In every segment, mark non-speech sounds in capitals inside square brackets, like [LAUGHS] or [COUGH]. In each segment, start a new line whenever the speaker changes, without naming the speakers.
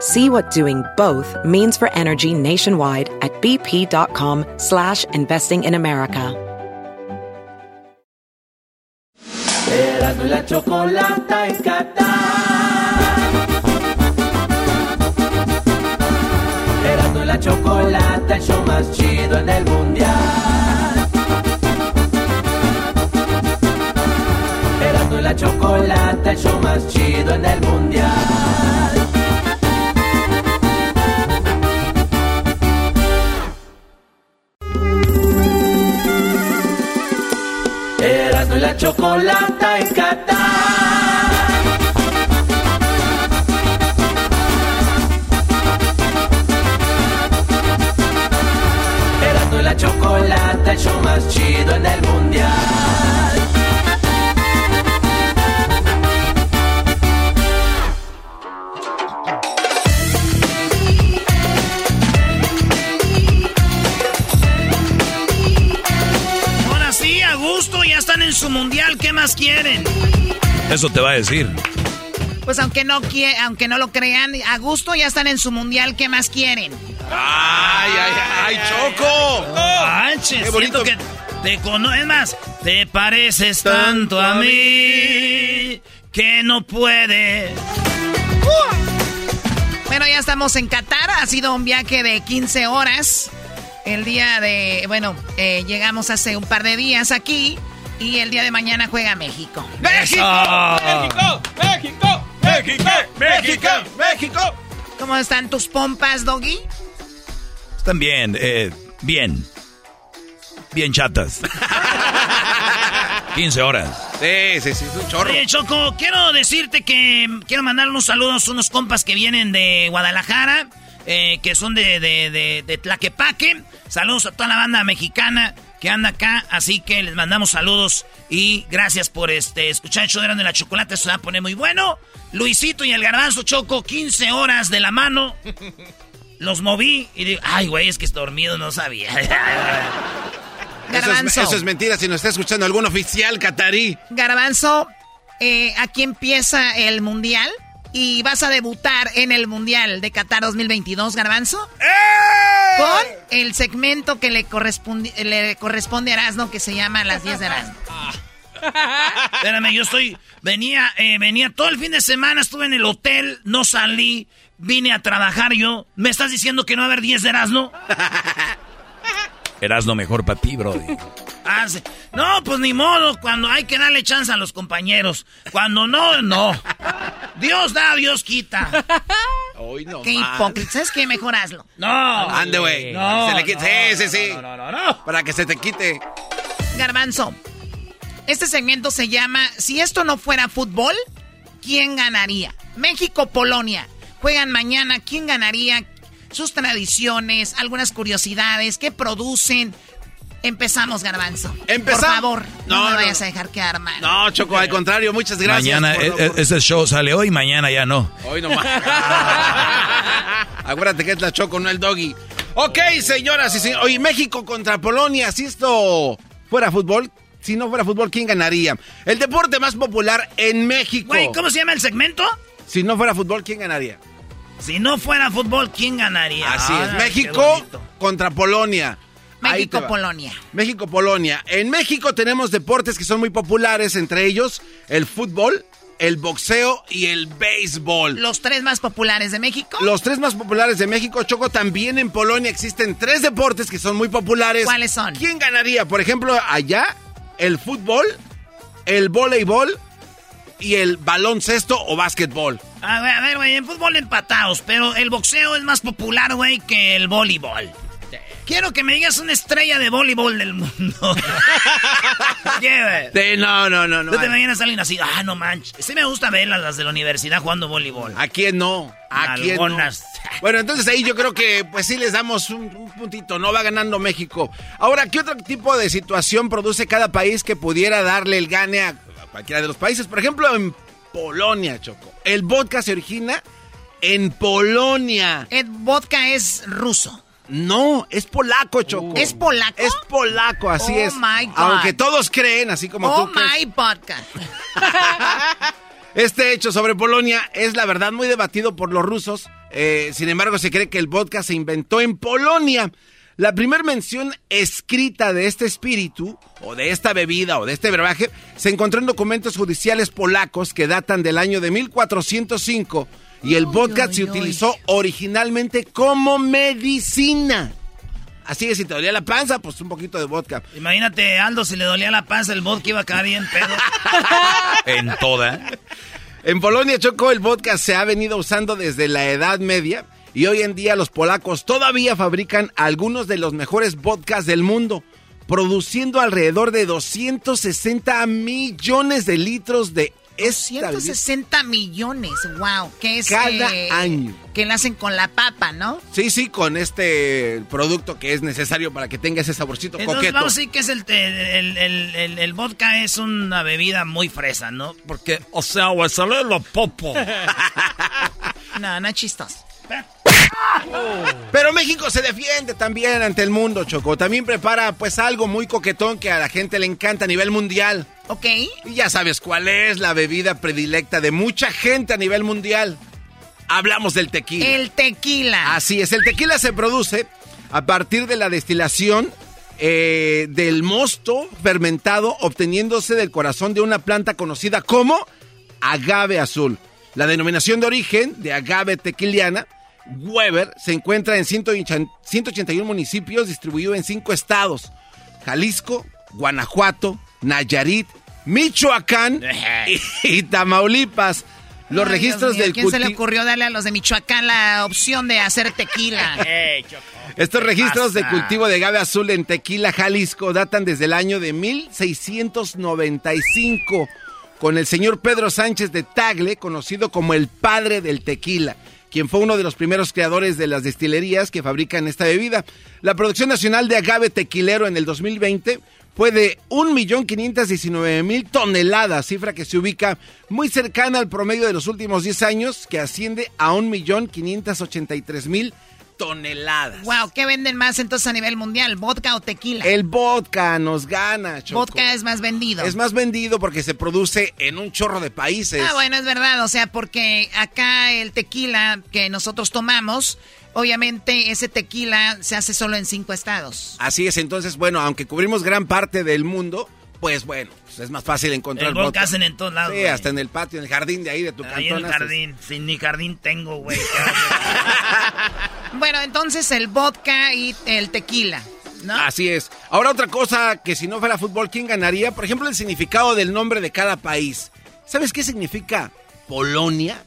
See what doing both means for energy nationwide at bp.com slash investing in America.
El show más chido en el mundial. Erasmo y la chocolata en Qatar. Erasmo y la chocolata, el show más chido en el mundial.
Su mundial, ¿qué más quieren?
Eso te va a decir.
Pues aunque no aunque no lo crean, a gusto ya están en su mundial, ¿qué más quieren?
¡Ay, ay, ay, Choco!
Manches,
Qué bonito.
que te cono es más, te pareces tanto a mí que no puedes. Bueno, ya estamos en Qatar, ha sido un viaje de 15 horas. El día de, bueno, eh, llegamos hace un par de días aquí y el día de mañana juega México.
¡México! ¡México! ¡México! ¡México! ¡México! ¡México!
¿Cómo están tus pompas, Doggy?
Están bien, eh, bien. Bien chatas. [LAUGHS] 15 horas.
Sí, sí, sí, es un chorro.
Oye, Choco, quiero decirte que quiero mandar unos saludos a unos compas que vienen de Guadalajara, eh, que son de, de, de, de Tlaquepaque. Saludos a toda la banda mexicana que anda acá, así que les mandamos saludos y gracias por este escuchar el show de la Chocolate, se va a poner muy bueno. Luisito y el Garbanzo Choco, 15 horas de la mano. Los moví y digo, ay, güey, es que estoy dormido, no sabía. [LAUGHS]
Eso es,
Garbanzo.
eso es mentira si nos está escuchando algún oficial catarí.
Garbanzo, eh, aquí empieza el mundial y vas a debutar en el mundial de Qatar 2022, Garbanzo. Con el segmento que le corresponde, le corresponde a Erasmo que se llama Las 10 de Erasmo. [LAUGHS] Espérame, yo estoy. Venía, eh, venía todo el fin de semana, estuve en el hotel, no salí, vine a trabajar yo. ¿Me estás diciendo que no va a haber 10 de Erasmo? [LAUGHS]
Erasno mejor para ti, brody. [LAUGHS]
Ah, sí. No, pues ni modo, cuando hay que darle chance a los compañeros. Cuando no, no. Dios da, Dios quita. [LAUGHS]
Hoy no
Qué hipócrita. ¿Sabes qué? Mejor hazlo. No.
Ande, güey.
No,
Se le quite-
no,
sí, sí, sí.
no, no, no, no.
Para que se te quite.
Garbanzo, este segmento se llama Si esto no fuera fútbol, ¿quién ganaría? México-Polonia. Juegan mañana, ¿quién ganaría? Sus tradiciones, algunas curiosidades, ¿qué producen? Empezamos, Garbanzo.
Empezamos.
Por favor, no,
No,
me
no.
vayas a dejar quedar mal.
No, Choco, al contrario, muchas gracias.
mañana,
por-
e- e- ese show sale hoy, mañana ya no.
Hoy no más. [LAUGHS] Acuérdate que es la Choco, no el Doggy. Ok, señoras y señores. Oye, México contra Polonia. Si esto fuera fútbol, si no fuera fútbol, ¿quién ganaría? El deporte más popular en México.
Güey, ¿cómo se llama el segmento?
Si no fuera fútbol, ¿quién ganaría?
Si no fuera fútbol, ¿quién ganaría?
Así es. México contra Polonia.
México-Polonia.
México-Polonia. En México tenemos deportes que son muy populares, entre ellos el fútbol el boxeo y el béisbol.
Los tres más populares de México.
Los tres más populares de México, Choco, también en Polonia existen tres deportes que son muy populares.
¿Cuáles son?
¿Quién ganaría? Por ejemplo, allá, el fútbol, el voleibol y el baloncesto o básquetbol.
A ver, a ver, güey, en fútbol empatados, pero el boxeo es más popular, güey, que el voleibol. Quiero que me digas una estrella de voleibol del mundo. [LAUGHS]
sí, no, no, no, no.
Tú te imaginas a alguien así, ah, no manches. Sí me gusta ver a las de la universidad jugando voleibol.
¿A quién no? ¿A quién no? [LAUGHS] Bueno, entonces ahí yo creo que pues sí les damos un, un, puntito, no va ganando México. Ahora, ¿qué otro tipo de situación produce cada país que pudiera darle el gane a cualquiera de los países? Por ejemplo, en Polonia, Choco. El vodka se origina en Polonia.
El vodka es ruso.
No, es polaco, Choco.
¿Es polaco?
Es polaco, así
oh
es.
My God.
Aunque todos creen, así como
oh
tú.
my vodka. [LAUGHS]
este hecho sobre Polonia es la verdad muy debatido por los rusos. Eh, sin embargo, se cree que el vodka se inventó en Polonia. La primera mención escrita de este espíritu, o de esta bebida, o de este brebaje, se encontró en documentos judiciales polacos que datan del año de 1405 y el vodka se utilizó originalmente como medicina. Así que si te dolía la panza, pues un poquito de vodka.
Imagínate, Aldo, si le dolía la panza, el vodka iba a caer bien pedo. [LAUGHS]
en toda.
En Polonia, Choco, el vodka se ha venido usando desde la Edad Media y hoy en día los polacos todavía fabrican algunos de los mejores vodkas del mundo, produciendo alrededor de 260 millones de litros de esta
160 millones, wow, que es
cada eh, año.
Que la hacen con la papa, ¿no?
Sí, sí, con este producto que es necesario para que tenga ese saborcito
Entonces,
coqueto.
Vamos a decir que es el, el, el, el, vodka es una bebida muy fresa, ¿no? Porque, o sea, güey, sale lo popo. [LAUGHS]
no, no chistos. [LAUGHS]
Pero México se defiende también ante el mundo, Choco. También prepara pues algo muy coquetón que a la gente le encanta a nivel mundial.
Ok.
Y ya sabes cuál es la bebida predilecta de mucha gente a nivel mundial. Hablamos del tequila.
El tequila.
Así es, el tequila se produce a partir de la destilación eh, del mosto fermentado obteniéndose del corazón de una planta conocida como agave azul. La denominación de origen de agave tequiliana Weber se encuentra en 181 municipios distribuidos en cinco estados: Jalisco, Guanajuato, Nayarit, Michoacán [LAUGHS] y, Tamaulipas. Los
Ay,
registros
mío,
del
¿Quién se le ocurrió darle a los de Michoacán la opción de hacer tequila? [LAUGHS]
hey,
Estos registros de cultivo de agave azul en Tequila, Jalisco, datan desde el año de 1695 con el señor Pedro Sánchez de Tagle, conocido como el padre del tequila quien fue uno de los primeros creadores de las destilerías que fabrican esta bebida. La producción nacional de agave tequilero en el 2020 fue de 1.519.000 toneladas, cifra que se ubica muy cercana al promedio de los últimos 10 años, que asciende a 1.583.000 toneladas.
Wow, ¿qué venden más entonces a nivel mundial? ¿Vodka o tequila?
El vodka nos gana, Choco.
Vodka es más vendido.
Es más vendido porque se produce en un chorro de países.
Ah, bueno, es verdad, o sea, porque acá el tequila que nosotros tomamos, obviamente ese tequila se hace solo en cinco estados.
Así es, entonces, bueno, aunque cubrimos gran parte del mundo, pues bueno, pues es más fácil encontrar
el vodka. hacen en todos lados.
Sí,
güey.
hasta en el patio, en el jardín de ahí de tu
Ahí
cantón.
en el jardín. Sin ni jardín tengo, güey. [LAUGHS]
bueno, entonces el vodka y el tequila. ¿No?
Así es. Ahora otra cosa que si no fuera fútbol, ¿quién ganaría? Por ejemplo, el significado del nombre de cada país. ¿Sabes qué significa Polonia?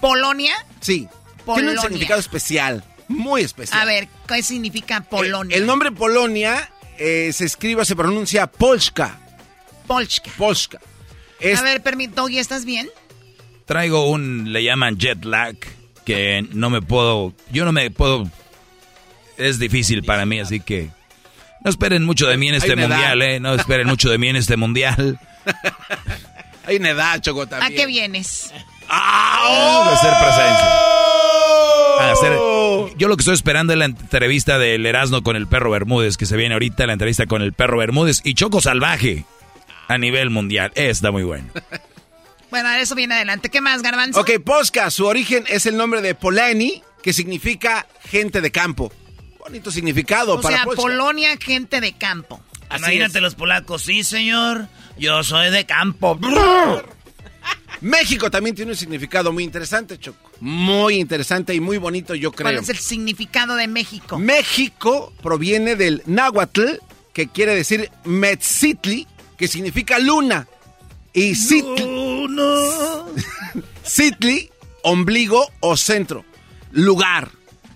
¿Polonia?
Sí.
Polonia.
Tiene un significado especial, muy especial.
A ver, ¿qué significa Polonia?
El, el nombre Polonia eh, se escribe, se pronuncia Polska.
Polska.
Polska. Es,
A ver, permito, ¿y estás bien?
Traigo un, le llaman jet lag, que no me puedo, yo no me puedo, es difícil para mí, así que no esperen mucho de mí en este
edad.
mundial, eh, no esperen mucho de mí en este mundial. [LAUGHS]
Hay una edad, Choco,
¿A
también.
qué vienes?
¡Ah!
De hacer presencia. A hacer- yo lo que estoy esperando es la entrevista del Erasmo con el perro Bermúdez, que se viene ahorita, la entrevista con el perro Bermúdez y Choco Salvaje a nivel mundial. Está muy bueno. [LAUGHS]
Bueno, eso viene adelante. ¿Qué más, Garbanzo?
Ok, Polska, su origen es el nombre de Polani, que significa gente de campo. Bonito significado
O
para
sea,
Polska.
Polonia, gente de campo.
Así
Imagínate
es.
los polacos. Sí, señor. Yo soy de campo.
México también tiene un significado muy interesante, Choco. Muy interesante y muy bonito, yo creo.
¿Cuál es el significado de México?
México proviene del náhuatl, que quiere decir Metzitli, que significa luna. Y Sitli, Sitli, ombligo o centro, lugar.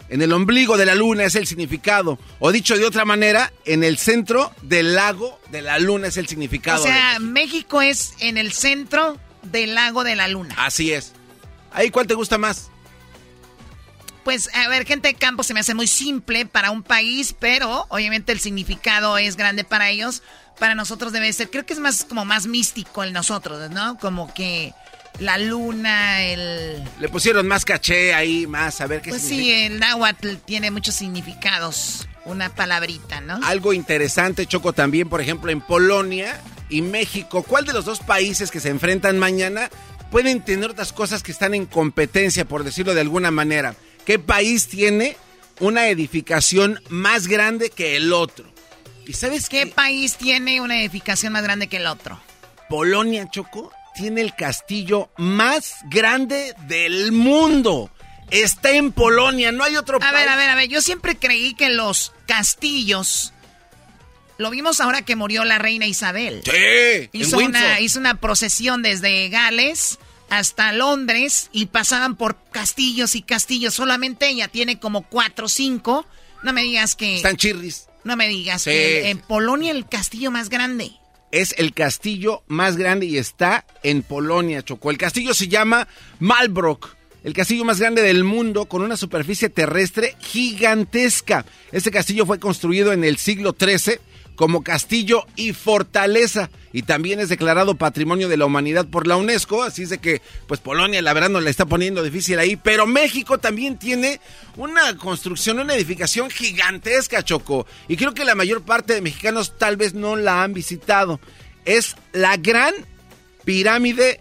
En el ombligo de la luna es el significado. O dicho de otra manera, en el centro del lago de la luna es el significado.
O sea, México es en el centro del lago de la luna.
Así es. ¿Ahí cuál te gusta más?
Pues, a ver, gente de campo se me hace muy simple para un país, pero obviamente el significado es grande para ellos. Para nosotros debe ser, creo que es más como más místico el nosotros, ¿no? Como que la luna, el...
Le pusieron más caché ahí, más, a ver qué
Pues sí, el náhuatl tiene muchos significados, una palabrita, ¿no?
Algo interesante, Choco, también, por ejemplo, en Polonia y México, ¿cuál de los dos países que se enfrentan mañana pueden tener otras cosas que están en competencia, por decirlo de alguna manera? ¿Qué país tiene una edificación más grande que el otro?
¿Y sabes qué, qué país tiene una edificación más grande que el otro?
Polonia, Choco, tiene el castillo más grande del mundo. Está en Polonia, no hay otro
país. A ver, a ver, a ver, yo siempre creí que los castillos lo vimos ahora que murió la reina Isabel.
Sí.
Hizo, una, hizo una procesión desde Gales hasta Londres y pasaban por castillos y castillos. Solamente ella tiene como cuatro o cinco. No me digas que.
Están chirris.
No me digas que en Polonia el castillo más grande.
Es el castillo más grande y está en Polonia, Chocó. El castillo se llama Malbrook el castillo más grande del mundo con una superficie terrestre gigantesca. Este castillo fue construido en el siglo XIII como castillo y fortaleza y también es declarado Patrimonio de la Humanidad por la UNESCO, así es de que pues Polonia la verdad nos la está poniendo difícil ahí, pero México también tiene una construcción, una edificación gigantesca, Choco, y creo que la mayor parte de mexicanos tal vez no la han visitado. Es la gran pirámide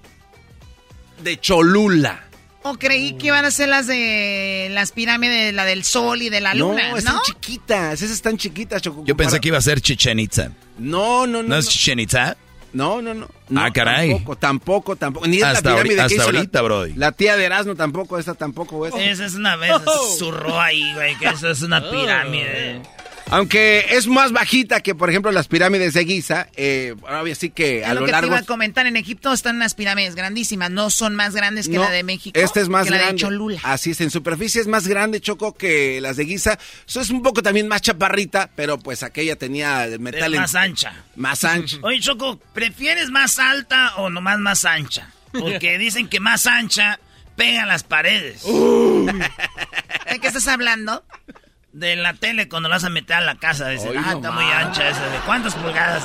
de Cholula.
O creí que iban a ser las de las pirámides, la del sol y de la luna, ¿no?
están chiquitas, esas están chiquitas, Choco.
Yo pensé que iba a ser Chichen Itza.
No, no, no.
¿No es Chichen Itza?
No, no, no,
Ah, caray.
Tampoco, tampoco, tampoco. Ni
hasta
la pirámide
hasta
que hizo
ahorita,
la,
Brody.
La tía de Erasmo tampoco, esta tampoco. Esta.
Esa es una vez, zurró ahí, güey, que eso es una pirámide.
Aunque es más bajita que, por ejemplo, las pirámides de Giza, eh, sí que a
es
lo,
lo que
largo...
te iba a comentar, en Egipto están unas pirámides grandísimas, no son más grandes que
No,
la de México.
Esta es más
que la
grande.
de Cholula.
Así es, en superficie es más grande, Choco, que las de Giza. Eso es un poco también más chaparrita, pero pues aquella tenía el metal...
Es
en-
más ancha.
Más ancha.
Oye, Choco, ¿prefieres más alta o nomás más ancha? Porque [LAUGHS] dicen que más ancha pega las paredes.
¿De qué estás hablando?
De la tele cuando la vas a meter a la casa. Dicen, ah,
no
está muy ancha esa. ¿De cuántas pulgadas?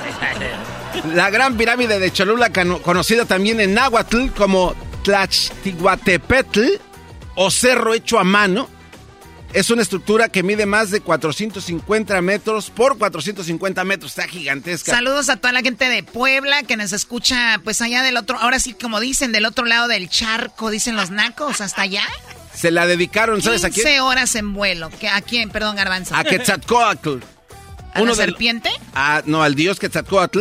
[LAUGHS]
La gran pirámide de Cholula, conocida también en náhuatl como Tlachtiguatepetl o cerro hecho a mano, es una estructura que mide más de 450 metros por 450 metros. Está gigantesca.
Saludos a toda la gente de Puebla que nos escucha, pues allá del otro, ahora sí, como dicen, del otro lado del charco, dicen los nacos, hasta allá.
Se la dedicaron, ¿sabes a
15
quién?
horas en vuelo. ¿Que- ¿A quién? Perdón, Garbanzo.
A Quetzalcoatl.
¿A
del-
serpiente?
Ah, no, al dios Quetzalcoatl,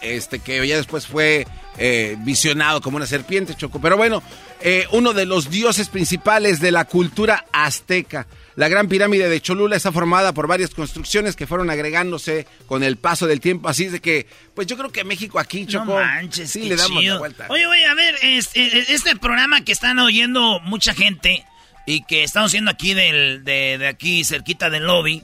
este que ya después fue eh, visionado como una serpiente, Choco. Pero bueno, eh, uno de los dioses principales de la cultura azteca. La gran pirámide de Cholula está formada por varias construcciones que fueron agregándose con el paso del tiempo. Así es de que, pues yo creo que México aquí,
No
Choco,
manches,
sí le damos
chido.
la vuelta.
Oye, oye, a ver, es- es- este programa que están oyendo mucha gente y que estamos haciendo aquí del, de, de aquí cerquita del lobby,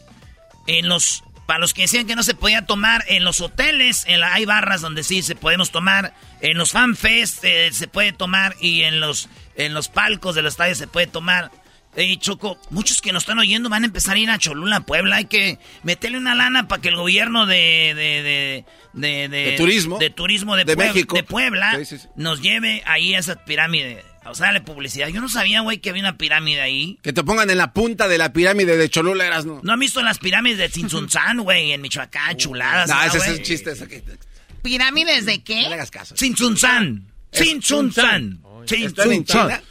en los para los que decían que no se podía tomar en los hoteles, en la, hay barras donde sí se podemos tomar, en los fanfest eh, se puede tomar y en los en los palcos de los estadios se puede tomar. Y Choco, muchos que nos están oyendo van a empezar a ir a Cholula, Puebla. Hay que meterle una lana para que el gobierno de, de, de, de,
turismo.
de turismo de,
De
Puebla,
México.
de Puebla
Sí, sí, sí.
nos lleve ahí a esa pirámide. O sea, dale publicidad. Yo no sabía, güey, que había una pirámide ahí.
Que te pongan en la punta de la pirámide de Cholula, eras no.
¿No han visto las pirámides de Tzintzuntzán, güey, en Michoacán? Chuladas.
No,
¿no,
ese es un chiste. ese que-
¿Pirámides de
No
qué?
le hagas caso.
Tzintzuntzán. Tzintzuntzán.
¿Están en China?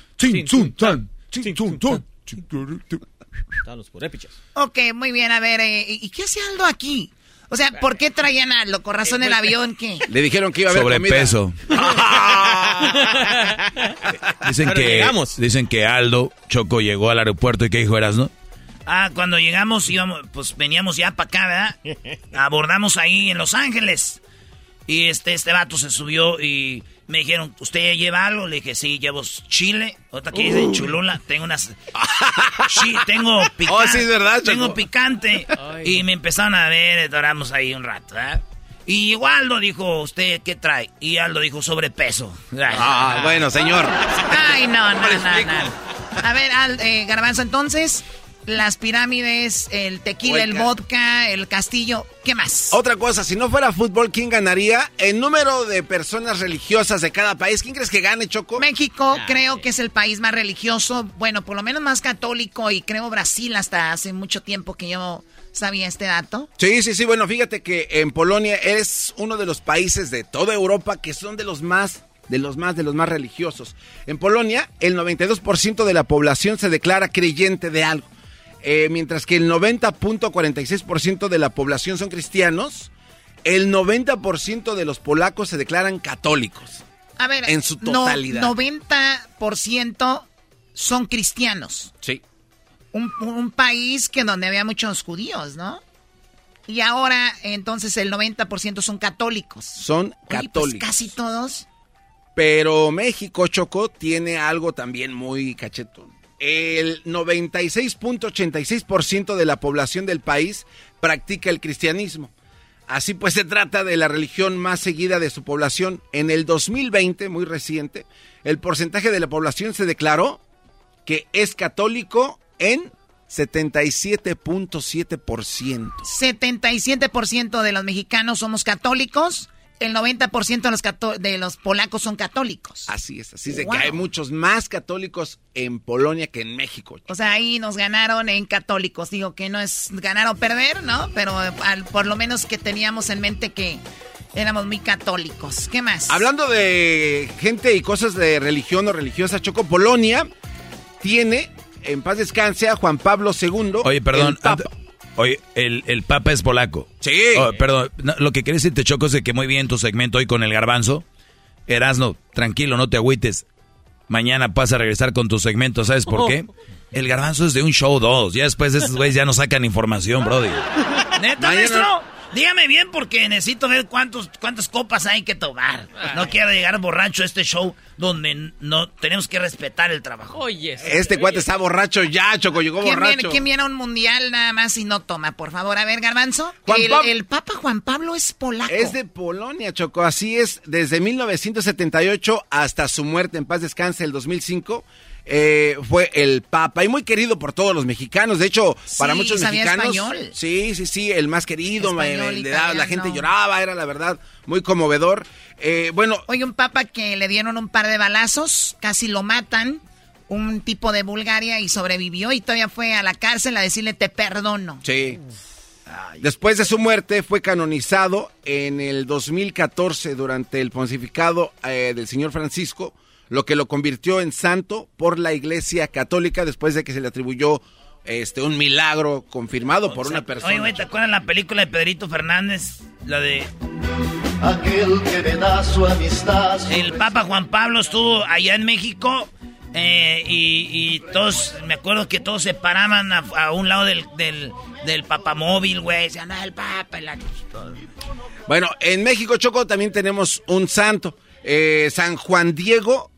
Están los purépechas.
Ok, muy bien, a ver, eh, ¿y qué hace Aldo aquí? O sea, ¿por qué traían a lo con razón el avión? ¿Qué?
Le dijeron que iba a haber
Sobrepeso. [LAUGHS] dicen, que, dicen que Aldo Choco llegó al aeropuerto y que dijo eras, ¿no?
Ah, cuando llegamos íbamos, pues veníamos ya para acá, ¿verdad? Abordamos ahí en Los Ángeles. Y este, este vato se subió y me dijeron, ¿usted lleva algo? Le dije, sí, llevo chile. Otra que dicen uh. chulula. Tengo unas... [LAUGHS] sí, tengo picante.
Oh, sí, es verdad,
Tengo picante. Y me empezaron a ver, doramos ahí un rato, ¿verdad? Y Aldo dijo, ¿usted qué trae? Y Aldo dijo, sobrepeso.
Ah, bueno, señor.
Ay, no, no, no, no. A ver, eh, Garbanzo, entonces, las pirámides, el tequila, el vodka, el castillo, ¿qué más?
Otra cosa, si no fuera fútbol, ¿quién ganaría? El número de personas religiosas de cada país, ¿quién crees que gane, Choco?
México creo que es el país más religioso, bueno, por lo menos más católico y creo Brasil hasta hace mucho tiempo que yo sabía este dato.
Sí, sí, sí, bueno, fíjate que en Polonia es uno de los países de toda Europa que son de los más de los más de los más religiosos. En Polonia, el 92% de la población se declara creyente de algo. Eh, mientras que el 90.46% de la población son cristianos, el 90% de los polacos se declaran católicos.
A ver, en su totalidad. 90% son cristianos.
Sí.
Un, país que donde había muchos judíos, ¿no? Y ahora, entonces, el 90% son católicos.
Son pues, católicos.
casi todos.
Pero México, Choco, tiene algo también muy cachetón el 96.86% de la población del país practica el cristianismo. Así pues se trata de la religión más seguida de su población. En el 2020, muy reciente, el porcentaje de la población se declaró que es católico en 77.7%.
77% de los mexicanos somos católicos el 90% de los, de los polacos son católicos.
Así es, así es de que hay muchos más católicos en Polonia que en México.
O sea, ahí nos ganaron en católicos. Digo que no es ganar o perder, ¿no? Pero por lo menos que teníamos en mente que éramos muy católicos. ¿Qué más?
Hablando de gente y cosas de religión o religiosa, Choco, Polonia tiene, en paz descanse, a Juan Pablo II.
Oye, perdón, Oye, el, el Papa es polaco.
Sí.
Oh, perdón, lo que quieres decirte, Choco, es de que muy bien tu segmento hoy con el garbanzo. Erasno, tranquilo, no te agüites. Mañana vas a regresar con tu segmento, ¿sabes por qué? [LAUGHS] El garbanzo es de un show dos. Ya después de esos güeyes ya no sacan información, brody. [LAUGHS]
¿Neta, maestro? Dígame bien porque necesito ver cuántos, cuántas copas hay que tomar. No quiero llegar borracho a este show donde no tenemos que respetar el trabajo.
Oye, este cuate está borracho ya, Choco, llegó borracho.
Viene, ¿Quién viene a un mundial nada más y no toma? Por favor, a ver, Garbanzo. El, el, Papa Juan Pablo es polaco.
Es de Polonia, Choco. Así es, desde 1978 hasta su muerte en paz descanse el 2005 eh, fue el Papa y muy querido por todos los mexicanos. De hecho, para muchos mexicanos. Español. Sí, sí, sí, el más querido. la gente lloraba, era la verdad muy conmovedor. Eh, bueno.
Oye, un Papa que le dieron un par de balazos, casi lo matan. Un tipo de Bulgaria y sobrevivió y todavía fue a la cárcel a decirle te perdono.
Sí. Después de su muerte fue canonizado en el 2014 durante el pontificado eh, del señor Francisco lo que lo convirtió en santo por la Iglesia Católica después de que se le atribuyó este un milagro confirmado por una persona.
Oye, ¿te acuerdas la película de Pedrito Fernández? La de
aquel que me da su amistad.
El Papa Juan Pablo estuvo allá en México eh, y, todos, me acuerdo que todos se paraban a, un lado del, del, del papamóvil, güey. Decían, ah, el Papa.
Bueno, en México, Choco, también tenemos un santo. Eh, San Juan Diego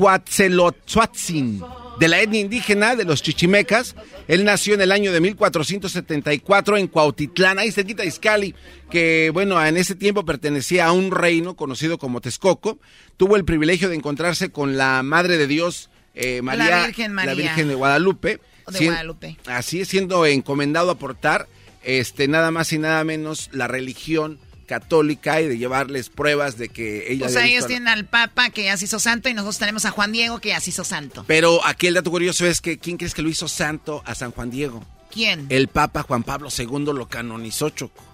Cuatzelotzuatzin, de la etnia indígena de los chichimecas. Él nació en el año de 1474 en Cuautitlán, ahí cerquita de Izcali, que bueno, en ese tiempo pertenecía a un reino conocido como Texcoco. Tuvo el privilegio de encontrarse con la Madre de Dios, eh, María,
la Virgen, María.
la Virgen de Guadalupe.
de Guadalupe.
Así siendo encomendado a portar este, nada más y nada menos la religión católica y de llevarles pruebas de que ella...
O sea, ellos tienen al Papa que ya se hizo santo y nosotros tenemos a Juan Diego que ya se hizo santo.
Pero aquí el dato curioso es que ¿quién crees que lo hizo santo a San Juan Diego?
¿Quién?
El Papa Juan Pablo II lo canonizó, Choco.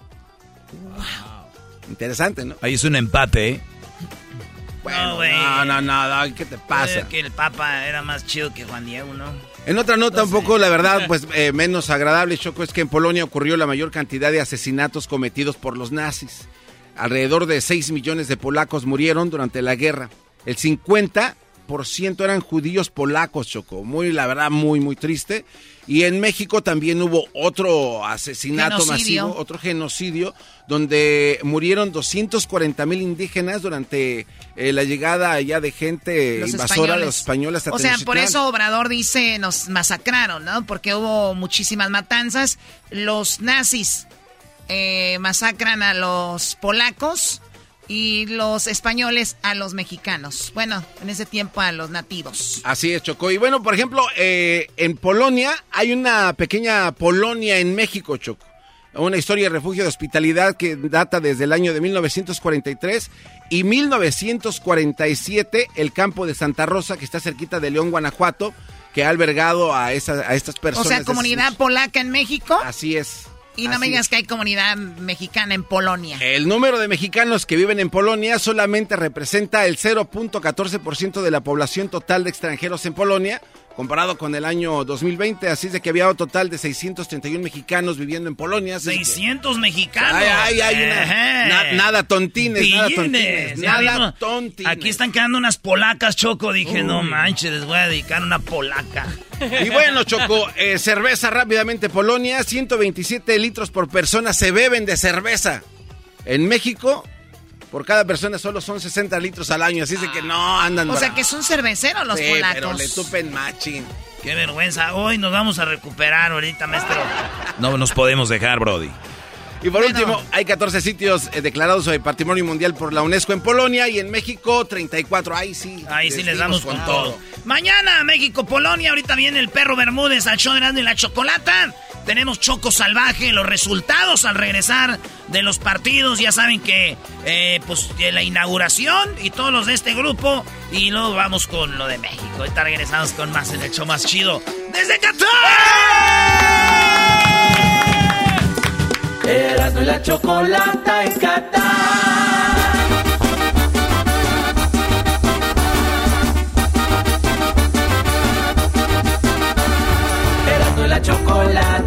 Wow. Interesante, ¿no?
Ahí es un empate, ¿eh?
no, güey.
No, no, no, ¿qué te pasa?
que el Papa era más chido que Juan Diego, ¿no?
En otra nota, un poco, la verdad, pues eh, menos agradable, Choco, es que en Polonia ocurrió la mayor cantidad de asesinatos cometidos por los nazis. Alrededor de 6 millones de polacos murieron durante la guerra. El 50 ciento eran judíos polacos, Choco. Muy, la verdad, muy, muy triste. Y en México también hubo otro asesinato masivo, otro genocidio, donde murieron 240 mil indígenas durante eh, la llegada allá de gente invasora de los españoles.
o sea, por eso Obrador dice nos masacraron, ¿no? Porque hubo muchísimas matanzas. Los nazis eh, masacran a los polacos y los españoles a los mexicanos. Bueno, en ese tiempo a los nativos.
Así es, Choco. Y bueno, por ejemplo, eh, en Polonia hay una pequeña Polonia en México, Choco. Una historia de refugio de hospitalidad que data desde el año de 1943 y 1947 el campo de Santa Rosa que está cerquita de León, Guanajuato, que ha albergado a, a estas personas.
O sea, comunidad polaca en México.
Así es.
Y no me digas que hay comunidad mexicana en Polonia.
El número de mexicanos que viven en Polonia solamente representa el 0.14% de la población total de extranjeros en Polonia, comparado con el año 2020. Así es de que había un total de 631 mexicanos viviendo en Polonia.
600 mexicanos.
Ay, ay, ay, nada tontines, nada tontines. Nada tontines.
Aquí están quedando unas polacas, Choco. Dije, no manches, les voy a dedicar una polaca. [LAUGHS]
Y bueno, Choco, eh, cerveza rápidamente. Polonia, 127 litros por persona se beben de cerveza. En México, por cada persona solo son 60 litros al año, así es de que no andan.
O sea que son cerveceros los
sí,
polacos.
Pero le tupen machín.
Qué vergüenza. Hoy nos vamos a recuperar ahorita, maestro.
No nos podemos dejar, Brody.
Y por último, hay 14 sitios eh, declarados sobre Patrimonio Mundial por la UNESCO en Polonia y en México 34. Ahí sí.
Ahí sí les damos con todo. Mañana México, Polonia. Ahorita viene el perro Bermúdez al show de la chocolata. Tenemos Choco Salvaje, los resultados al regresar de los partidos. Ya saben que, eh, pues, la inauguración y todos los de este grupo. Y luego vamos con lo de México. Ahorita regresamos con más en el show más chido. ¡Desde Qatar!
Erasmo la chocolata en Qatar.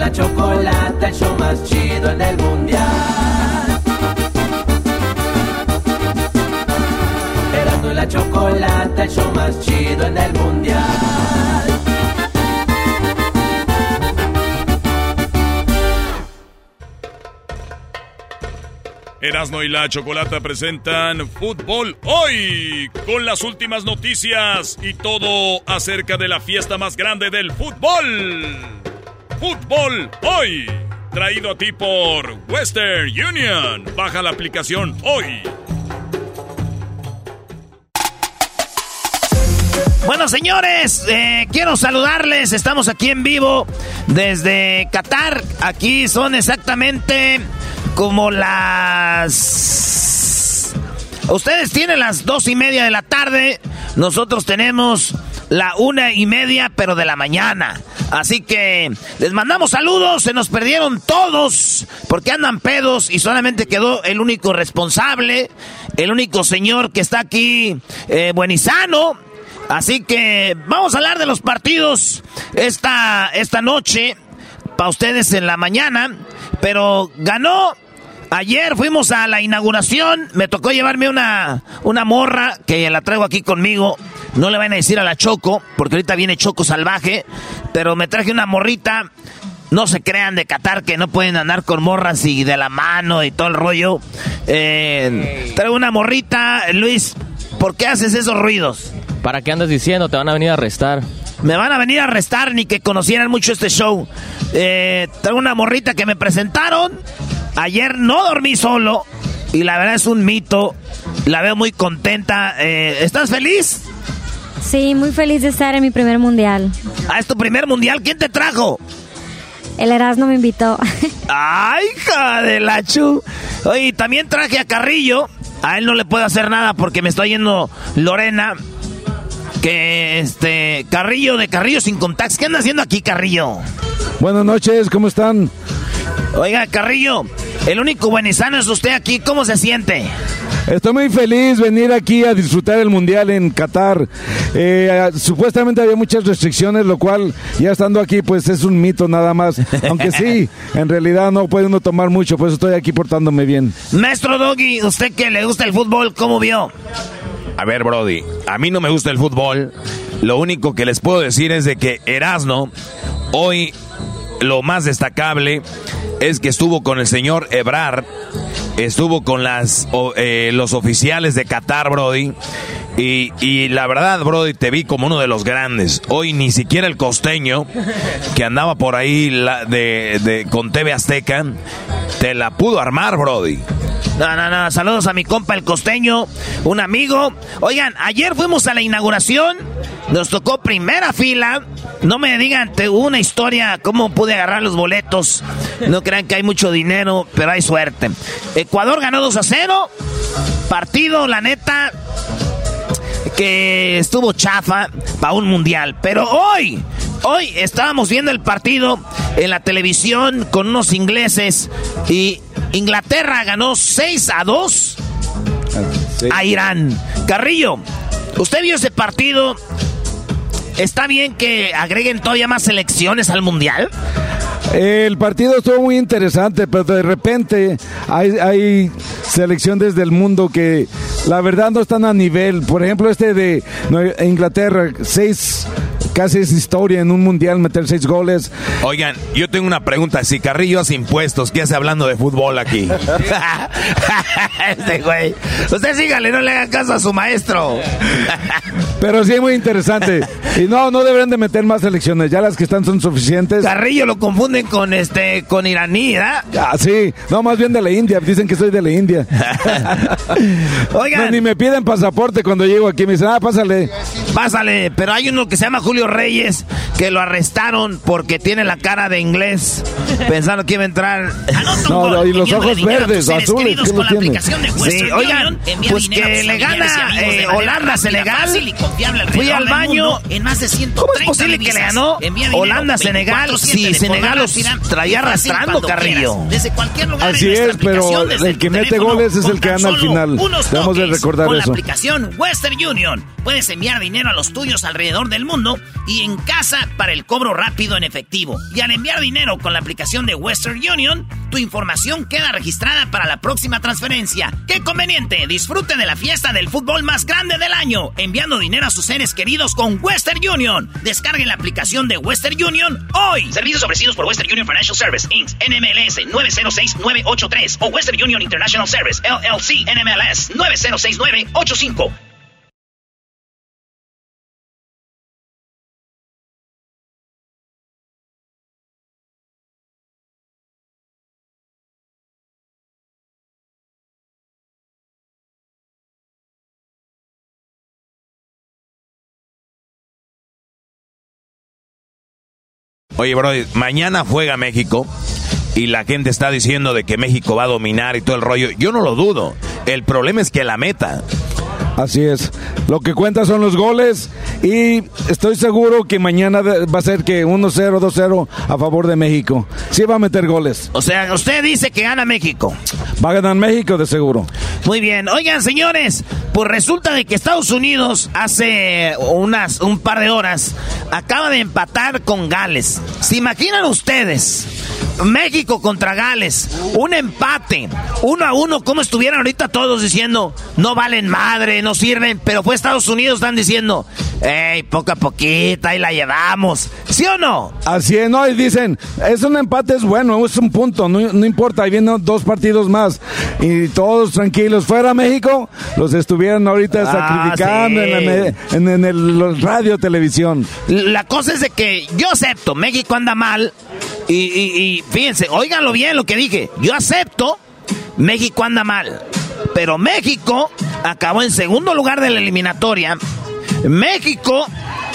la chocolata, el show más chido en el mundial. Erasmo y la chocolata, el show más chido en el mundial.
Erasmo y la Chocolata presentan Fútbol Hoy con las últimas noticias y todo acerca de la fiesta más grande del fútbol. Fútbol Hoy, traído a ti por Western Union. Baja la aplicación hoy.
Bueno, señores, eh, quiero saludarles. Estamos aquí en vivo desde Qatar. Aquí son exactamente como las... Ustedes tienen las dos y media de la tarde. Nosotros tenemos la una y media, pero de la mañana. Así que les mandamos saludos. Se nos perdieron todos porque andan pedos y solamente quedó el único responsable, el único señor que está aquí, eh, buenizano Así que vamos a hablar de los partidos esta, esta noche, para ustedes en la mañana, pero ganó. Ayer fuimos a la inauguración, me tocó llevarme una, una morra que la traigo aquí conmigo. No le van a decir a la Choco, porque ahorita viene Choco salvaje, pero me traje una morrita no se crean de Qatar que no pueden andar con morras y de la mano y todo el rollo. Eh, traigo una morrita, Luis. ¿Por qué haces esos ruidos?
¿Para qué andas diciendo? Te van a venir a arrestar.
Me van a venir a arrestar ni que conocieran mucho este show. Eh, tengo una morrita que me presentaron. Ayer no dormí solo. Y la verdad es un mito. La veo muy contenta. Eh, ¿Estás feliz?
Sí, muy feliz de estar en mi primer mundial.
Ah, es tu primer mundial. ¿Quién te trajo?
El Erasmo me invitó. [LAUGHS]
¡Ay, hija de la chu! Oye, también traje a Carrillo. A él no le puedo hacer nada porque me está yendo Lorena que este Carrillo de Carrillo sin contactos. ¿Qué anda haciendo aquí, Carrillo?
Buenas noches, ¿cómo están?
Oiga, Carrillo, el único buenizano es usted aquí. ¿Cómo se siente?
Estoy muy feliz venir aquí a disfrutar el mundial en Qatar. Eh, supuestamente había muchas restricciones, lo cual ya estando aquí pues es un mito nada más. Aunque sí, [LAUGHS] en realidad no puede uno tomar mucho, pues estoy aquí portándome bien.
Maestro Doggy, usted que le gusta el fútbol, ¿cómo vio?
A ver, Brody, a mí no me gusta el fútbol. Lo único que les puedo decir es de que Erasno, hoy lo más destacable es que estuvo con el señor Ebrar, estuvo con eh, los oficiales de Qatar, Brody. Y, la verdad, Brody, te vi como uno de los grandes. Hoy ni siquiera el costeño, que andaba por ahí de, con TV Azteca, te la pudo armar, Brody.
No, no, no. Saludos a mi compa el costeño, un amigo. Oigan, ayer fuimos a la inauguración. Nos tocó primera fila. No me digan, te una historia, cómo pude agarrar los boletos. No crean que hay mucho dinero, pero hay suerte. Ecuador ganó 2 a 0. Partido, la neta, que estuvo chafa para un mundial. Pero hoy, hoy estábamos viendo el partido en la televisión con unos ingleses y Inglaterra ganó 6 a 2 a Irán. Carrillo, ¿usted vio ese partido? ¿Está bien que agreguen todavía más selecciones al Mundial?
El partido estuvo muy interesante, pero de repente hay, hay selecciones del mundo que la verdad no están a nivel. Por ejemplo, este de Inglaterra, seis casi es historia en un mundial meter seis goles.
Oigan, yo tengo una pregunta. Si Carrillo hace impuestos, ¿qué hace hablando de fútbol aquí? [LAUGHS]
este güey. Usted sígale, no le hagan caso a su maestro. [LAUGHS]
Pero sí es muy interesante. Y no, no deberían de meter más selecciones. Ya las que están son suficientes.
Carrillo lo confunden con este, con iraní, ¿verdad?
Ah, sí. No, más bien de la India. Dicen que soy de la India. [LAUGHS]
Oigan.
ni me piden pasaporte cuando llego aquí. Me dicen, ah, pásale.
Pásale. Pero hay uno que se llama Julio Reyes que lo arrestaron porque tiene la cara de inglés. Pensando que iba a entrar.
No, y los ojos verdes, azules. ¿Qué lo tiene?
Sí, oigan, pues que le gana eh, Holanda, Fui al baño. ¿Cómo es posible que le ganó Holanda, Senegal? Si Senegal los traía arrastrando, Carrillo.
Así es, pero el que mete goles es el que gana al final. Debemos de recordar
con
eso.
la aplicación Western Union puedes enviar dinero a los tuyos alrededor del mundo y en casa para el cobro rápido en efectivo. Y al enviar dinero con la aplicación de Western Union, tu información queda registrada para la próxima transferencia. ¡Qué conveniente! Disfrute de la fiesta del fútbol más grande del año, enviando dinero a sus seres queridos con Western Union. Descarguen la aplicación de Western Union hoy.
Servicios ofrecidos por Western Union Financial Service, Inc., NMLS 906983 o Western Union International Service, LLC, NMLS 906985.
Oye, bro, mañana juega México y la gente está diciendo de que México va a dominar y todo el rollo. Yo no lo dudo. El problema es que la meta.
Así es. Lo que cuenta son los goles y estoy seguro que mañana va a ser que 1-0, 2-0 a favor de México. Sí va a meter goles.
O sea, usted dice que gana México.
Va a ganar México de seguro.
Muy bien. Oigan, señores, pues resulta de que Estados Unidos hace unas un par de horas acaba de empatar con Gales. ¿Se imaginan ustedes? México contra Gales, un empate, uno a uno, como estuvieran ahorita todos diciendo, no valen madre, no sirven, pero fue Estados Unidos, están diciendo, hey, poco a poquito, ahí la llevamos, ¿sí o no?
Así es, no, y dicen, es un empate, es bueno, es un punto, no, importa, ahí vienen dos partidos más, y todos tranquilos, fuera México, los estuvieran ahorita ah, sacrificando en, en el radio, televisión.
La cosa es de que yo acepto, México anda mal, y, fíjense, óiganlo bien lo que dije. Yo acepto, México anda mal. Pero México acabó en segundo lugar de la eliminatoria. México,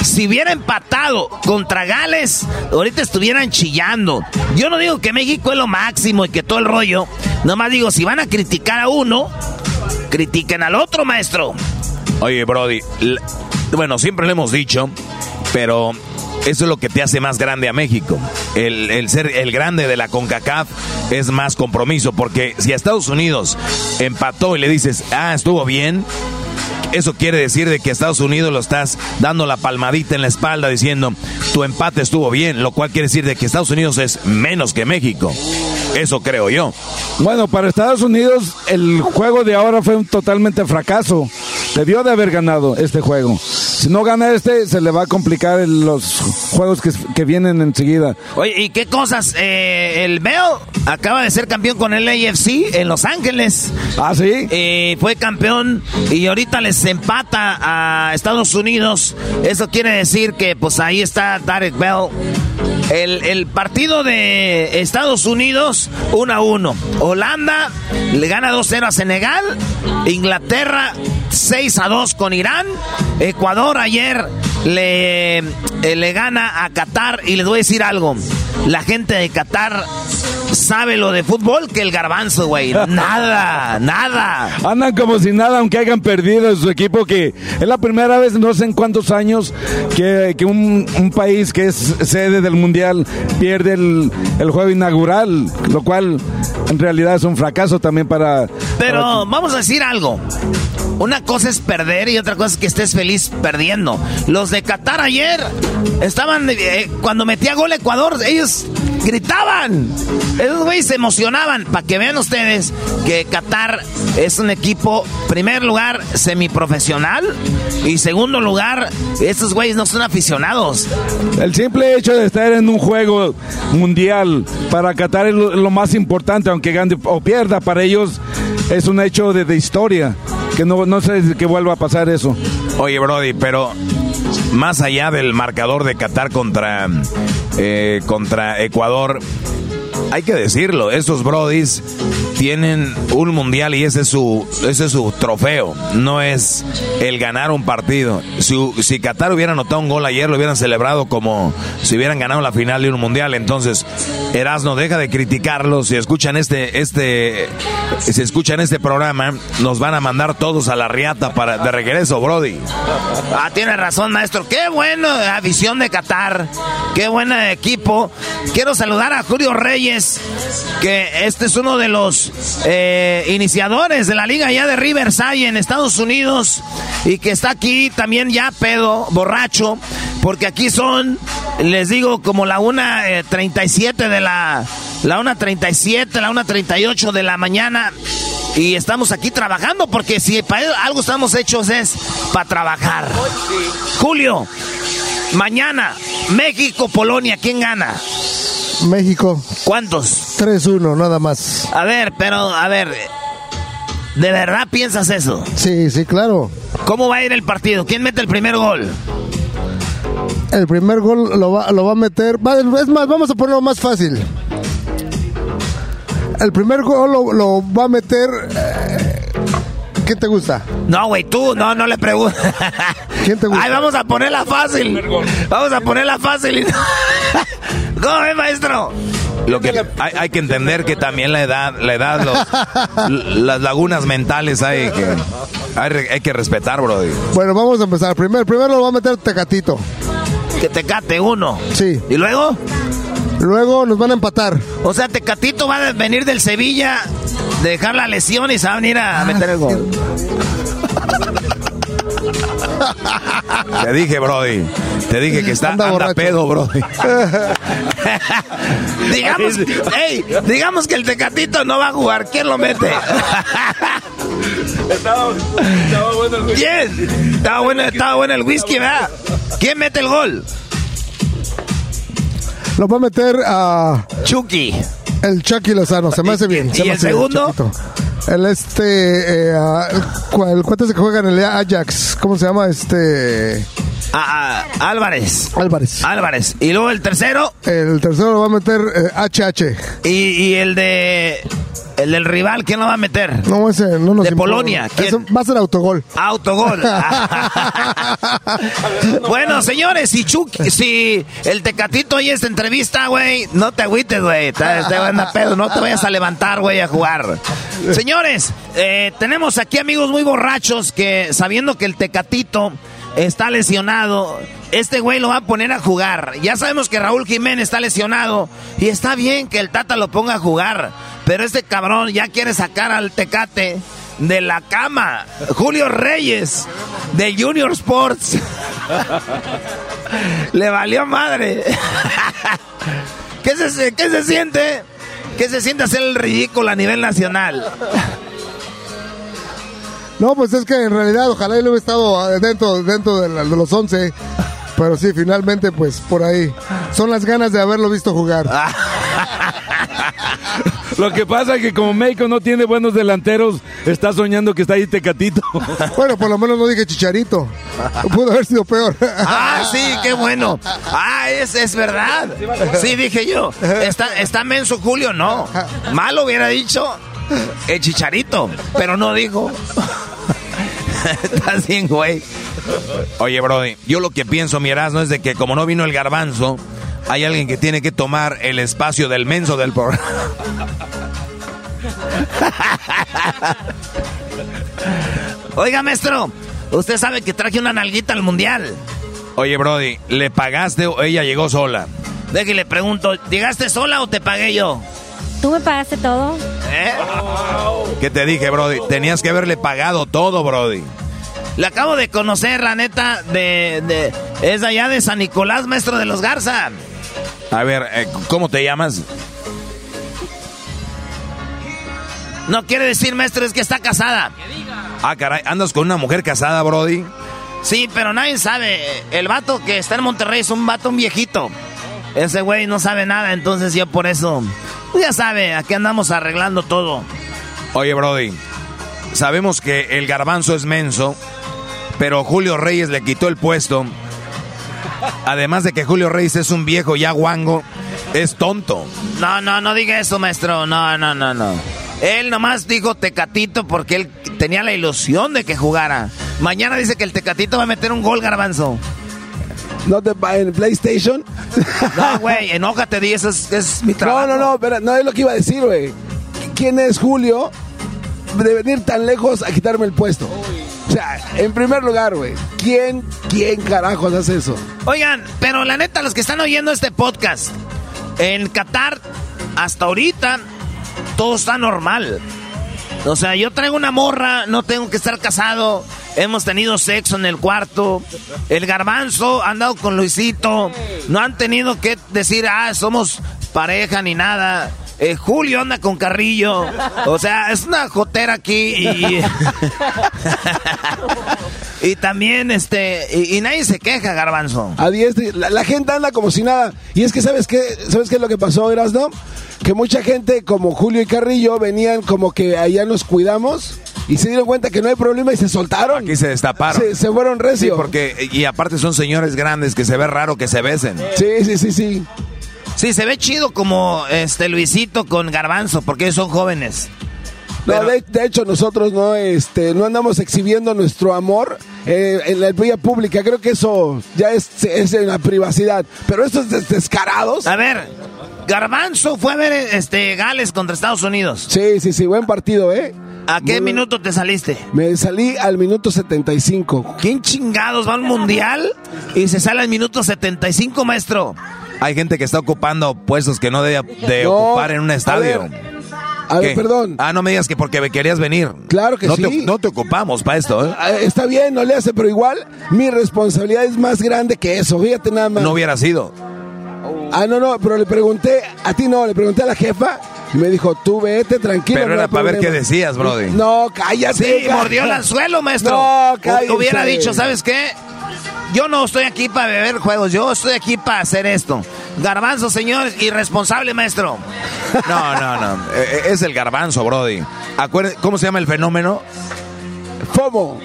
si hubiera empatado contra Gales, ahorita estuvieran chillando. Yo no digo que México es lo máximo y que todo el rollo. Nomás digo, si van a criticar a uno, critiquen al otro, maestro.
Oye, Brody, bueno, siempre lo hemos dicho, pero eso es lo que te hace más grande a México. El, ser el grande de la CONCACAF es más compromiso, porque si a Estados Unidos empató y le dices, ah, estuvo bien, eso quiere decir de que a Estados Unidos lo estás dando la palmadita en la espalda diciendo tu empate estuvo bien, lo cual quiere decir de que Estados Unidos es menos que México. Eso creo yo.
Bueno, para Estados Unidos el juego de ahora fue un totalmente fracaso. Debió de haber ganado este juego. Si no gana este, se le va a complicar los juegos que, vienen enseguida.
Oye, ¿y qué cosas? Eh, el Bell acaba de ser campeón con el AFC en Los Ángeles.
Ah, sí.
Eh, fue campeón y ahorita les empata a Estados Unidos. Eso quiere decir que pues ahí está Derek Bell. El, el, partido de Estados Unidos 1 a 1. Holanda le gana 2-0 a Senegal. Inglaterra 6 a 2 con Irán. Ecuador ayer le, eh, le gana a Qatar y les voy a decir algo. La gente de Qatar sabe lo de fútbol que el garbanzo, güey. Nada, [LAUGHS] nada.
Andan como si nada, aunque hayan perdido su equipo, que es la primera vez, no sé en cuántos años, que, un, país que es sede del Mundial pierde el, juego inaugural, lo cual en realidad es un fracaso también para...
Pero vamos a decir algo. Una cosa es perder y otra cosa es que estés feliz perdiendo. Los de Qatar ayer estaban, eh, cuando metía gol Ecuador, ellos gritaban. Esos güeyes se emocionaban. Para que vean ustedes que Qatar es un equipo, primer lugar, semiprofesional. Y segundo lugar, estos güeyes no son aficionados.
El simple hecho de estar en un juego mundial para Qatar es lo, más importante, aunque gane o pierda, para ellos es un hecho de, historia que no, no sé que vuelva a pasar eso.
Oye, Brody, pero más allá del marcador de Qatar contra, eh, contra Ecuador, hay que decirlo, estos Brodis tienen un mundial y ese es su, ese es su trofeo, no es el ganar un partido. Si, si Qatar hubiera anotado un gol ayer, lo hubieran celebrado como si hubieran ganado la final de un mundial. Entonces, Erasno, deja de criticarlos. Si escuchan este, este, si escuchan este programa, nos van a mandar todos a la riata para, de regreso, Brody.
Ah, tiene razón, maestro. Qué buena visión de Qatar. Qué buen equipo. Quiero saludar a Julio Reyes, que este es uno de los eh, iniciadores de la liga ya de Riverside en Estados Unidos y que está aquí también ya pedo, borracho, porque aquí son, les digo, como la 1.37 eh, de la, la 1.37, la 1.38 de la mañana Y estamos aquí trabajando porque si para algo estamos hechos es para trabajar. Julio, mañana, México, Polonia, ¿quién gana?
México.
¿Cuántos?
3-1, nada más.
A ver, pero, a ver, ¿de verdad piensas eso?
Sí, sí, claro.
¿Cómo va a ir el partido? ¿Quién mete el primer gol?
El primer gol lo va, lo va a meter. Es más, vamos a ponerlo más fácil. El primer gol lo, va a meter. Eh, ¿Quién te gusta?
No, güey, tú, no, no le pregunto. [LAUGHS]
¿Quién te gusta?
Ay, vamos a ponerla fácil. Vamos a ponerla fácil. [LAUGHS] ¿Cómo es, maestro?
Lo que hay, que entender que también la edad, la edad, [LAUGHS] las lagunas mentales hay que, hay, que respetar, bro.
Bueno, vamos a empezar. Primero, primero lo va a meter Tecatito.
Que Tecate uno.
Sí.
¿Y luego?
Luego nos van a empatar.
O sea, Tecatito va a venir del Sevilla, dejar la lesión y se va a venir a meter el gol. [LAUGHS] [LAUGHS]
Te dije, Brody. Te dije que está anda, pedo, Brody. [LAUGHS]
digamos, digamos que el Tecatito no va a jugar. ¿Quién lo mete? [LAUGHS] estaba, bueno el whisky. ¿Quién? Estaba bueno, estaba bueno el whisky, ¿verdad? ¿Quién mete el gol?
Lo va a meter a...
Chucky.
El Chucky Lozano, se me hace bien.
¿Y, el segundo?
El este, eh, el, cuate que juega en el Ajax, ¿cómo se llama? Este...
Ah, ah, Álvarez.
Álvarez.
Álvarez. ¿Y luego el tercero?
El tercero lo va a meter HH.
Eh, ¿Y, y el de... El del rival, ¿quién lo va a meter?
No, ese no nos
De Polonia. ¿quién?
va a ser autogol.
Autogol. [LAUGHS] [LAUGHS] bueno, señores, si Chuck, si el Tecatito oye esta entrevista, güey, no te agüites, güey. Te, van a pedo, no te vayas a levantar, güey, a jugar. Señores, eh, tenemos aquí amigos muy borrachos que sabiendo que el Tecatito está lesionado. Este güey lo va a poner a jugar. Ya sabemos que Raúl Jiménez está lesionado. Y está bien que el Tata lo ponga a jugar. Pero este cabrón ya quiere sacar al Tecate de la cama. Julio Reyes, de Junior Sports. [LAUGHS] Le valió madre. [LAUGHS] ¿Qué se, ¿Qué se siente? ¿Qué se siente hacer el ridículo a nivel nacional? [LAUGHS]
No, pues es que en realidad ojalá él hubiera estado dentro, dentro de, los 11. [LAUGHS] Pero sí, finalmente, pues por ahí. Son las ganas de haberlo visto jugar. [LAUGHS]
Lo que pasa es que como México no tiene buenos delanteros, está soñando que está ahí Tecatito. [LAUGHS]
Bueno, por lo menos no dije Chicharito. Pudo haber sido peor.
Ah, sí, qué bueno. Ah, es, es verdad. Sí, dije yo. ¿Está, ¿Está menso Julio? No. Malo hubiera dicho el Chicharito, pero no dijo. Estás bien, güey.
Oye, Brody, yo lo que pienso, mi no es de que como no vino el garbanzo, hay alguien que tiene que tomar el espacio del menso del programa.
Oiga, maestro, usted sabe que traje una nalguita al mundial.
Oye, Brody, ¿le pagaste o ella llegó sola?
le pregunto, ¿llegaste sola o te pagué yo?
¿Tú me pagaste todo?
¿Eh? ¿Qué te dije, Brody? Tenías que haberle pagado todo, Brody.
Le acabo de conocer, la neta, de, de... Es allá de San Nicolás, maestro de los Garza.
A ver, eh, ¿cómo te llamas?
No quiere decir, maestro, es que está casada.
Ah, caray, ¿andas con una mujer casada, Brody?
Sí, pero nadie sabe. El vato que está en Monterrey es un vato un viejito. Ese güey no sabe nada, entonces yo por eso... Ya sabe, aquí andamos arreglando todo.
Oye, Brody, sabemos que el garbanzo es menso, pero Julio Reyes le quitó el puesto. Además de que Julio Reyes es un viejo ya guango, es tonto.
No, no, no diga eso, maestro. No, no, no, no. Él nomás dijo Tecatito porque él tenía la ilusión de que jugara. Mañana dice que el Tecatito va a meter un gol, garbanzo.
¿No te va en PlayStation?
No, güey, enójate, di, eso es, mi trabajo.
No, no, no, pero no es lo que iba a decir, güey. ¿Quién es Julio de venir tan lejos a quitarme el puesto? O sea, en primer lugar, güey, ¿quién, quién carajos hace eso?
Oigan, pero la neta, los que están oyendo este podcast, en Qatar, hasta ahorita, todo está normal. O sea, yo traigo una morra, no tengo que estar casado. Hemos tenido sexo en el cuarto. El garbanzo ha andado con Luisito. No han tenido que decir, ah, somos pareja ni nada. eh, Julio anda con Carrillo. O sea, es una jotera aquí y... [LAUGHS] y también, este, y, nadie se queja, Garbanzo.
A la, la, gente anda como si nada. Y es que, ¿sabes qué? ¿Sabes qué es lo que pasó, Erasno? Que mucha gente como Julio y Carrillo venían como que allá nos cuidamos y se dieron cuenta que no hay problema y se soltaron.
Aquí se destaparon.
Se, fueron recio.
Sí, porque, y aparte son señores grandes que se ve raro que se besen.
Sí, sí, sí, sí.
Sí, se ve chido como este Luisito con Garbanzo, porque ellos son jóvenes.
No, de, hecho nosotros no, este, no andamos exhibiendo nuestro amor eh, en la vía pública. Creo que eso ya es, es en la privacidad. Pero estos descarados.
A ver, Garbanzo fue a ver este Gales contra Estados Unidos.
Sí, sí, sí, buen partido, ¿eh?
¿A qué minuto te saliste?
Me salí al minuto 75.
¿Quién chingados va al mundial y se sale al minuto 75, maestro?
Hay gente que está ocupando puestos que no debe de ocupar en un estadio.
A ver, perdón.
Ah, no me digas que porque querías venir.
Claro que sí.
no te ocupamos para esto, ¿eh?
Ah, está bien, no le hace, pero igual mi responsabilidad es más grande que eso. Fíjate nada más.
No hubiera sido.
Ah, no, no, pero le pregunté, a ti no, le pregunté a la jefa y me dijo, tú vete tranquilo.
Pero era para ver qué decías, Brody.
No, cállate.
Sí, mordió el anzuelo, maestro. No, cállate. Hubiera dicho, ¿sabes qué? Yo no estoy aquí para beber juegos, yo estoy aquí para hacer esto. Garbanzo, señor, irresponsable, maestro.
No, no, no. E, e, es el garbanzo, Brody. ¿Cómo se llama el fenómeno?
FOMO.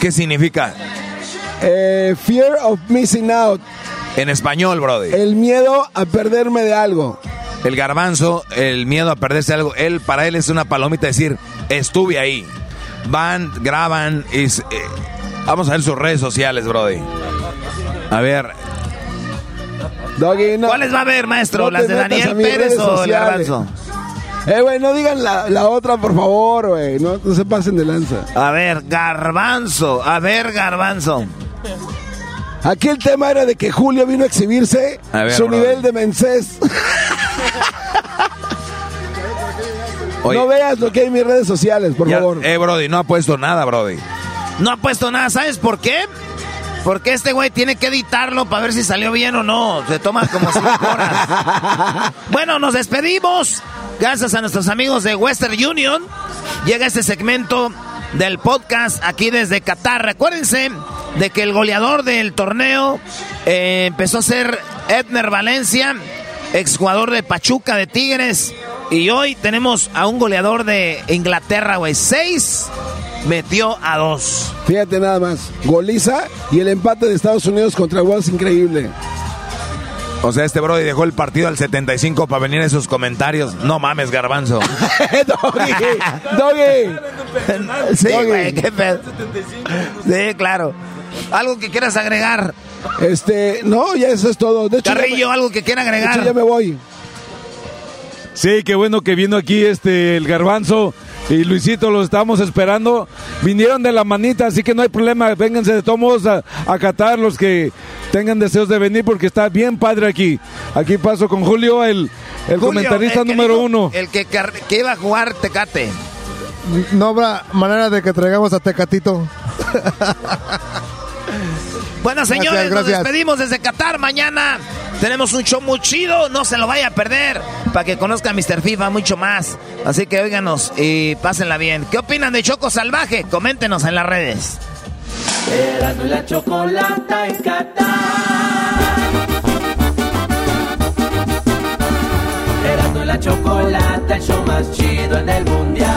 ¿Qué significa?
Eh, fear of missing out.
En español, Brody.
El miedo a perderme de algo.
El garbanzo, el miedo a perderse algo, él para él es una palomita decir, estuve ahí. Van, graban y... Eh, vamos a ver sus redes sociales, Brody. A ver.
¿Cuáles va a ver, maestro? ¿Las de Daniel Pérez o el garbanzo?
Eh, güey, no digan la, otra, por favor, güey. No, no se pasen de lanza.
A ver, garbanzo. A ver, garbanzo.
Aquí el tema era de que Julio vino a exhibirse su nivel de mensés. [LAUGHS] no veas lo que hay en mis redes sociales, por favor.
Eh, Brody, no ha puesto nada, Brody.
No ha puesto nada, ¿sabes por qué? Porque este güey tiene que editarlo para ver si salió bien o no. Se toma como cinco [LAUGHS] horas. bueno, nos despedimos. Gracias a nuestros amigos de Western Union. Llega este segmento del podcast aquí desde Qatar. Recuérdense de que el goleador del torneo eh, empezó a ser Edner Valencia, exjugador de Pachuca de Tigres. Y hoy tenemos a un goleador de Inglaterra, güey. Seis metió a dos.
Fíjate nada más. Goliza y el empate de Estados Unidos contra Wales increíble.
O sea, este Brody dejó el partido al 75 para venir en sus comentarios. No mames, garbanzo. [LAUGHS]
doggy, doggy. [LAUGHS]
Sí, güey, qué pedo. Sí, claro. ¿Algo que quieras agregar?
Este, no, ya eso es todo. De
hecho, Carrillo, algo que quiera agregar.
De ya me voy.
Sí, qué bueno que vino aquí este el garbanzo y Luisito lo estamos esperando. Vinieron de la manita, así que no hay problema. Vénganse de todos modos a, a Qatar los que tengan deseos de venir porque está bien padre aquí. Aquí paso con Julio, el, el comentarista número uno.
El que, que iba a jugar Tecate.
No habrá manera de que traigamos a Tecatito.
bueno, señores, nos despedimos desde Qatar. Mañana tenemos un show muy chido. No se lo vaya a perder. Para que conozca a Mr. FIFA mucho más. Así que óiganos y pásenla bien. ¿Qué opinan de Choco Salvaje? Coméntenos en las redes.
Erasmo la chocolata en Qatar. Erasmo la chocolata, el show más chido en el mundial.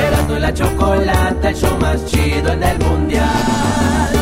Erasmo la chocolata, el show más chido en el mundial.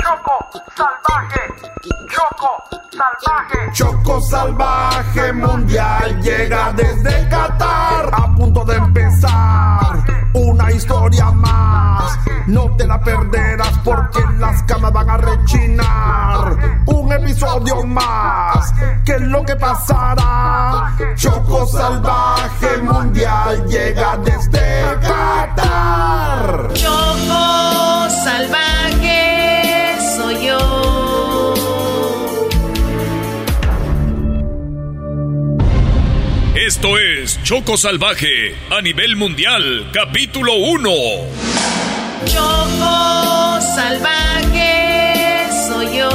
Choco salvaje, Choco salvaje.
Choco salvaje mundial llega desde Qatar. A punto de empezar una historia más. No te la perderás porque las camas van a rechinar. Un episodio más. ¿Qué es lo que pasará? Choco salvaje mundial llega desde Qatar.
Choco salvaje
Esto es Choco Salvaje a nivel mundial, capítulo 1.
Choco salvaje soy yo.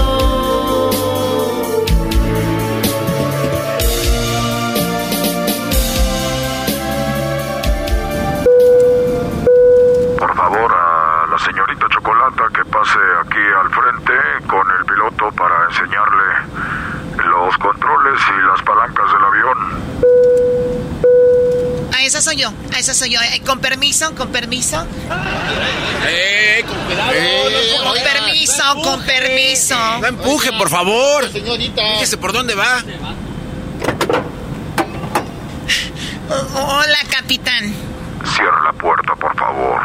Por favor, a la señorita Chocolata que pase aquí al frente con el piloto para enseñarle los controles y las palancas del avión.
A esa soy yo, a esa soy yo. Eh, con permiso, con permiso.
¡Eh, con cuidado!
con permiso, con permiso.
No empuje, por favor. Señorita. Fíjese por dónde va.
Hola, capitán.
Cierra la puerta, por favor.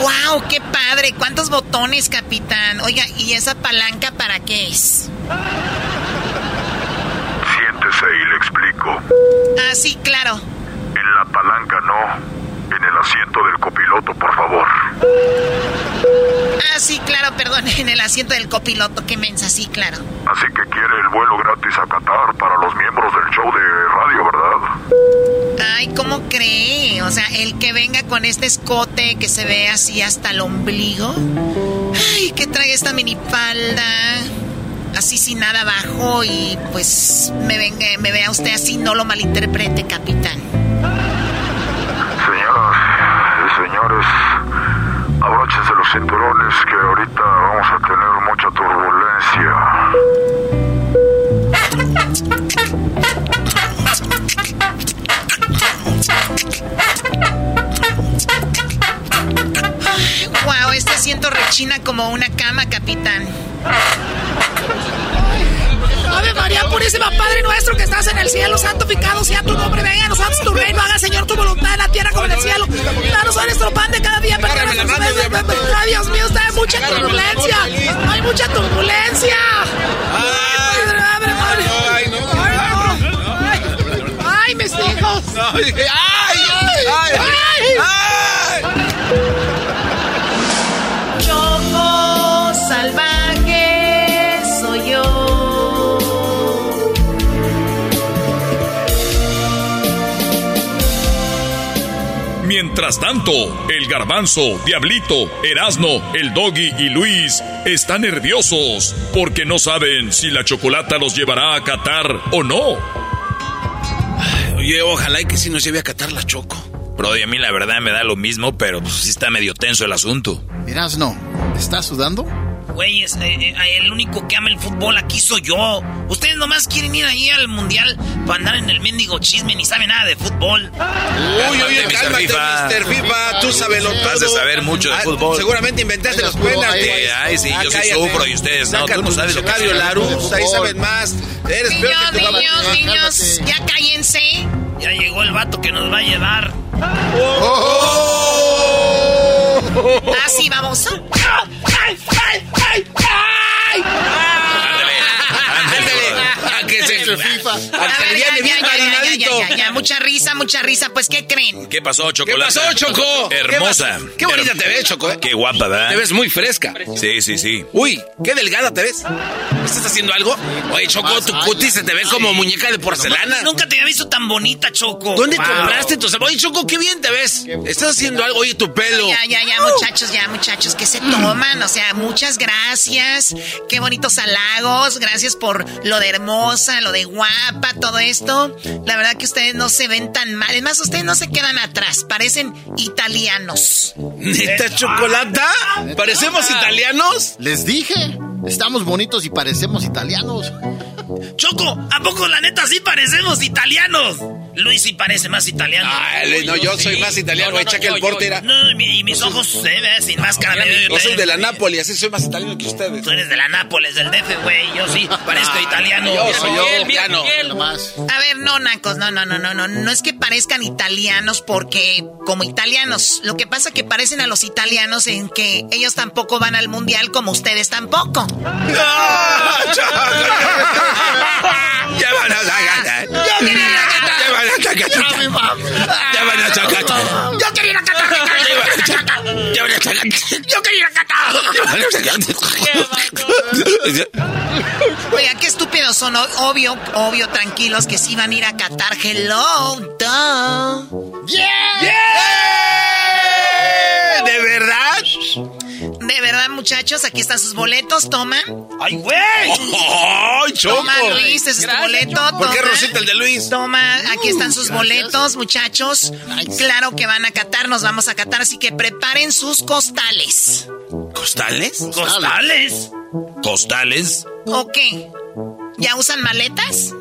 ¡Wow! ¡Qué padre! ¿Cuántos botones, capitán? Oiga, ¿y esa palanca para qué es?
Explico.
Ah, sí, claro.
En la palanca no. En el asiento del copiloto, por favor.
Ah, sí, claro, perdón. [LAUGHS] En el asiento del copiloto, qué mensa, sí, claro.
Así que quiere el vuelo gratis a Qatar para los miembros del show de radio, ¿verdad?
Ay, ¿cómo cree? O sea, el que venga con este escote que se ve así hasta el ombligo. Ay, que traiga esta minifalda. Así sin nada abajo y pues me venga, me vea usted así, no lo malinterprete, capitán.
Señoras y señores, abróchense los cinturones que ahorita vamos a tener mucha turbulencia.
Wow, este asiento rechina como una cama, capitán.
Ave María Purísima, Padre nuestro que estás en el cielo, santificado sea tu nombre, venga a nosotros tu reino, haga Señor tu voluntad en la tierra como en el cielo. Danos hoy nuestro pan de cada día, perdónanos. Ay, Dios mío, está hay mucha turbulencia. Hay mucha turbulencia. Ay. Ay. Ay, Ay, mis hijos.
¡Ay! ¡Ay! ¡Ay!
Choco salvaje
Mientras tanto, el garbanzo, Diablito, Erasno, el Doggy y Luis están nerviosos porque no saben si la chocolata los llevará a Qatar o no.
Oye, ojalá y que sí nos lleve a catar la choco.
Brody, a mí la verdad me da lo mismo, pero pues sí está medio tenso el asunto.
Miras, no. ¿Estás sudando?
Güeyes, eh, eh, el único que ama el fútbol aquí soy yo. Ustedes nomás quieren ir ahí al mundial para andar en el mendigo chisme, ni saben nada de fútbol.
Uy, uy, uy, cálmate, Mr. FIFA. Tú sabes lo todo.
Has de saber mucho de
Ah,
fútbol.
Seguramente inventaste los penaltis.
Ay, ay, sí,
Ah,
yo sí sufro y ustedes no. Tú no sabes lo que es
Larus, ahí sabes más. Eres
Niños,
peor que tu
niños, niños, ya cállense.
Ya llegó el vato que nos va a llevar.
Así vamos.
¡Ay, ay, ay, ay!
Ándale, ándale, a que se bien marinadito. Ya, ya, ya, mucha risa, mucha risa. Pues, ¿qué creen?
¿Qué pasó, Choco?
¿Qué pasó, Choco?
Hermosa.
Qué, bonita te ves, Choco. ¿eh?
Qué guapa, ¿verdad?
Te ves muy fresca.
Sí, sí, sí.
Uy, qué delgada te ves. ¿Estás haciendo algo? Oye, Choco, tu cutis se te ve como muñeca de porcelana.
Nunca te había visto tan bonita, Choco.
¿Dónde
wow.
compraste tus... Oye, Choco, qué bien te ves. Estás haciendo algo. Oye, tu pelo.
Ya, ya, ya, muchachos, ya, muchachos. ¿Qué se mm. toman? O sea, muchas gracias. Qué bonitos halagos. Gracias por lo de hermosa, lo de guapa todo esto. La verdad que ustedes no se ven tan mal. Es más, ustedes no se quedan atrás. Parecen italianos.
¿Neta chocolata? ¿Parecemos italianos?
Les dije, estamos bonitos y parecemos italianos.
Choco, ¿a poco la neta sí parecemos italianos? Luis sí parece más italiano.
Ay, no, yo soy más italiano. Echa que el porte era.
No, y mi- y mis ojos se ven sin máscara.
Yo soy de la Nápoli, así soy más italiano que ustedes.
Tú eres de la Nápoles, del DF, güey. Yo sí parezco italiano.
Yo soy yo, italiano.
A ver, no, Nacos, no, no, no, no, no. No es que parezcan italianos porque, como italianos, lo que pasa es que parecen a los italianos en que ellos tampoco van al mundial como ustedes tampoco. [LAUGHS] [LAUGHS] [LAUGHS]
van a.
Yo quería ir a Qatar. Yo quería ir a Qatar.
A.
Oiga, qué estúpidos son. Obvio, obvio, tranquilos que sí van a ir a Qatar. Hello, duh.
¿De verdad?
De verdad, muchachos, aquí están sus boletos. Toma.
¡Ay, güey!
¡Ay, Choco!
Toma, Luis, ese es tu
Gracias,
boleto.
Choco. ¿Por qué
toma.
Rosita el de Luis?
Toma, aquí están sus
gracias.
boletos, muchachos. Claro que van a Qatar, nos vamos a Qatar, así que preparen sus costales.
¿Costales?
¿Costales?
¿Costales?
¿O qué? ¿Ya usan maletas?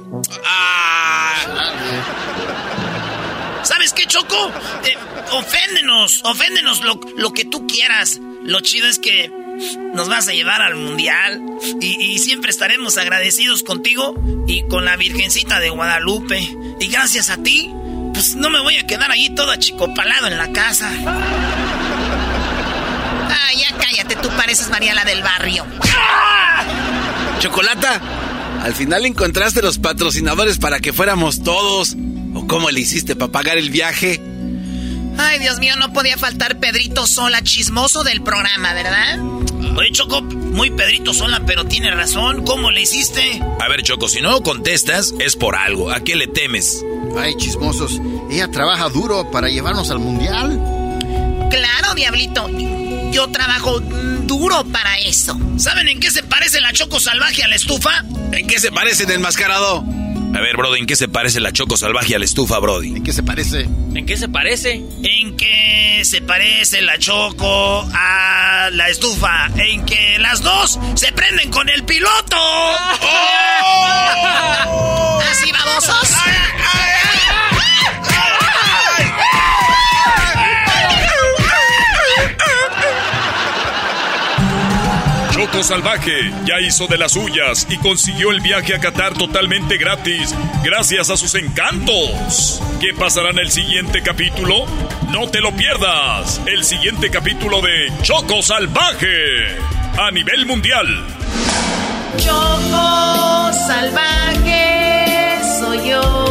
¿Sabes qué, Choco? Eh, oféndenos, oféndenos lo, lo que tú quieras. Lo chido es que nos vas a llevar al mundial y, y siempre estaremos agradecidos contigo y con la Virgencita de Guadalupe. Y gracias a ti, pues no me voy a quedar ahí todo achicopalado en la casa.
Ah, ya cállate, tú pareces Mariela del Barrio.
Chocolata, al final encontraste los patrocinadores para que fuéramos todos. ¿O cómo le hiciste para pagar el viaje?
Ay, Dios mío, no podía faltar Pedrito Sola, chismoso del programa, ¿verdad?
Oye, Choco, muy Pedrito Sola, pero tiene razón. ¿Cómo le hiciste?
A ver, Choco, si no contestas, es por algo. ¿A qué le temes?
Ay, chismosos. Ella trabaja duro para llevarnos al mundial.
Claro, Diablito. Yo trabajo duro para eso.
¿Saben en qué se parece la Choco Salvaje a la estufa?
¿En qué se parece el enmascarado?
A ver, Brody, ¿en qué se parece la Choco Salvaje a la estufa, Brody?
¿En qué se parece?
¿En qué se parece?
En que se parece la Choco a la estufa. En que las dos se prenden con el piloto. [LAUGHS]
¿Así, babosos?
Choco Salvaje ya hizo de las suyas y consiguió el viaje a Qatar totalmente gratis gracias a sus encantos. ¿Qué pasará en el siguiente capítulo? No te lo pierdas. El siguiente capítulo de Choco Salvaje a nivel mundial.
Choco salvaje soy yo.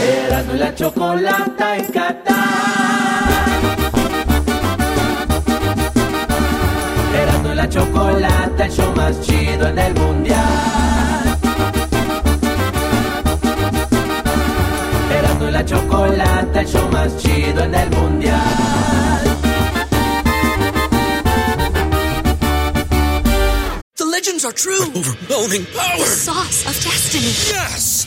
Erasmo y la chocolata en Qatar. Erasmo y la chocolata, el show más chido en el mundial. Erasmo y la chocolata, el show más chido en el mundial.
The legends are true.
Overwhelming power!
The sauce of destiny.
Yes!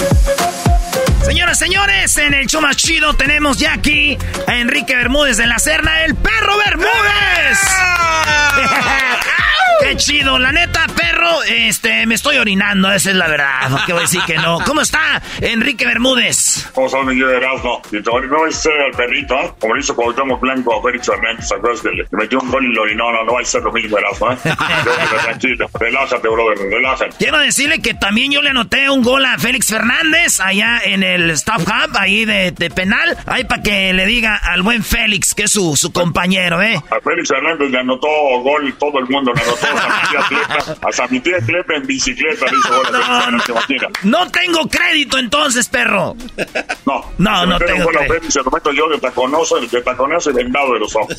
Thank you.
Señoras, señores, en el show más chido tenemos ya aquí a Enrique Bermúdez de la Serna, el perro Bermúdez. [LAUGHS] Qué chido, la neta, perro, este, me estoy orinando, esa es la verdad, que voy a decir que no. ¿Cómo está Enrique Bermúdez?
¿Cómo estás, mi querido Erasmo? Y te no a ser el perrito, ¿eh? Como lo hizo Cuauhtémoc Blanco a Félix Fernández, ¿te acuerdas que le metió un gol y lo orinó? No, no va a ser lo mismo, Erasmo, ¿eh? Tranquilo, [LAUGHS] relájate, brother, relájate.
Quiero decirle que también yo le anoté un gol a Félix Fernández allá en el Staff Hub, ahí de, de penal, ahí para que le diga al buen Félix, que es su, su compañero, ¿eh?
A Félix Fernández le anotó gol, todo el mundo le anotó. Hasta mi tía Clepa en bicicleta le hizo gol a Félix Fernández,
No tengo crédito entonces, perro.
No,
No, no tengo
Bueno,
crédito.
Félix, se lo meto yo de taconoso, de taconazo y vendado de los ojos.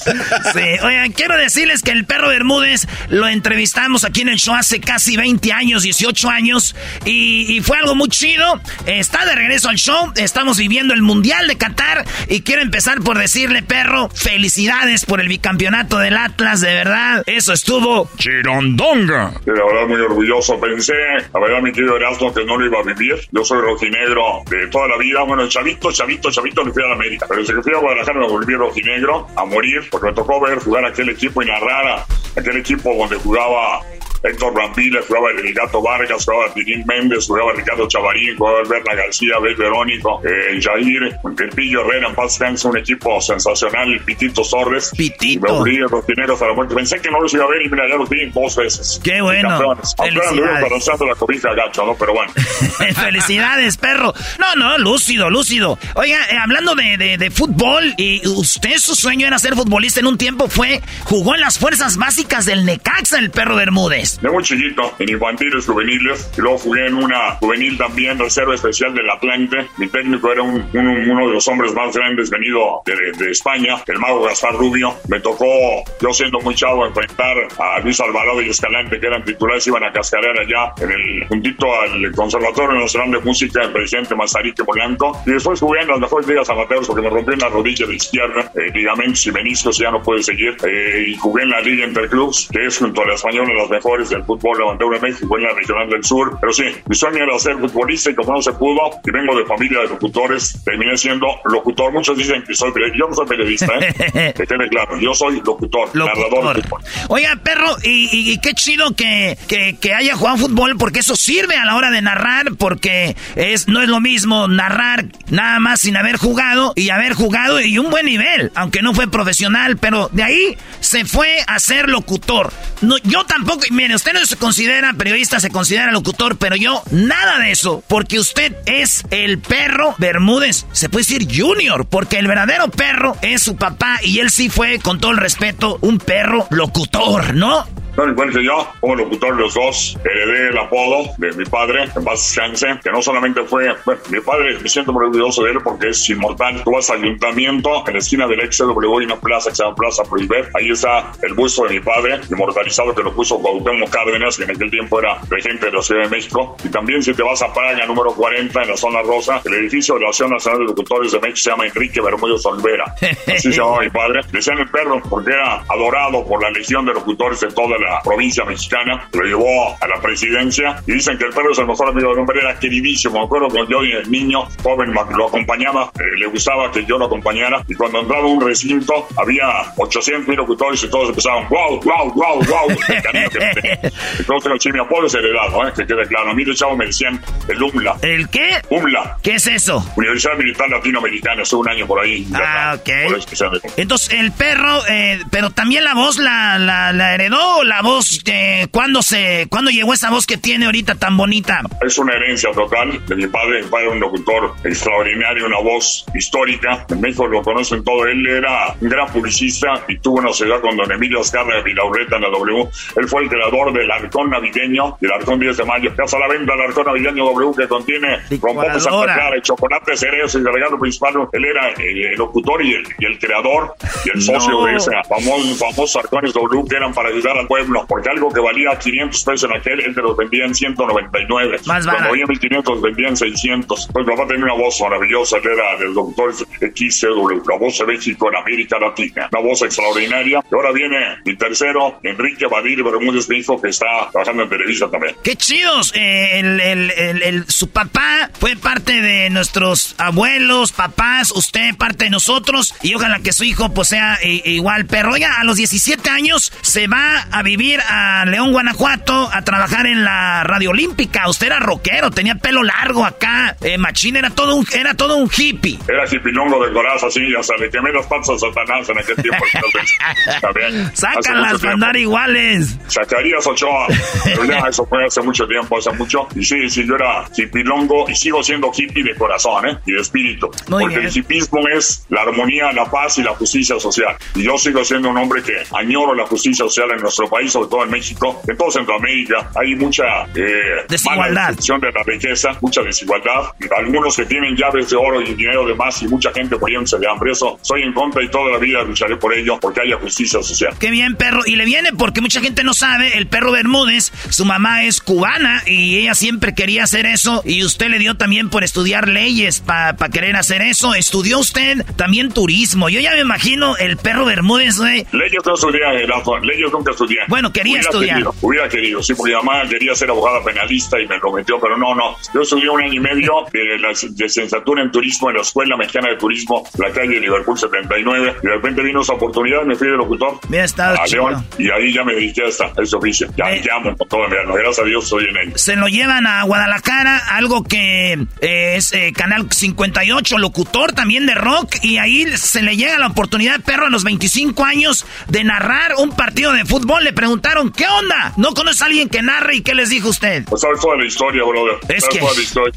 Sí, oigan, quiero decirles que el perro Bermúdez lo entrevistamos aquí en el show hace casi 20 años, 18 años, y, y fue algo muy chido. Está de regreso al show, estamos viviendo el Mundial de Qatar, y quiero empezar por decirle, perro, felicidades por el bicampeonato del Atlas, de verdad. Eso estuvo chirondonga.
La verdad, muy orgulloso. Pensé, la verdad, mi querido Erasmo, que no lo iba a vivir. Yo soy rojinegro de toda la vida. Bueno, chavito, chavito, chavito, me fui a la América. Pero desde que fui a Guadalajara me volví rojinegro a morir, porque me tocó ver jugar aquel equipo y narrar aquel equipo donde jugaba Héctor Brambila, jugaba el Gato Vargas, jugaba Tirín Méndez, jugaba Ricardo Chavarín, jugaba Berna García, Abel Verónico, eh, Jair, el Pillo Herrera, en paz un equipo sensacional, Pitito Torres.
Pitito.
Y me volví rojinegro hasta la muerte. Pensé que no los iba a ver y mira, ya los vi dos veces.
Qué bueno.
Campeones.
Felicidades.
la cobija gacho, ¿no? Pero bueno. [LAUGHS]
Felicidades, perro. No, no, lúcido, lúcido. Oiga, eh, hablando de, de- de fútbol, y usted su sueño era ser futbolista en un tiempo, fue, jugó en las fuerzas básicas del Necaxa, el perro Bermúdez.
De muy chiquito, en infantiles, juveniles, y luego jugué en una juvenil también, reserva especial del Atlante. Mi técnico era un- un- uno de los hombres más grandes venido de, de España, el mago Gaspar Rubio. Me tocó, yo siendo muy chavo, enfrentar a Luis Alvarado y Escalante, que eran titulares, iban a cascarear allá en el juntito al Conservatorio Nacional de Música, el presidente Mazarique Polanco. Y después jugué en las mejores ligas amateurs porque me rompí en la rodilla de izquierda, eh, ligamentos y meniscos, y ya no pude seguir. Eh, y jugué en la Liga Interclubs, que es junto a la española las mejores del fútbol amateur en México, en la Regional del Sur. Pero sí, mi sueño era ser futbolista y como no se pudo, y vengo de familia de locutores, terminé siendo locutor. Muchos dicen que soy periodista. Yo no soy periodista, ¿eh? [LAUGHS] que quede claro. Yo soy locutor, narrador de fútbol.
Oiga, perro, y, y- y qué chido que, que, que haya jugado fútbol, porque eso sirve a la hora de narrar, porque es, no es lo mismo narrar nada más sin haber jugado y haber jugado y un buen nivel, aunque no fue profesional, pero de ahí se fue a ser locutor. No, yo tampoco, usted no se considera periodista, se considera locutor, pero yo nada de eso, porque usted es el perro Bermúdez, se puede decir junior, porque el verdadero perro es su papá y él sí fue, con todo el respeto, un perro locutor, ¿no?
No, igual que yo, como locutor de los dos, heredé el apodo de mi padre, en paz descanse, que no solamente fue, bueno, mi padre, me siento muy orgulloso de él porque es inmortal. Tú vas al ayuntamiento, en la esquina del ex W hay una plaza que se llama Plaza Prohibet, ahí está el busto de mi padre, inmortalizado que lo puso Cuauhtémoc Cárdenas, que en aquel tiempo era regente de la Ciudad de México. Y también si te vas a Praga, número 40, en la zona rosa, el edificio de la Asociación Nacional de Locutores de México se llama Enrique Bermúdez Olvera. Así se llamaba mi padre. Decían el perro porque era adorado por la legión de locutores de toda la provincia mexicana. Lo llevó a la presidencia y dicen que el perro es el mejor amigo del hombre. Era queridísimo. Me acuerdo cuando yo de niño, joven, lo acompañaba. eh, le gustaba que yo lo acompañara. Y cuando entraba a un recinto, había 800 mil locutores y todos empezaban, wow, wow, wow, wow. El cariño que me tenía. Entonces sí, mi apodo es heredado, ¿eh? que quede claro. A mí de chavo me decían el UMLA.
¿El qué?
UMLA.
¿Qué es eso?
Universidad Militar Latinoamericana. Estuve un año por ahí.
Ah, ok. Entonces, el perro, eh, pero también la voz la, la, la heredó o la voz? Eh, ¿cuándo, se, ¿Cuándo llegó esa voz que tiene ahorita tan bonita?
Es una herencia total de mi padre. Mi padre era un locutor extraordinario, una voz histórica. En México lo conocen todo. Él era un gran publicista y tuvo una sociedad con don Emilio Azcarra de Vilaureta en la W. Él fue el creador del arcón navideño, del arcón 10 de mayo. Casa a la venta el arcón navideño W que contiene rompope Santa Clara, chocolate, cerezo y de regalo principal. Él era el, locutor y el, y el, creador y el socio de ese famoso, famosos arcones W que eran para ayudar al pueblo. Porque algo que valía 500 pesos en aquel, él te los vendía en 199.
Más
Cuando había 1500, vendía en 600. Pues mi papá tenía una voz maravillosa. Él era del doctor XCW, la voz de México en América Latina. Una voz extraordinaria. Y ahora viene mi tercero, Enrique Badir Bermúdez, mi hijo, que está trabajando en Televisa también.
¡Qué chidos! Eh, el, el, el, su papá fue parte de nuestros abuelos, papás, usted parte de nosotros. Y ojalá que su hijo pues sea eh, igual perro. Oiga, a los 17 años se va a vivir a León, Guanajuato, a trabajar en la radio olímpica. Usted era rockero, tenía pelo largo acá. Eh, Machín era todo un, era todo un hippie.
Era hippilongo de coraza, así, o sea, le quemé las patas a Satanás en aquel tiempo. [LAUGHS]
Sácanlas para andar iguales.
Zacarías Ochoa. Pero ya eso fue hace mucho tiempo, hace mucho. Y sí, sí, yo era hippilongo y sigo siendo hippie de corazón, ¿eh? Y de espíritu. Porque el hippismo es la armonía, la paz y la justicia social. Y yo sigo siendo un hombre que añoro la justicia social en nuestro país, sobre todo en México, en todo Centroamérica. Hay mucha eh,
desigualdad.
de la riqueza, mucha desigualdad. Algunos que tienen llaves de oro y dinero de más y mucha gente muriéndose de hambre. Eso soy en contra y toda la vida lucharé por ello porque haya justicia social.
Qué bien, perro. Y le viene porque mucha gente no sabe, el perro Bermúdez, su mamá es cubana y ella siempre quería hacer eso y usted le dio también por estudiar leyes para querer hacer eso. Estudió usted también turismo. Yo ya me imagino el perro Bermúdez, güey.
Leyes no estudié, leyes nunca estudié.
Bueno, quería estudiar.
hubiera querido, sí, porque mamá quería ser abogada penalista y me prometió, pero no, no. Yo estudié un año y medio [LAUGHS] de, la, de en turismo en la Escuela Mexicana de Turismo, la calle Liverpool 79, y de repente vino esa oportunidad, me fui de locutor
Bien estado,
a León, y ahí ya me dediqué a, esta, a ese oficio. Ya me llamo con todo mi Gracias a Dios soy en él.
Se lo llevan a Guadalajara, algo que eh, es eh, Canal 58, locutor también de rock, y ahí se le llega la oportunidad, perro, a los 25 años de narrar un partido de fútbol. Le preguntaron, ¿qué onda? ¿No conoce a alguien que narre y qué les dijo usted?
Pues sabes toda la historia, brother.
Es que...
toda la historia.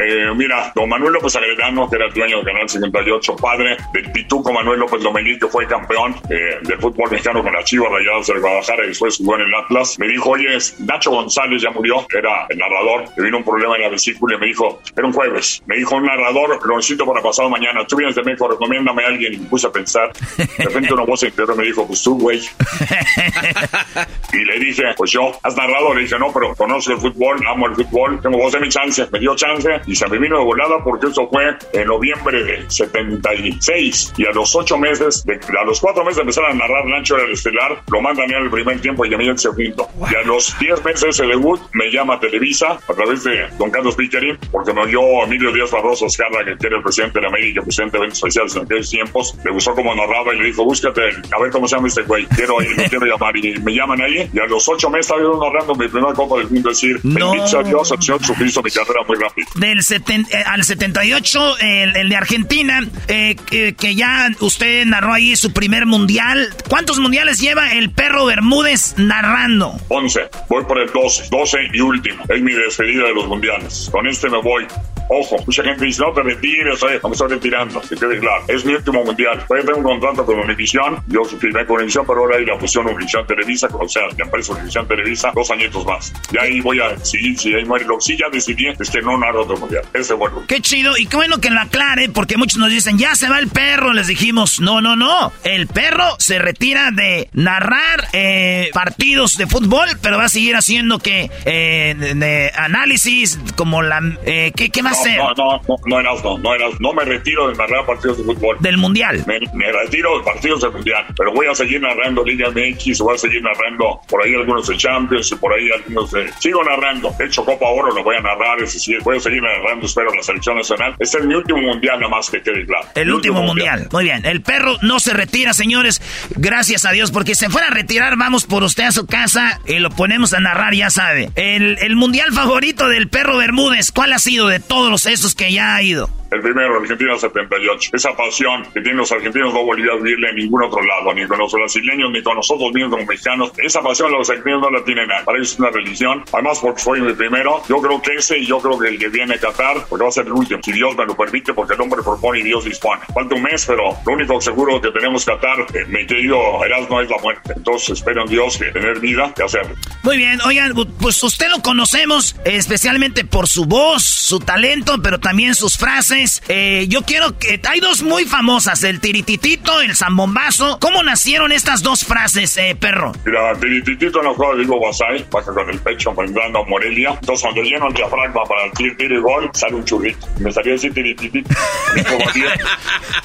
Eh, mira, don Manuel López Agredano, que era el dueño del Canal 58, padre del pituco Manuel López Lomelí, que fue campeón eh, del fútbol mexicano con la Chivas Rayadas de Guadalajara y después jugó en el Atlas, me dijo, oye, Nacho González ya murió, era el narrador, le vino un problema en la vesícula y me dijo, era un jueves, me dijo un narrador, lo necesito para pasado mañana, tú vienes de México, recomiéndame a alguien y me puse a pensar, de repente una voz interior me dijo, pues tú, güey. [LAUGHS] y le dije, pues yo, has narrado, le dije, no, pero conozco el fútbol, amo el fútbol, tengo voz de mi chance, me dio chance y se me vino de volada porque eso fue en noviembre de 76 y a los ocho meses, de, a los cuatro meses de empezar a narrar Nacho era el estelar, lo mandan en el primer tiempo y a mí el segundo. Y a los diez meses de debut me llama Televisa a través de don Carlos Pickering porque me oyó Emilio Díaz Barroso Escarra, que era el presidente de América, presidente de eventos especiales en aquellos tiempos, le gustó como narraba y le dijo, búscate, a ver cómo se llama este güey, quiero ir, quiero llamar y me llaman ahí y a los ocho meses yo narrando mi primera Copa del Mundo, es decir,
no.
bendito Dios, al Señor Jesucristo, mi carrera muy rápido.
Del 70 eh, al 78, el, el de Argentina, eh, que, que, ya usted narró ahí su primer mundial. ¿Cuántos mundiales lleva el perro Bermúdez narrando?
11. Voy por el 12. 12 y último. Es mi despedida de los mundiales. Con este me voy. Ojo, mucha gente dice, no te retires, oye, no me estoy retirando, que quede claro. Es mi último mundial. A tener un contrato con Univisión, yo firmé con Univisión, pero ahora hay la fusión Univisión Televisa, o sea, la empresa Univisión Televisa, dos añitos más. Y ahí voy a seguir, si ahí muere sí ya decidí es que no narro otro mundial. Ese bueno.
Qué chido, y qué bueno que lo aclare, porque muchos nos dicen, ya se va el perro, les dijimos, no, no, no. El perro se retira de narrar eh, partidos de fútbol, pero va a seguir haciendo que eh, análisis, como la... Eh, ¿qué, ¿Qué más?
No, no, no, no, eras, no, no, eras, no me retiro de narrar partidos de fútbol.
Del Mundial.
Me, me, retiro de partidos del Mundial, pero voy a seguir narrando Liga MX, voy a seguir narrando por ahí algunos de Champions y por ahí algunos de... Sigo narrando, de hecho Copa Oro lo voy a narrar, es decir, voy a seguir narrando, espero, la selección nacional. Este es mi último Mundial, nada más que quede claro.
El, último, último mundial. mundial. Muy bien, el perro no se retira, señores, gracias a Dios, porque si se fuera a retirar, vamos por usted a su casa y lo ponemos a narrar, ya sabe. El, el Mundial favorito del perro Bermúdez, ¿cuál ha sido de todos esos que ya ha ido?
El primero, Argentina 78. Esa pasión que tienen los argentinos no volví a vivirla en ningún otro lado, ni con los brasileños, ni con nosotros mismos como mexicanos. Esa pasión los argentinos no la tienen nada. Para ellos es una religión. Además, porque fue mi primero, yo creo que ese y yo creo que el que viene a Qatar, porque va a ser el último, si Dios me lo permite, porque el hombre propone y Dios dispone. Falta un mes, pero lo único seguro que tenemos Qatar, eh, mi querido Erasmo, es la muerte. Entonces espero en Dios que tener vida y hacerlo.
Muy bien, oigan, pues usted lo conocemos especialmente por su voz, su talento, pero también sus frases. Eh, yo quiero que... Hay dos muy famosas, el tirititito, el zambombazo. ¿Cómo nacieron estas dos frases, eh, perro?
Mira, tirititito en los juegos digo Basay, baja con el pecho, enfrentando a Morelia. Entonces cuando lleno el diafragma para el tir, tir y gol, sale un churrito. Me salía decir tirititito. [LAUGHS]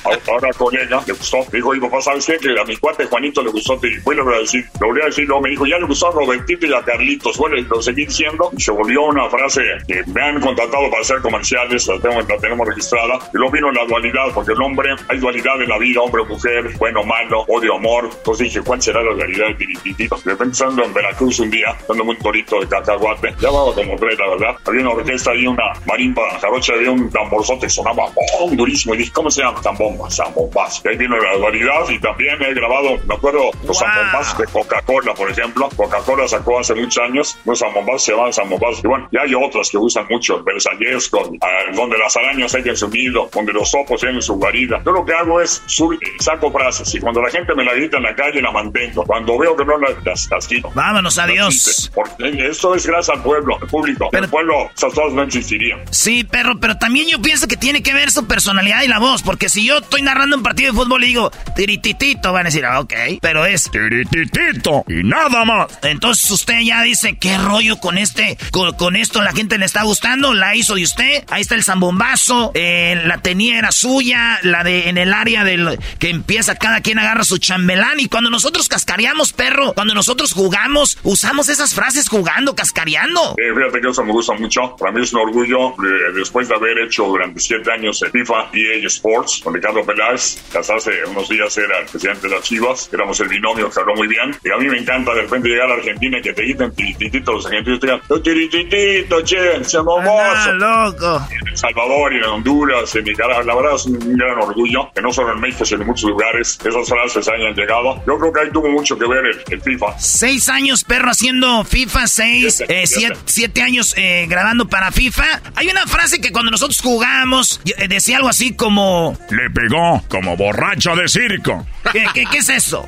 Ahora colega, le gustó. Dijo, y papá, ¿sabes qué? Que a mi cuate Juanito le gustó. Bueno, le voy a decir, lo voy a decir, luego me dijo, ya le gustó a Robertito y a Carlitos. Bueno, lo seguí diciendo y se volvió una frase que me han contratado para hacer comerciales, la, tengo, la tenemos registrada. Y luego vino la dualidad, porque el hombre, hay dualidad en la vida, hombre mujer, bueno malo, odio amor. Entonces dije, ¿cuál será la dualidad de Tirititito? De repente estando en Veracruz un día, dando un torito de cacahuate, ya va como tres, la verdad. Había una orquesta ahí, una marimba jarocha, había un tamborzote, sonaba ¡bom! durísimo. Y dije, ¿cómo se llama? Tambombas, zambombas. Y ahí vino la dualidad y también he grabado, me acuerdo, los zambombas de Coca-Cola, por ejemplo. Coca-Cola sacó hace muchos años unos zambombas, se llaman zambombas. Y bueno, ya hay otras que usan mucho, el versallesco, donde las arañas hayan su nido, donde los sopos tienen su guarida. Yo lo que hago es subir, saco frases y cuando la gente me la grita en la calle la mantengo. Cuando veo que no las, las quito.
Vámonos, adiós.
Porque esto es gracias al pueblo, al público. el pueblo, esas cosas no existirían.
Sí, perro, pero también yo pienso que tiene que ver su personalidad y la voz, porque si yo estoy narrando un partido de fútbol y digo tirititito, van a decir, ah, ok, pero es
tirititito y nada más.
Entonces usted ya dice, ¿qué rollo con este, con, esto la gente le está gustando? La hizo de usted. Ahí está el zambombazo, eh, la tenía era suya, la de en el área del que empieza cada quien agarra su chambelán y cuando nosotros cascareamos, perro, cuando nosotros jugamos, usamos esas frases jugando, cascareando.
Eh, fíjate que eso me gusta mucho. Para mí es un orgullo eh, después de haber hecho durante siete años en FIFA EA Sports con Ricardo Peláez, que hasta hace unos días era el presidente de las Chivas, éramos el binomio que habló muy bien. Y a mí me encanta de repente llegar a Argentina y que te quiten tirititito los argentinos te digan, tirititito, che, se
loco.
En El Salvador y en Honduras, en Nicaragua, la verdad es un gran orgullo que no solo en México, sino en muchos lugares esas frases hayan llegado. Yo creo que ahí tuvo mucho que ver el, FIFA.
Seis años, perro, haciendo FIFA, seis, siete, eh, siete, años eh, grabando para FIFA. Hay una frase que cuando nosotros jugamos eh, decía algo así como...
Le pegó como borracho de circo.
¿Qué, qué, es eso?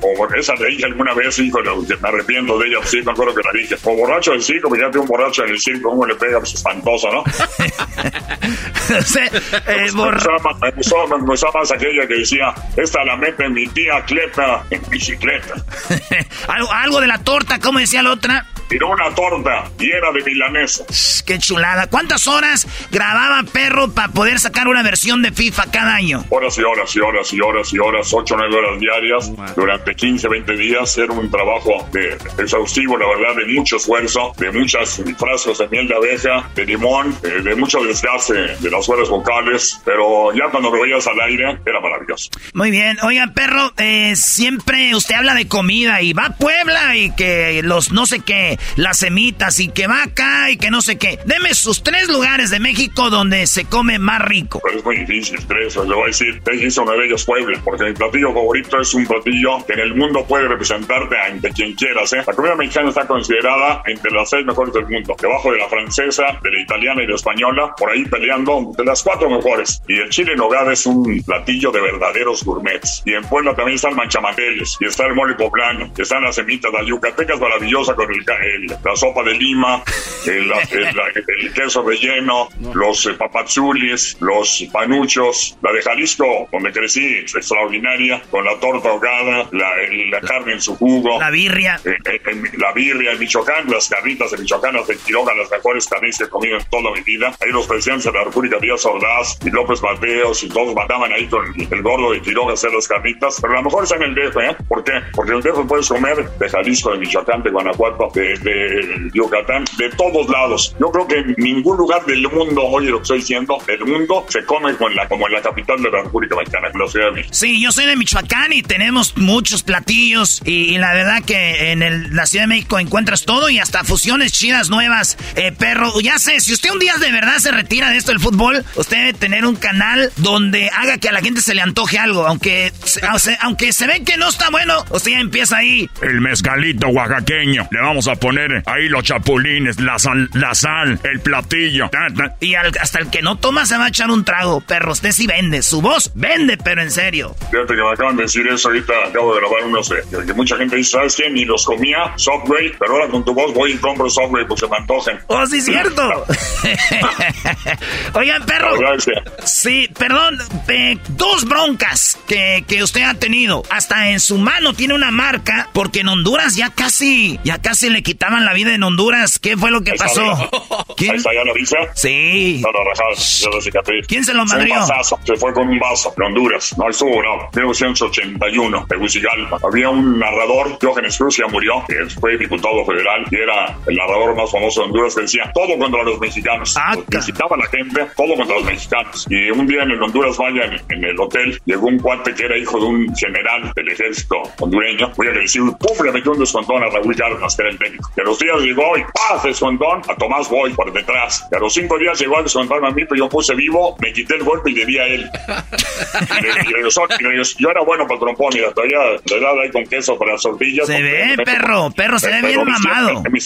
o esa le dije alguna vez, hijo, me arrepiento de ella, sí, me acuerdo que la dije. O borracho del circo, fíjate un borracho en el circo, cómo le pega, pues espantoso, ¿no? [LAUGHS] [LAUGHS]
eh,
me, más aquella que decía, esta la mete mi tía Cleta en bicicleta. [LAUGHS]
algo, algo de la torta, ¿cómo decía la otra?
tiró una torta y era de milanesa.
Qué chulada. ¿Cuántas horas grababa Perro para poder sacar una versión de FIFA cada año?
Horas y horas y horas y horas y horas, 8 o 9 horas diarias, durante 15, 20 días. Era un trabajo de, exhaustivo, la verdad, de mucho esfuerzo, de muchas frascos de miel de abeja, de limón, eh, de mucho desgaste de las cuerdas vocales, pero ya cuando lo veías al aire, era maravilloso.
Muy bien. Oigan, Perro, eh, siempre usted habla de comida y va a Puebla y que los no sé qué las semitas y que va acá y que no sé qué. Deme sus tres lugares de México donde se come más rico.
Pero es muy difícil, tres. Le voy a decir, hice uno de ellos Puebla, porque mi platillo favorito es un platillo que en el mundo puede representarte ante quien quieras. ¿eh? La comida mexicana está considerada entre las seis mejores del mundo, debajo de la francesa, de la italiana y de la española, por ahí peleando de las cuatro mejores. Y el chile en nogada es un platillo de verdaderos gourmets. Y en Puebla también están manchamanteles, y está el mole poblano, y están las semitas, la yucateca es maravillosa con el, la sopa de lima, el, queso relleno, los eh, los panuchos, la de Jalisco, donde crecí, extraordinaria, con la torta ahogada, la, carne en su jugo.
La birria.
Eh, eh, la birria en Michoacán, las carnitas de Michoacán, las de Quiroga, las mejores carnes que he comido en toda mi vida. Ahí los presidentes de la República Díaz Ordaz y López Mateos y todos mataban ahí con el gordo de Quiroga hacer las carnitas. Pero a lo mejor está en el DF, ¿eh? ¿Por qué? Porque en el DF puedes comer de Jalisco, de Michoacán, de Guanajuato, de de, Yucatán, de todos lados. Yo creo que en ningún lugar del mundo, oye lo que estoy diciendo, del mundo, se come la, como en la capital de la República Mexicana, que la Ciudad de México.
Sí, yo soy de Michoacán y tenemos muchos platillos y, y la verdad que en el- la Ciudad de México encuentras todo y hasta fusiones chidas nuevas. Eh, perro, ya sé, si usted un día de verdad se retira de esto del fútbol, usted debe tener un canal donde haga que a la gente se le antoje algo, aunque, se- o sea, aunque se ve que no está bueno, usted ya empieza ahí.
El mezcalito oaxaqueño. Le vamos a poner ahí los chapulines, la sal, la sal el platillo. Ta, ta.
Y al- hasta el que no toma se va a echar un trago, perro, usted sí vende, su voz vende, pero en serio.
Fíjate que me acaban de decir eso ahorita, acabo de grabar unos de que mucha gente dice, ¿sabes qué? Ni los comía, Subway, pero ahora con tu voz voy y compro Subway porque se me antojen.
¡Oh, sí, cierto! [LAUGHS] [LAUGHS] Oigan, perro. Sí, perdón, eh, dos broncas que, que usted ha tenido. Hasta en su mano tiene una marca, porque en Honduras ya casi, ya casi le quitaban la vida en Honduras. ¿Qué fue lo que pasó?
mira. Ahí está ya la visa.
Sí.
Ya la cicatriz.
¿Quién se lo madrió?
Se fue con un vaso de Honduras. No, estuvo bravo. 1981, Tegucigalpa. Había un narrador, Diógenes Cruz, ya murió, que fue diputado federal y era el narrador más famoso de Honduras, que decía todo contra los mexicanos. Visitaba a la gente, todo contra los mexicanos. Y un día en el Honduras Vaya, en, en el hotel, llegó un cuate que era hijo de un general del ejército hondureño, muy agresivo, ¡pum! le metió un descontón a Raúl Cárdenas, que era el técnico. Y a los días llegó y ¡paz! descontón a Tomás Boy por detrás. Y a los cinco días llegó el descontón a mí, pero yo puse vivo, me quité el golpe y le di a él. Y regresó, y regresó. Yo era bueno para trompón, mira, todavía le daba ahí con queso para las tortillas.
Se ve, perro, perro, se ve bien mamado.
En mis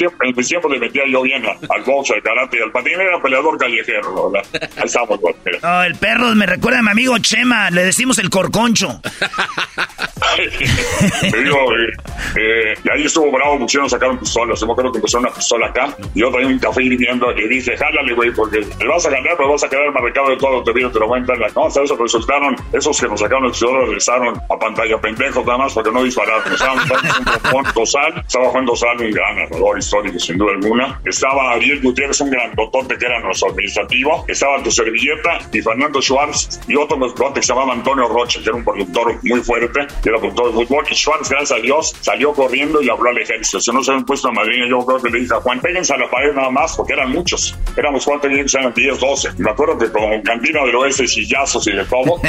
tiempos, le metía yo bien al box, al karate y al patín. Era peleador callejero, ¿verdad? Ahí estamos, pues, mira.
Oh, el perro me recuerda a mi amigo Chema, le decimos el corconcho.
Te digo, eh, eh, y ahí estuvo bravo, pusieron sacaron pistolas. Yo me acuerdo que pusieron una pistola acá. Y yo traía un café hirviendo y dije, jálale, güey, porque te vas a ganar, pero vas a quedar marcado de todo. Te vino, te lo voy a entrar. No, hasta eso resultaron, esos que nos sacaron el pistola regresaron a pantalla pendejos nada más porque no dispararon. Estaban jugando Dosal, estaba Juan Dosal, un gran narrador histórico, sin duda alguna. Estaba Ariel Gutiérrez, un gran totote que era nuestro administrativo. Estaba tu servilleta y Fernando Schwartz y otro que se llamaba Antonio Rocha, que era un productor muy fuerte, que era productor de fútbol. Y Schwartz, gracias a Dios, salió corriendo y habló al ejército. Si no se habían puesto a madrina, yo creo que le dije a Juan, péguense a la pared nada más, porque eran muchos. Éramos cuántos años, eran 10, 12. Y me acuerdo que con cantina del oeste, sillazos y de todo.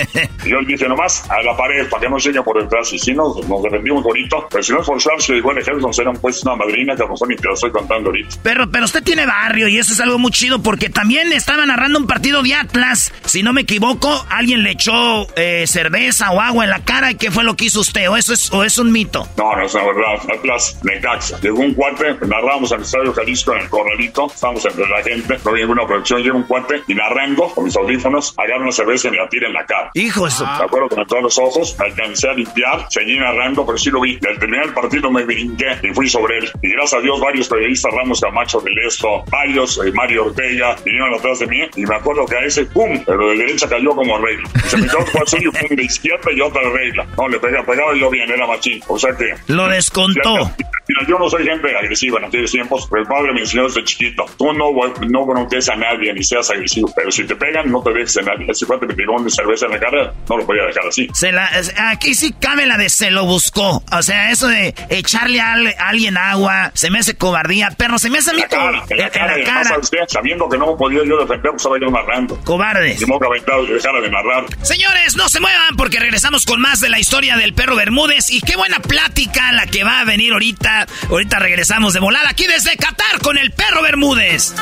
y [LAUGHS] yo le dije nomás a la pared, para que no llegue por detrás. Y si nos, nos defendimos bonito, pero si no es por Schwartz, que llegó el ejército, nos hubieran puesto una madrina que a lo mejor ni te la estoy contando ahorita.
Pero, pero usted tiene barrio y eso es algo muy chido porque también estaba narrando un partido de Atlas. Si no me equivoco, alguien le echó eh, cerveza o agua en la cara y qué fue lo que hizo usted. O eso es, o es un mito.
No, no es la verdad. Atlas Necaxa. Llegó un cuate, narramos al Estadio Jalisco en el corralito, estábamos entre la gente, no había ninguna producción, llega un cuate y narrando con mis audífonos, agarra una cerveza y me la tira en la cara.
Hijo eso.
Me acuerdo que me entró a los ojos, me alcancé a limpiar, seguí narrando, pero sí lo vi. Y al terminar el partido me brinqué y fui sobre él. Y gracias a Dios, varios periodistas, Ramos Camacho del Esto, varios, eh, Mario Ortega, vinieron atrás de mí y me acuerdo que a ese, ¡pum! Pero de derecha cayó como regla. Y se me quedó otro suyo, ¡pum! De izquierda y otra regla. No, le pegaba, pegaba yo bien, era machín. O sea que...
Lo descontó.
Mira, yo no soy gente agresiva en aquellos tiempos, pero el padre me enseñó desde chiquito. Tú no, no bronques a nadie ni seas agresivo, pero si te pegan, no te dejes a nadie. Ese cuate me tiró un de cerveza en la cara, no lo podía dejar así.
Se la, aquí sí cabe la de se lo buscó. O sea, eso de echarle a, al- a alguien agua, se me hace cobardía. Perro, se me hace a mí
En la cara, en la
en
cara,
la cara.
¿sabes qué? sabiendo que no podía yo defender, pues estaba yo narrando.
Cobardes.
Y me aventado y dejara de narrar.
Señores, no se muevan porque regresamos con más de la historia del perro Bermúdez. Y qué buena plática la que va a venir ahorita. Ahorita regresamos de volada aquí desde Qatar con el perro Bermúdez.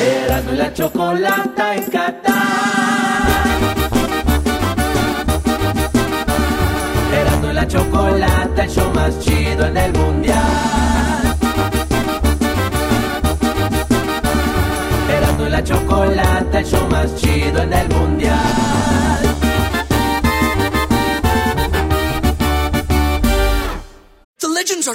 Erasmo y la chocolata en Qatar. Erasmo y la chocolata, el show más chido en el mundial.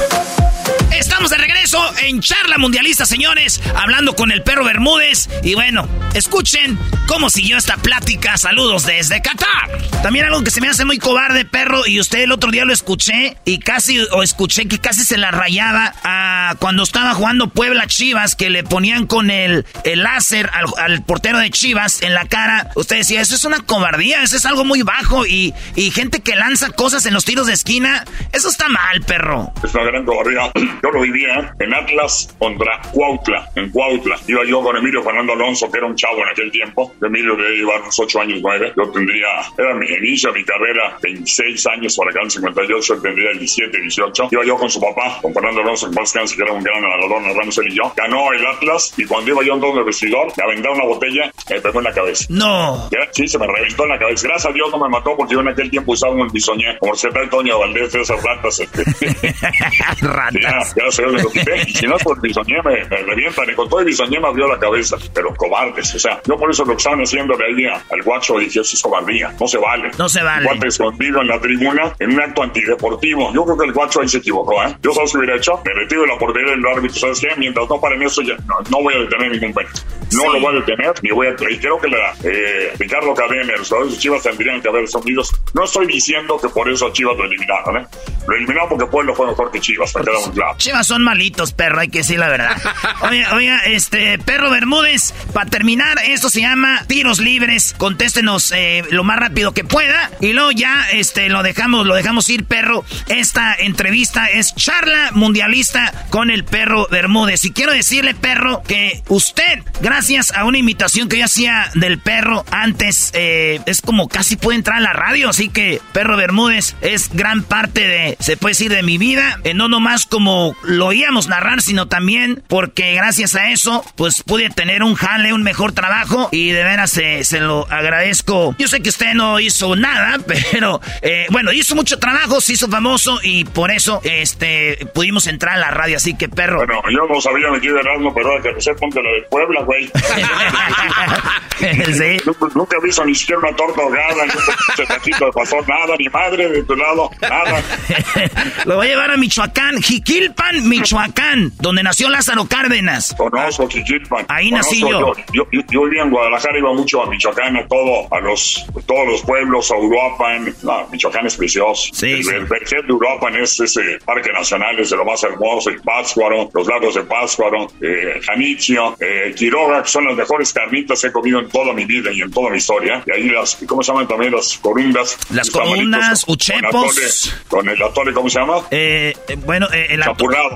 Thank you.
Estamos de regreso en Charla Mundialista, señores, hablando con el perro Bermúdez. Y bueno, escuchen cómo siguió esta plática. Saludos desde Qatar. También algo que se me hace muy cobarde, perro, y usted el otro día lo escuché y casi, o escuché que casi se la rayaba a cuando estaba jugando Puebla Chivas, que le ponían con el, el láser al, portero de Chivas en la cara. Usted decía, eso es una cobardía, eso es algo muy bajo y, y gente que lanza cosas en los tiros de esquina. Eso está mal, perro.
Es una gran cobardía. Yo lo vivía en Atlas contra Cuautla, en Cuautla. Iba yo con Emilio Fernando Alonso, que era un chavo en aquel tiempo. Emilio debía llevar unos 8 años, 9. Yo tendría, era mi inicio, mi carrera, 26 años para acá en 58, él tendría 17, 18. Iba yo con su papá, con Fernando Alonso, en paz que era un gran nadador, narramos él y yo. Ganó el Atlas y cuando iba yo entrando en el vestidor, me aventaron una botella, me pegó en la cabeza.
No.
Sí, se me reventó en la cabeza. Gracias a Dios no me mató porque yo en aquel tiempo usaba un bisoñé, como si tal Toño Valdés, esas ratas. Este. [LAUGHS] [LAUGHS] Ya, ya se me lo quité. Y si no es por el bisoñé, me, me revientan. Y con todo el bisoñé me abrió la cabeza. Pero cobardes, o sea, yo por eso lo que estaban haciendo de ahí al guacho dije, eso es cobardía. No se vale.
No se vale.
Guante escondido en la tribuna en un acto antideportivo. Yo creo que el guacho ahí se equivocó, ¿eh? Yo sabes qué hubiera hecho. Me retiro de la portería del árbitro. ¿Sabes qué? Mientras no paren eso, ya no, no voy a detener ningún penalti. No lo voy a detener, ni voy a... Y creo que la, eh, Ricardo Cadena, los jugadores de Chivas tendrían que haber sonidos. No estoy diciendo que por eso a Chivas lo eliminaron, ¿eh? Lo eliminaron porque Pueblo fue mejor que Chivas, me queda muy claro.
Chivas son malitos, perro, hay que decir la verdad. Oiga, oiga, este, perro Bermúdez, para terminar, esto se llama tiros libres. Contéstenos eh, lo más rápido que pueda. Y luego ya, este, lo dejamos, lo dejamos ir, perro. Esta entrevista es charla mundialista con el perro Bermúdez. Y quiero decirle, perro, que usted, gracias a una invitación que yo hacía del perro antes, eh, es como casi puede entrar a la radio. Así que, perro Bermúdez es gran parte de, se puede decir, de mi vida. Eh, no nomás como lo oíamos narrar, sino también porque gracias a eso, pues pude tener un jale, un mejor trabajo. Y de veras se, se lo agradezco. Yo sé que usted no hizo nada, [LAUGHS] pero eh, bueno, hizo mucho trabajo, se hizo famoso y por eso este pudimos entrar a la radio. Así que, perro.
Bueno, yo no sabía mi tío Erasmo, pero que no sé, ponte la de Puebla, güey. [LAUGHS] Nunca, nunca he visto ni siquiera una torta ahogada, ni un de pastor, nada, ni madre de tu lado, nada. [LAUGHS]
Lo voy a llevar a Michoacán, Jiquilpan, Michoacán, donde nació Lázaro Cárdenas.
Conozco.
Ahí nací
Conozco,
yo.
Yo, yo. yo vivía en Guadalajara, iba mucho a Michoacán, a todo, a los, todos los pueblos, a Uruapan. No, Michoacán es precioso. el, el Vergel de Uruapan es ese parque nacional, es de lo más hermoso. El Pátzcuaro, los lagos de Pátzcuaro, eh, Janitzio, eh, Quiroga, que son las mejores carnitas que he comido en toda mi vida y en toda mi historia. Y ahí las, ¿cómo se llaman también las corundas?
Las corundas, uchepos.
Con, atole, con el atole, ¿cómo se llama?
Eh, eh, bueno, eh, el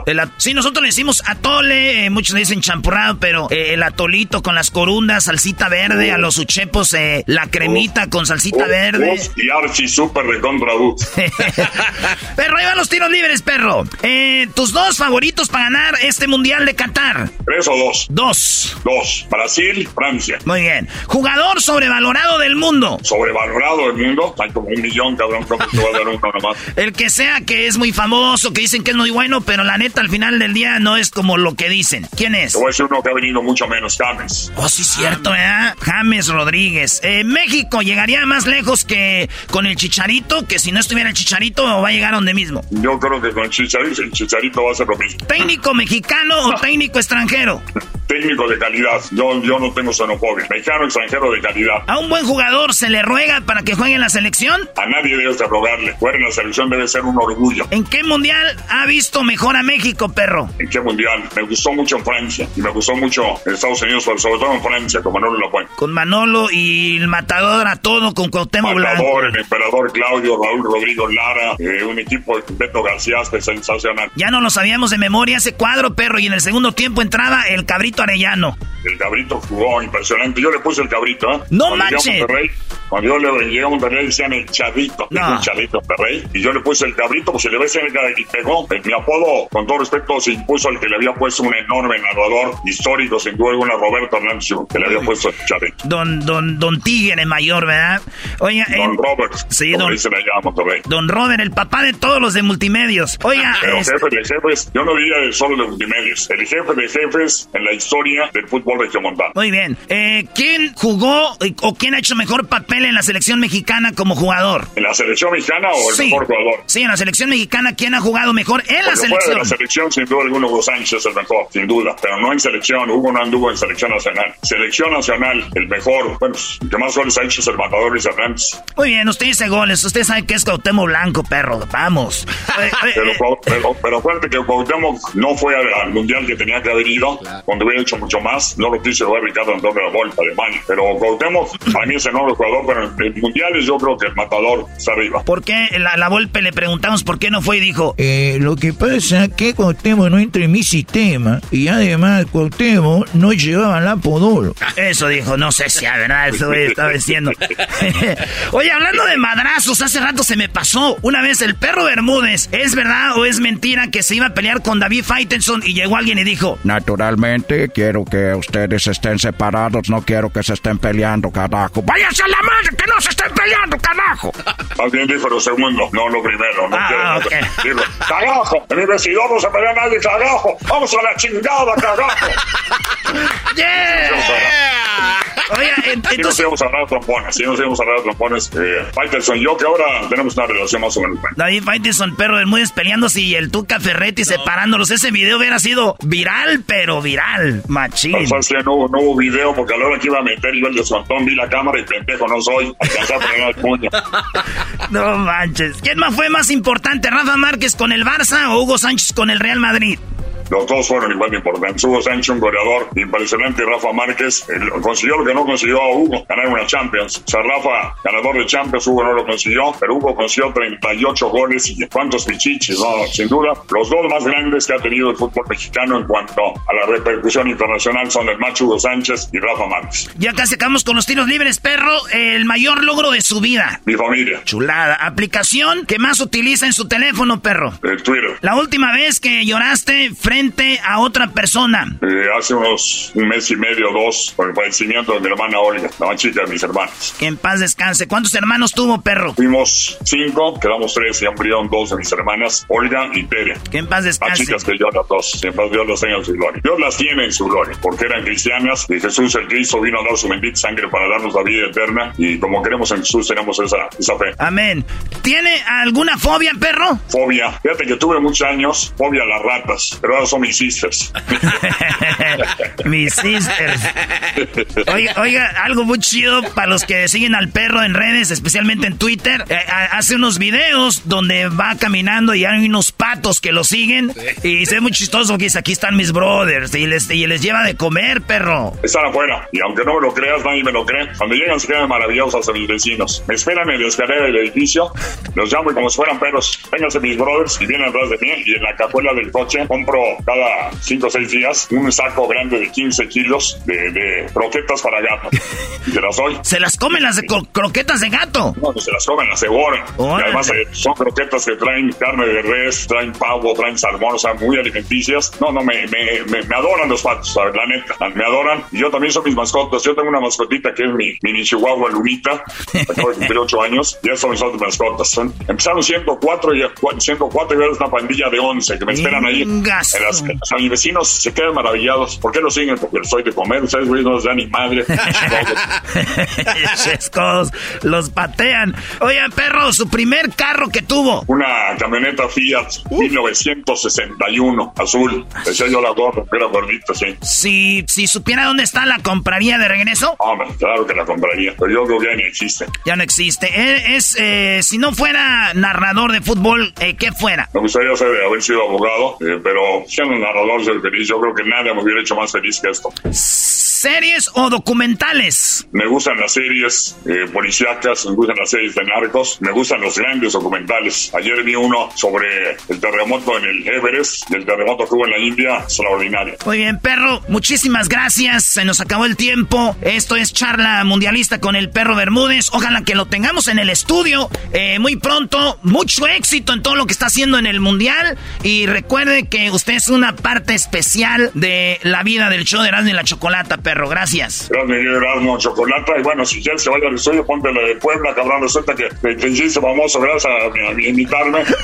el at- Sí, nosotros le decimos atole, eh, muchos le dicen champurrado, pero eh, el atolito con las corundas, salsita verde, a los uchepos, eh, la cremita con salsita verde.
Y Archie súper de contra. [LAUGHS]
Perro, ahí van los tiros libres, perro. Eh, tus dos favoritos para ganar este mundial de Qatar.
¿Tres o dos?
Dos.
Dos. Brasil, Francia.
Muy bien. Jugador sobrevalorado del mundo.
Sobrevalorado el mundo. Hay como un millón, cabrón. ¿Cómo te va a dar uno nomás? [LAUGHS]
El que sea que es muy famoso, que dicen que es muy bueno, pero la neta al final del día no es como lo que dicen. ¿Quién es?
Te voy a decir uno que ha venido mucho menos, James.
Oh, sí, cierto, ¿verdad? James Rodríguez. Eh, México llegaría más lejos que con el Chicharito, que si no estuviera el Chicharito va a llegar a donde mismo.
Yo creo que con Chicharito, el Chicharito va a ser lo mismo.
¿Técnico mexicano o [LAUGHS] técnico extranjero?
Técnico de calidad. Yo, yo no tengo xenofobia. Mexicano, extranjero de calidad.
¿A un buen jugador se le ruega para que juegue en la selección?
A nadie debes de rogarle. Jugar en la selección debe ser un orgullo.
¿En qué mundial ha visto mejor a México, perro?
¿En qué mundial? Me gustó mucho en Francia. Y me gustó mucho en Estados Unidos, pero sobre todo en Francia, como Manolo Lapuente.
Con Manolo y el matador a todo con Cuauhtémoc Blanco.
Matador, el emperador Claudio, Raúl Rodrigo Lara, eh, un equipo de Beto García, sensacional.
Ya no lo sabíamos de memoria ese cuadro, perro, y en el segundo tiempo entraba el cabrito Arellano.
El cabrito jugó impresionante. Yo le puse el cabrito, ¿eh?
¡No
Cuando
manches!
Monterrey, Cuando yo le llegué a Monterrey decían el chavito,
No.
un chavito Monterrey, y yo le puse el cabrito, pues se le ve cerca y pegó. Eh, Mi apodo, con todo respeto, se impuso al que le había puesto un enorme narrador histórico, sin duda alguna, Roberto Hernández, que le había puesto el chavito.
Don, don, don Tigre mayor, ¿verdad? Oiga,
Don
en-
Robert,
Sí, don-
dicen allá Monterrey.
don Robert, el papá de todos los de multimedios. Oiga,
Pero
este-
jefe de jefes, yo no diría solo de multimedios, el jefe de jefes en la historia del fútbol regiomontano.
muy bien. Eh, ¿Quién jugó eh, o quién ha hecho mejor papel en la selección mexicana como jugador?
¿En la selección mexicana o el
Sí.
mejor jugador?
Sí, en la selección mexicana, ¿quién ha jugado mejor en la
Porque de
selección?
la selección, sin duda alguna, Hugo Sánchez es el mejor, sin duda. Pero no en selección. Hugo no anduvo en selección nacional. Selección nacional, el mejor, bueno, el que más goles ha hecho es el matador Luis Hernández.
Muy bien, usted dice goles. Usted sabe que es Cuauhtémoc Blanco, perro. Vamos. [LAUGHS]
Pero, pero, pero acuérdate que Cuauhtémoc no fue al, al mundial que tenía que haber ido, cuando hubiera hecho mucho más. No lo quiso ver Ricardo Antonio de la Volta, Alemania. Pero Cuauhtémoc, para mí es enorme jugador, pero en, en mundiales yo creo que el matador está arriba.
¿Por qué la, la Volpe le preguntamos por qué no fue y dijo,
Eh, lo que pasa es que Cuauhtémoc no entra en mi sistema y además Cuauhtémoc no llevaba la podolo.
Eso dijo, no sé si a verdad eso estaba diciendo. [LAUGHS] Oye, hablando de madrazos, hace rato se me pasó. Una vez el perro Bermúdez, ¿es verdad o es mentira que se iba a pelear con David Faitelson y llegó alguien y dijo,
Naturalmente, quiero que ustedes estén separados, no quiero que se estén peleando, carajo. ¡Váyanse a la madre, que no se estén peleando, carajo!
Más bien dijo lo segundo, no lo primero. No
Ah,
quiero-
ok.
Digo, cagajo, en mi vestidor no se pelea nadie, cagajo. Vamos a la chingada, cagajo. [LAUGHS]
Oye,
Si nos íbamos a hablar de trompones, si nos íbamos a hablar de trompones. Eh, Faitelson y yo, que ahora tenemos una relación más o menos buena.
David Faitelson, perro Bermúdez peleándose y el Tuca Ferretti separándolos. Ese video hubiera sido viral, pero viral, machín.
Pero, ¿sabes qué? no, no hubo video porque a la hora que iba a meter yo el descontón vi la cámara y pendejo no soy. Alcanzé a poner el puño. [LAUGHS]
No manches. ¿Quién más fue más importante, Rafa Márquez con el Barça o Hugo Sánchez con el Real Madrid?
Los dos fueron igual de importantes. Hugo Sánchez, un goleador impresionante, y Rafa Márquez eh, consiguió lo que no consiguió a Hugo, ganar una Champions. O sea, Rafa, ganador de Champions, Hugo no lo consiguió, pero Hugo consiguió 38 goles y cuántos pichiches, ¿no? Sin duda, los dos más grandes que ha tenido el fútbol mexicano en cuanto a la repercusión internacional son el macho Hugo Sánchez y Rafa Márquez.
Ya casi acabamos con los tiros libres, perro. El mayor logro de su vida.
Mi familia,
Chulada. Aplicación que más utiliza en su teléfono, perro.
el Twitter.
La última vez que lloraste frente a otra persona.
Eh, hace unos un mes y medio, dos, por el fallecimiento de mi hermana Olga, la más chica de mis hermanos.
Que en paz descanse. ¿Cuántos hermanos tuvo, perro?
Fuimos cinco, quedamos tres y han murieron dos de mis hermanas, Olga y Tere.
Que en paz
Más
descanse.
chicas que yo, las dos. Siempre Dios las tenga en su gloria. Dios las tiene en su gloria, porque eran cristianas y Jesús el Cristo vino a dar su bendita sangre para darnos la vida eterna y como creemos en Jesús tenemos esa, esa fe.
Amén. ¿Tiene alguna fobia, perro?
Fobia. Fíjate que tuve muchos años fobia a las ratas, pero son mis sisters.
Mis sisters. Oiga, oiga, algo muy chido para los que siguen al perro en redes, especialmente en Twitter. Eh, ha- hace unos videos donde va caminando y hay unos patos que lo siguen. Y se ve muy chistoso porque dice, aquí están mis brothers. Y les, y les lleva de comer, perro.
Están afuera, y aunque no me lo creas, nadie me lo cree. Cuando llegan se quedan maravillados hasta mis vecinos. Me esperan en la escalera del edificio, los llamo y como si fueran perros, vénganse mis brothers y vienen atrás de mí y en la cajuela del coche compro cada 5 o 6 días un saco grande de 15 kilos de, de croquetas para gato. [LAUGHS] Y se las doy.
Se las comen las de cro- croquetas de gato.
No, se las comen, las devoran. Y además eh, son croquetas que traen carne de res, traen pavo, traen salmón, o sea, muy alimenticias. No, no, me, me, me, me adoran los patos, ¿sabes? la neta. Me adoran. Y yo también son mis mascotas. Yo tengo una mascotita que es mi mini chihuahua Lunita. Acabo [LAUGHS] de cumplir 8 años. Y esas son mis otras mascotas. Empezaron 104 y, 104 y ahora es una pandilla de 11 que me esperan ahí. En. Las, o sea, mis vecinos se quedan maravillados. ¿Por qué lo siguen? Porque les soy de comer. Ustedes, güey, no les dan ni madre. [LAUGHS] [LAUGHS]
Chescos, los patean. Oigan, perro, su primer carro que tuvo.
Una camioneta Fiat 1961, azul. Decía yo la gorra, que era gordita, sí.
Si, si supiera dónde está, ¿la compraría de regreso?
Hombre, claro que la compraría, pero yo creo que ya ni existe.
Ya no existe. Eh, Es, eh, si no fuera narrador de fútbol, eh, ¿qué fuera?
Me gustaría ser- haber sido abogado, eh, pero siendo un narrador ser feliz, yo creo que nada me hubiera hecho más feliz que esto.
¿Series o documentales?
Me gustan las series eh, policíacas, me gustan las series de narcos, me gustan los grandes documentales. Ayer vi uno sobre el terremoto en el Everest y el terremoto que hubo en la India, extraordinario.
Muy bien, perro, muchísimas gracias. Se nos acabó el tiempo. Esto es charla mundialista con el perro Bermúdez. Ojalá que lo tengamos en el estudio eh, muy pronto. Mucho éxito en todo lo que está haciendo en el mundial. Y recuerde que usted es una parte especial de la vida del show de Erasmo y la Chocolata, perro. Gracias.
Gracias, querido Erasmo, Chocolata. Y bueno, si quieres se vaya al estudio, ponte la de Puebla, cabrón. Resulta que te, te hiciste famoso gracias a, a, invitarme. [LAUGHS]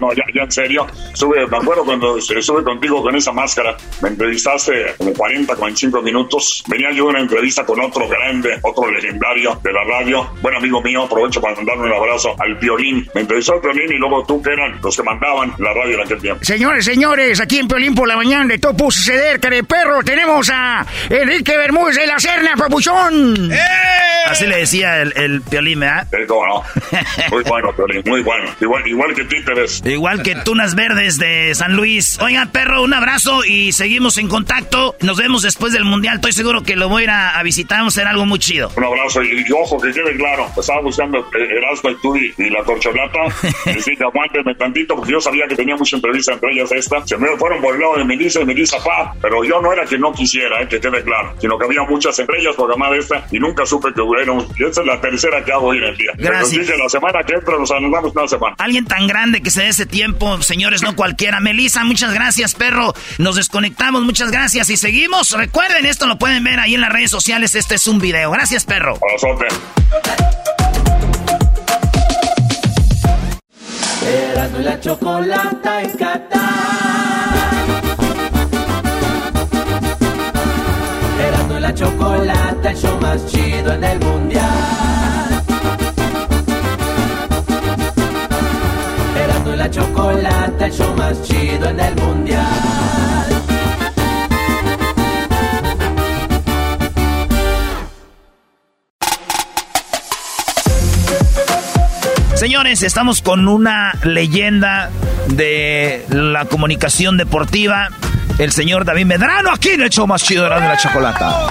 No, ya, ya en serio. Sube, me acuerdo cuando estuve contigo con esa máscara. Me entrevistaste como 40, 45 minutos. Venía yo a una entrevista con otro grande, otro legendario de la radio. Buen amigo mío, aprovecho para mandarle un abrazo al Piolín. Me entrevistó el Piolín y luego tú, que eran los que mandaban la radio en aquel tiempo.
Señores, señores, aquí en Piolín por la mañana de todo pudo suceder, que de perro tenemos a Enrique Bermúdez de la Serna, papuchón.
Así le decía el, el Piolín, ¿verdad?
Sí, cómo no. Muy bueno, Piolín, muy bueno. Igual, igual que títeres.
Igual que Tunas Verdes de San Luis. Oiga, perro, un abrazo y seguimos en contacto. Nos vemos después del Mundial. Estoy seguro que lo voy a ir a, a visitar. Vamos a hacer algo muy chido.
Un abrazo y, y ojo, que quede claro. Estaba buscando eh, Erasmo y tú y, y la corcholata. Decía, [LAUGHS] aguánteme tantito porque yo sabía que tenía mucha entrevista entre ellas esta. Se me fueron por el lado de Melissa y Melissa Pa. Pero yo no era que no quisiera, eh, que quede claro. Sino que había muchas entre ellas programadas esta y nunca supe que hubiera. Y esta es la tercera que hago hoy en el día.
Gracias.
Pero dije, la semana que entra nos anulamos una semana.
Alguien tan grande que se dé ese tiempo, señores, no cualquiera. Melissa, muchas gracias, perro. Nos desconectamos, muchas gracias y seguimos. Recuerden, esto lo pueden ver ahí en las redes sociales. Este es un video. Gracias, perro.
Abrazote.
Y la chocolata en Qatar. El show más chido en el mundial. Erasmo y la chocolata, el show más chido en el mundial.
Señores, estamos con una leyenda de la comunicación deportiva, el señor David Medrano, aquí en el show más chido de la, chocolata.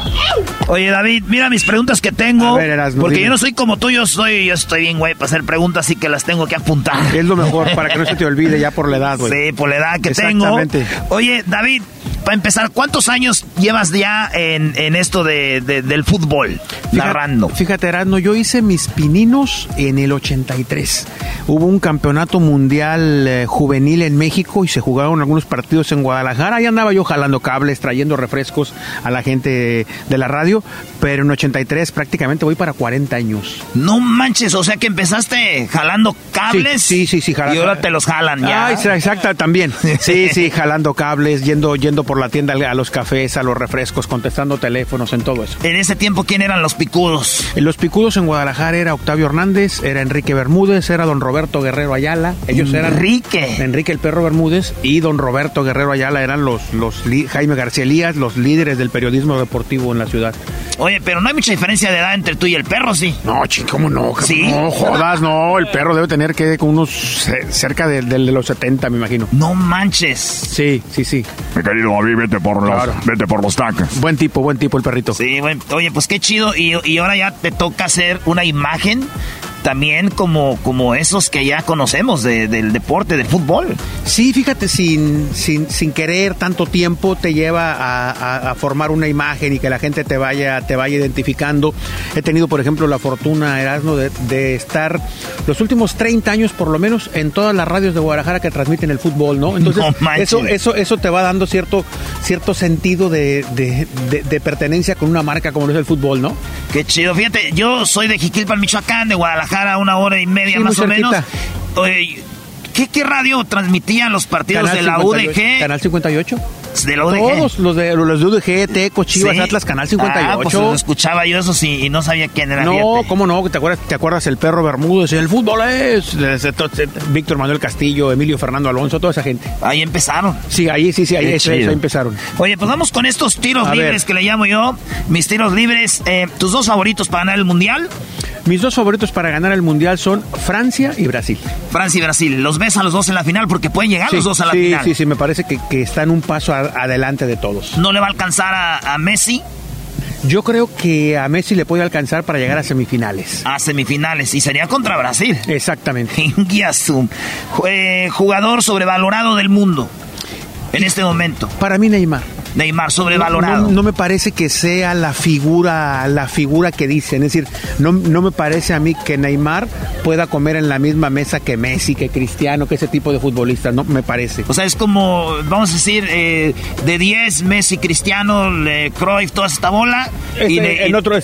Oye, David, mira mis preguntas que tengo.
Ver,
porque
dime.
yo no soy como tú, yo soy, yo estoy bien, güey, para hacer preguntas, así que las tengo que apuntar.
Es lo mejor para que no se te olvide ya por la edad, güey.
Sí, por la edad que tengo.
Exactamente.
Oye, David, para empezar, ¿cuántos años llevas ya en, en esto de, de- del fútbol? narrando.
Fíjate, Erasmo, yo hice mis pininos en el 83. Hubo un campeonato mundial eh, juvenil en México y se jugaron algunos partidos en Guadalajara. Andaba yo jalando cables, trayendo refrescos a la gente de la radio. Pero en 83 prácticamente voy para 40 años.
No manches, o sea que empezaste jalando cables.
Sí, sí, sí, jalando.
Y ahora te los jalan ya.
Ay, exacta, también. Sí, sí, [LAUGHS] jalando cables, yendo, yendo por la tienda a los cafés, a los refrescos, contestando teléfonos, en todo eso.
En ese tiempo, ¿quién eran los picudos?
Los picudos en Guadalajara era Octavio Hernández, era Enrique Bermúdez, era don Roberto Guerrero Ayala. Ellos eran
Enrique.
Enrique el Perro Bermúdez y don Roberto Guerrero Ayala eran los, los Jaime García Elías, los líderes del periodismo deportivo en la ciudad.
Oye, pero no hay mucha diferencia de edad entre tú y el perro, ¿sí?
No, chico, ¿cómo no?
¿Sí?
No jodas, no. El perro debe tener que con unos ce- cerca de, de los 70, me imagino.
No manches.
Sí, sí, sí.
Mi querido David, vete por los,
Claro.
vete por los tacos.
Buen tipo, buen tipo el perrito.
Sí, bueno, oye, pues qué chido. Y, y ahora ya te toca hacer una imagen también como, como esos que ya conocemos de- del deporte, del fútbol.
Sí, fíjate, sin, sin, sin querer tanto tiempo te lleva a, a- a formar una imagen y que la gente te vaya, te vaya identificando. He tenido, por ejemplo, la fortuna, Erasmo, de, de estar los últimos 30 años, por lo menos, en todas las radios de Guadalajara que transmiten el fútbol, ¿no? Entonces,
No
eso, eso, eso te va dando cierto, cierto sentido de, de- de- de pertenencia con una marca como lo es el fútbol, ¿no?
Qué chido. Fíjate, yo soy de Jiquilpan, Michoacán, de Guadalajara, una hora y media
Sí,
más o menos. Oye, ¿qué, ¿qué radio transmitían los partidos
Canal
de la
58,
UDG?
Canal 58.
De la UDG.
Todos los de, los de UDG, Teco, Chivas,
Sí.
Atlas, Canal 58.
Ah, pues lo escuchaba yo eso sí y no sabía quién era.
No,
fíjate.
¿cómo no? ¿Te acuerdas, ¿Te acuerdas el perro Bermúdez? El fútbol es. Víctor Manuel Castillo, Emilio Fernando Alonso, toda esa gente.
Ahí empezaron.
Sí, ahí sí, sí, ahí, eso-
chido.
empezaron.
Oye, pues vamos con estos tiros
A
libres
ver.
que le llamo yo. Mis tiros libres. Eh, ¿Tus dos favoritos para ganar el mundial?
Mis dos favoritos para ganar el mundial son Francia y Brasil.
Francia y Brasil. ¿Los ves a los dos en la final? Porque pueden llegar
Sí,
los dos a la
sí,
final.
sí, sí, me parece que, que están un paso a- adelante de todos.
No le va a alcanzar a, a Messi.
Yo creo que a Messi le puede alcanzar para llegar a semifinales.
A semifinales. Y sería contra Brasil.
Exactamente. [LAUGHS]
Eh, jugador sobrevalorado del mundo. En este momento.
Para mí Neymar.
Neymar sobrevalorado.
No, no, me parece que sea la figura, la figura que dicen. Es decir, no, no me parece a mí que Neymar pueda comer en la misma mesa que Messi, que Cristiano, que ese tipo de futbolistas. No me parece.
O sea, es como, vamos a decir, eh, de 10, Messi, Cristiano, Le, Cruyff, toda esta bola.
y en otro,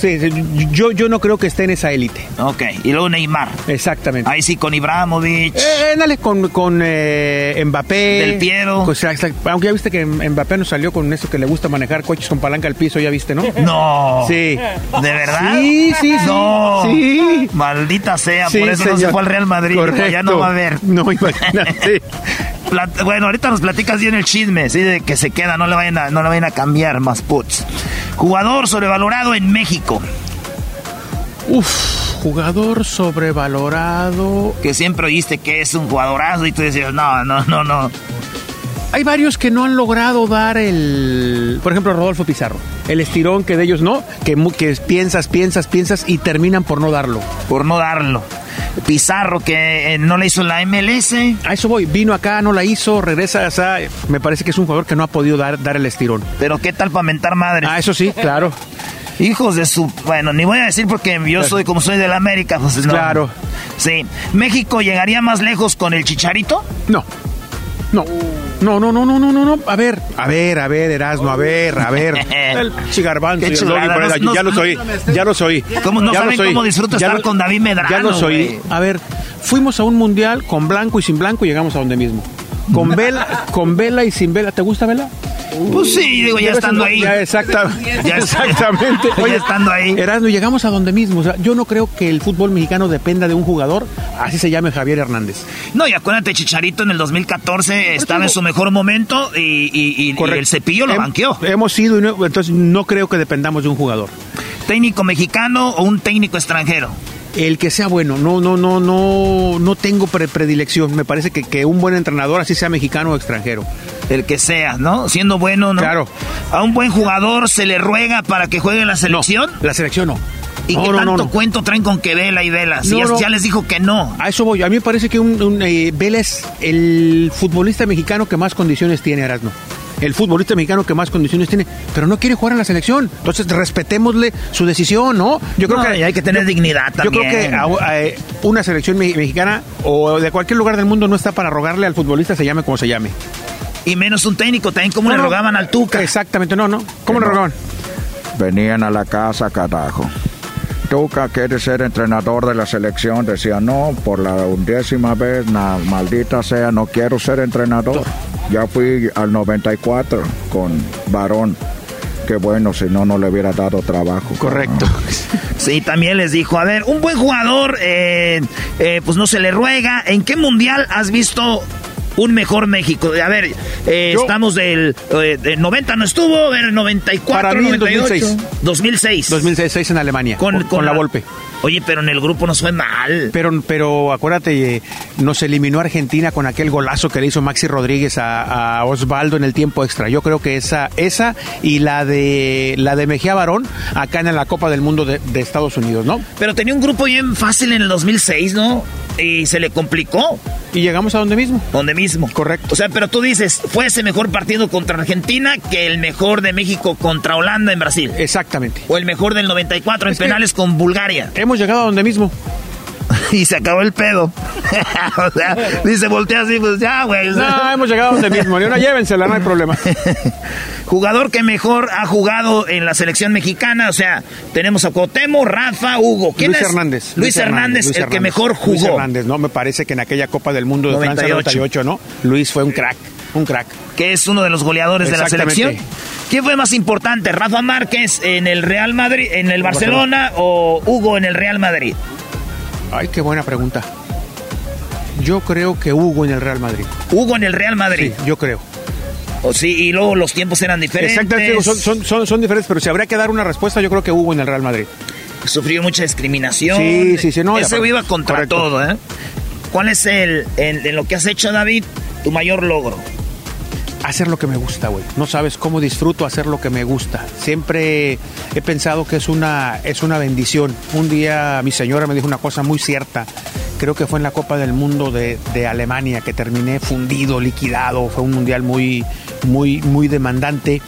yo, yo no creo que esté en esa élite.
Ok, y luego Neymar.
Exactamente.
Ahí sí, con Ibrahimovic.
Eh, dale con, con eh, Mbappé.
Del Piero.
Pues, aunque ya viste que Mbappé nos salió con eso que le gusta manejar coches con palanca al piso, ya viste, ¿no? [LAUGHS]
No.
Sí.
¿De verdad?
Sí, sí, sí.
No.
Sí.
Maldita sea,
Sí,
por eso no se
señor.
fue al Real Madrid.
Correcto.
Ya no va a haber.
No, imagínate. [LAUGHS]
Bueno, ahorita nos platicas bien el chisme, ¿sí? De que se queda, no le vayan a, no le vayan a cambiar más puts. Jugador sobrevalorado en México.
Uf, jugador sobrevalorado.
Que siempre oíste que es un jugadorazo y tú decías, no, no, no, no.
Hay varios que no han logrado dar el. Por ejemplo, Rodolfo Pizarro. El estirón que de ellos no, que, que piensas, piensas, piensas y terminan por no darlo.
Por no darlo. Pizarro que eh, no le hizo la MLS.
A eso voy. Vino acá, no la hizo, regresa. O sea, me parece que es un jugador que no ha podido dar, dar el estirón.
Pero qué tal para mentar madre.
Ah, eso sí, claro.
Hijos de su. Bueno, ni voy a decir porque yo soy como soy de la América. Pues no.
Claro.
Sí. ¿México llegaría más lejos con el chicharito?
No. No. No, no, no, no, no, no, no. A ver, a ver, a ver, Erasmo, a ver, a ver. [LAUGHS] El chigarbanzo. Y el Brother,
no-
ya
no-
los oí, ya los oí.
¿Cómo no
Ya
saben
los oí.
cómo disfruto
Ya
estar
lo-
con David Medrano?
Ya los oí.
güey?
A ver, fuimos a un mundial con blanco y sin blanco y llegamos a donde mismo. Con [LAUGHS] vela, con vela y sin vela. ¿Te gusta vela?
Pues sí, digo, ya estando ahí.
Ya, exactamente. [LAUGHS]
Ya-
exactamente.
ya estando ahí. [LAUGHS]
Erasmo, llegamos a donde mismo. O sea, yo no creo que el fútbol mexicano dependa de un jugador, así se llame Javier Hernández.
No, y acuérdate, Chicharito en el 2014 estaba en su mejor momento y, y- y- y el cepillo lo
Hem-
banqueó.
Hemos sido, y no- entonces no creo que dependamos de un jugador.
¿Técnico mexicano o un técnico extranjero?
El que sea bueno, no, no, no, no, no tengo pre- predilección. Me parece que, que un buen entrenador, así sea mexicano o extranjero.
El que sea, ¿no? Siendo bueno, ¿no?
Claro.
¿A un buen jugador se le ruega para que juegue en la selección?
La selección no.
¿Y
No,
qué tanto
no, no.
cuento traen con que Vela y Vela? Si ya, les dijo que no.
A eso voy. A mí me parece que un, un, eh, Vela es el futbolista mexicano que más condiciones tiene, Erasmo. El futbolista mexicano que más condiciones tiene, pero no quiere jugar en la selección. Entonces, respetémosle su decisión, ¿no? Yo creo que
hay que tener dignidad
Yo creo
también.
que a- a- eh, una selección me- mexicana o de cualquier lugar del mundo no está para rogarle al futbolista, se llame como se llame.
Y menos un técnico, también como
No,
le rogaban al Tuca.
Exactamente, no, no. ¿Cómo le rogaban?
Venían a la casa, carajo. Tuca quiere ser entrenador de la selección. Decía, no, por la undécima vez, na, maldita sea, no quiero ser entrenador. Ya fui al 94 con Varón. Qué bueno, si no, no le hubiera dado trabajo.
Correcto. [LAUGHS]
Sí, también les dijo, a ver, un buen jugador, eh, eh, pues no se le ruega. ¿En qué mundial has visto un mejor México? A ver, eh, estamos del, eh, del 90 no estuvo, ver, 94,
Para mí el
98.
2006.
2006.
2006 en Alemania, con, con la Volpe.
Oye, pero en el grupo nos fue mal.
Pero, pero acuérdate, eh, nos eliminó Argentina con aquel golazo que le hizo Maxi Rodríguez a, a Osvaldo en el tiempo extra. Yo creo que esa, esa y la de la de Mejía Barón acá en la Copa del Mundo de, de Estados Unidos, ¿no?
Pero tenía un grupo bien fácil en el 2006, ¿no? Y se le complicó.
Y llegamos a donde mismo.
Donde mismo.
Correcto.
O sea, pero tú dices, fue ese mejor partido contra Argentina que el mejor de México contra Holanda en Brasil.
Exactamente.
O el mejor del 94 en
Es que-
penales con Bulgaria.
Hemos llegado a donde mismo. [LAUGHS]
y se acabó el pedo. [LAUGHS] o sea, dice, voltea así, pues ya, güey.
No, hemos llegado a donde mismo. Ni una llévensela, no hay problema. [LAUGHS]
Jugador que mejor ha jugado en la selección mexicana, o sea, tenemos a Cuauhtémoc, Rafa, Hugo. ¿Quién
Luis
es?
Hernández.
Luis, Hernández,
Luis
el que mejor jugó.
Luis Hernández, ¿no? Me parece que en aquella Copa del Mundo de Francia
98.
98, ¿no? Luis fue un crack, un crack.
que es uno de los goleadores de la selección. ¿Quién fue más importante, Rafa Márquez en el Real Madrid, en el Barcelona o Hugo en el Real Madrid?
Ay, qué buena pregunta. Yo creo que Hugo en el Real Madrid.
Hugo en el Real Madrid.
Sí, yo creo.
O sí, y luego los tiempos eran diferentes.
Exactamente, son, son, son, son diferentes, pero si habría que dar una respuesta, yo creo que Hugo en el Real Madrid.
Sufrió mucha discriminación.
Sí, sí, sí, no,
Ese
ya,
iba contra
correcto.
todo, ¿eh? ¿Cuál es el, en lo que has hecho, David, tu mayor logro?
Hacer lo que me gusta, güey. No sabes cómo disfruto hacer lo que me gusta. Siempre he pensado que es una, es una bendición. Un día mi señora me dijo una cosa muy cierta. Creo que fue en la Copa del Mundo de, de Alemania que terminé fundido, liquidado. Fue un mundial muy, muy, muy demandante.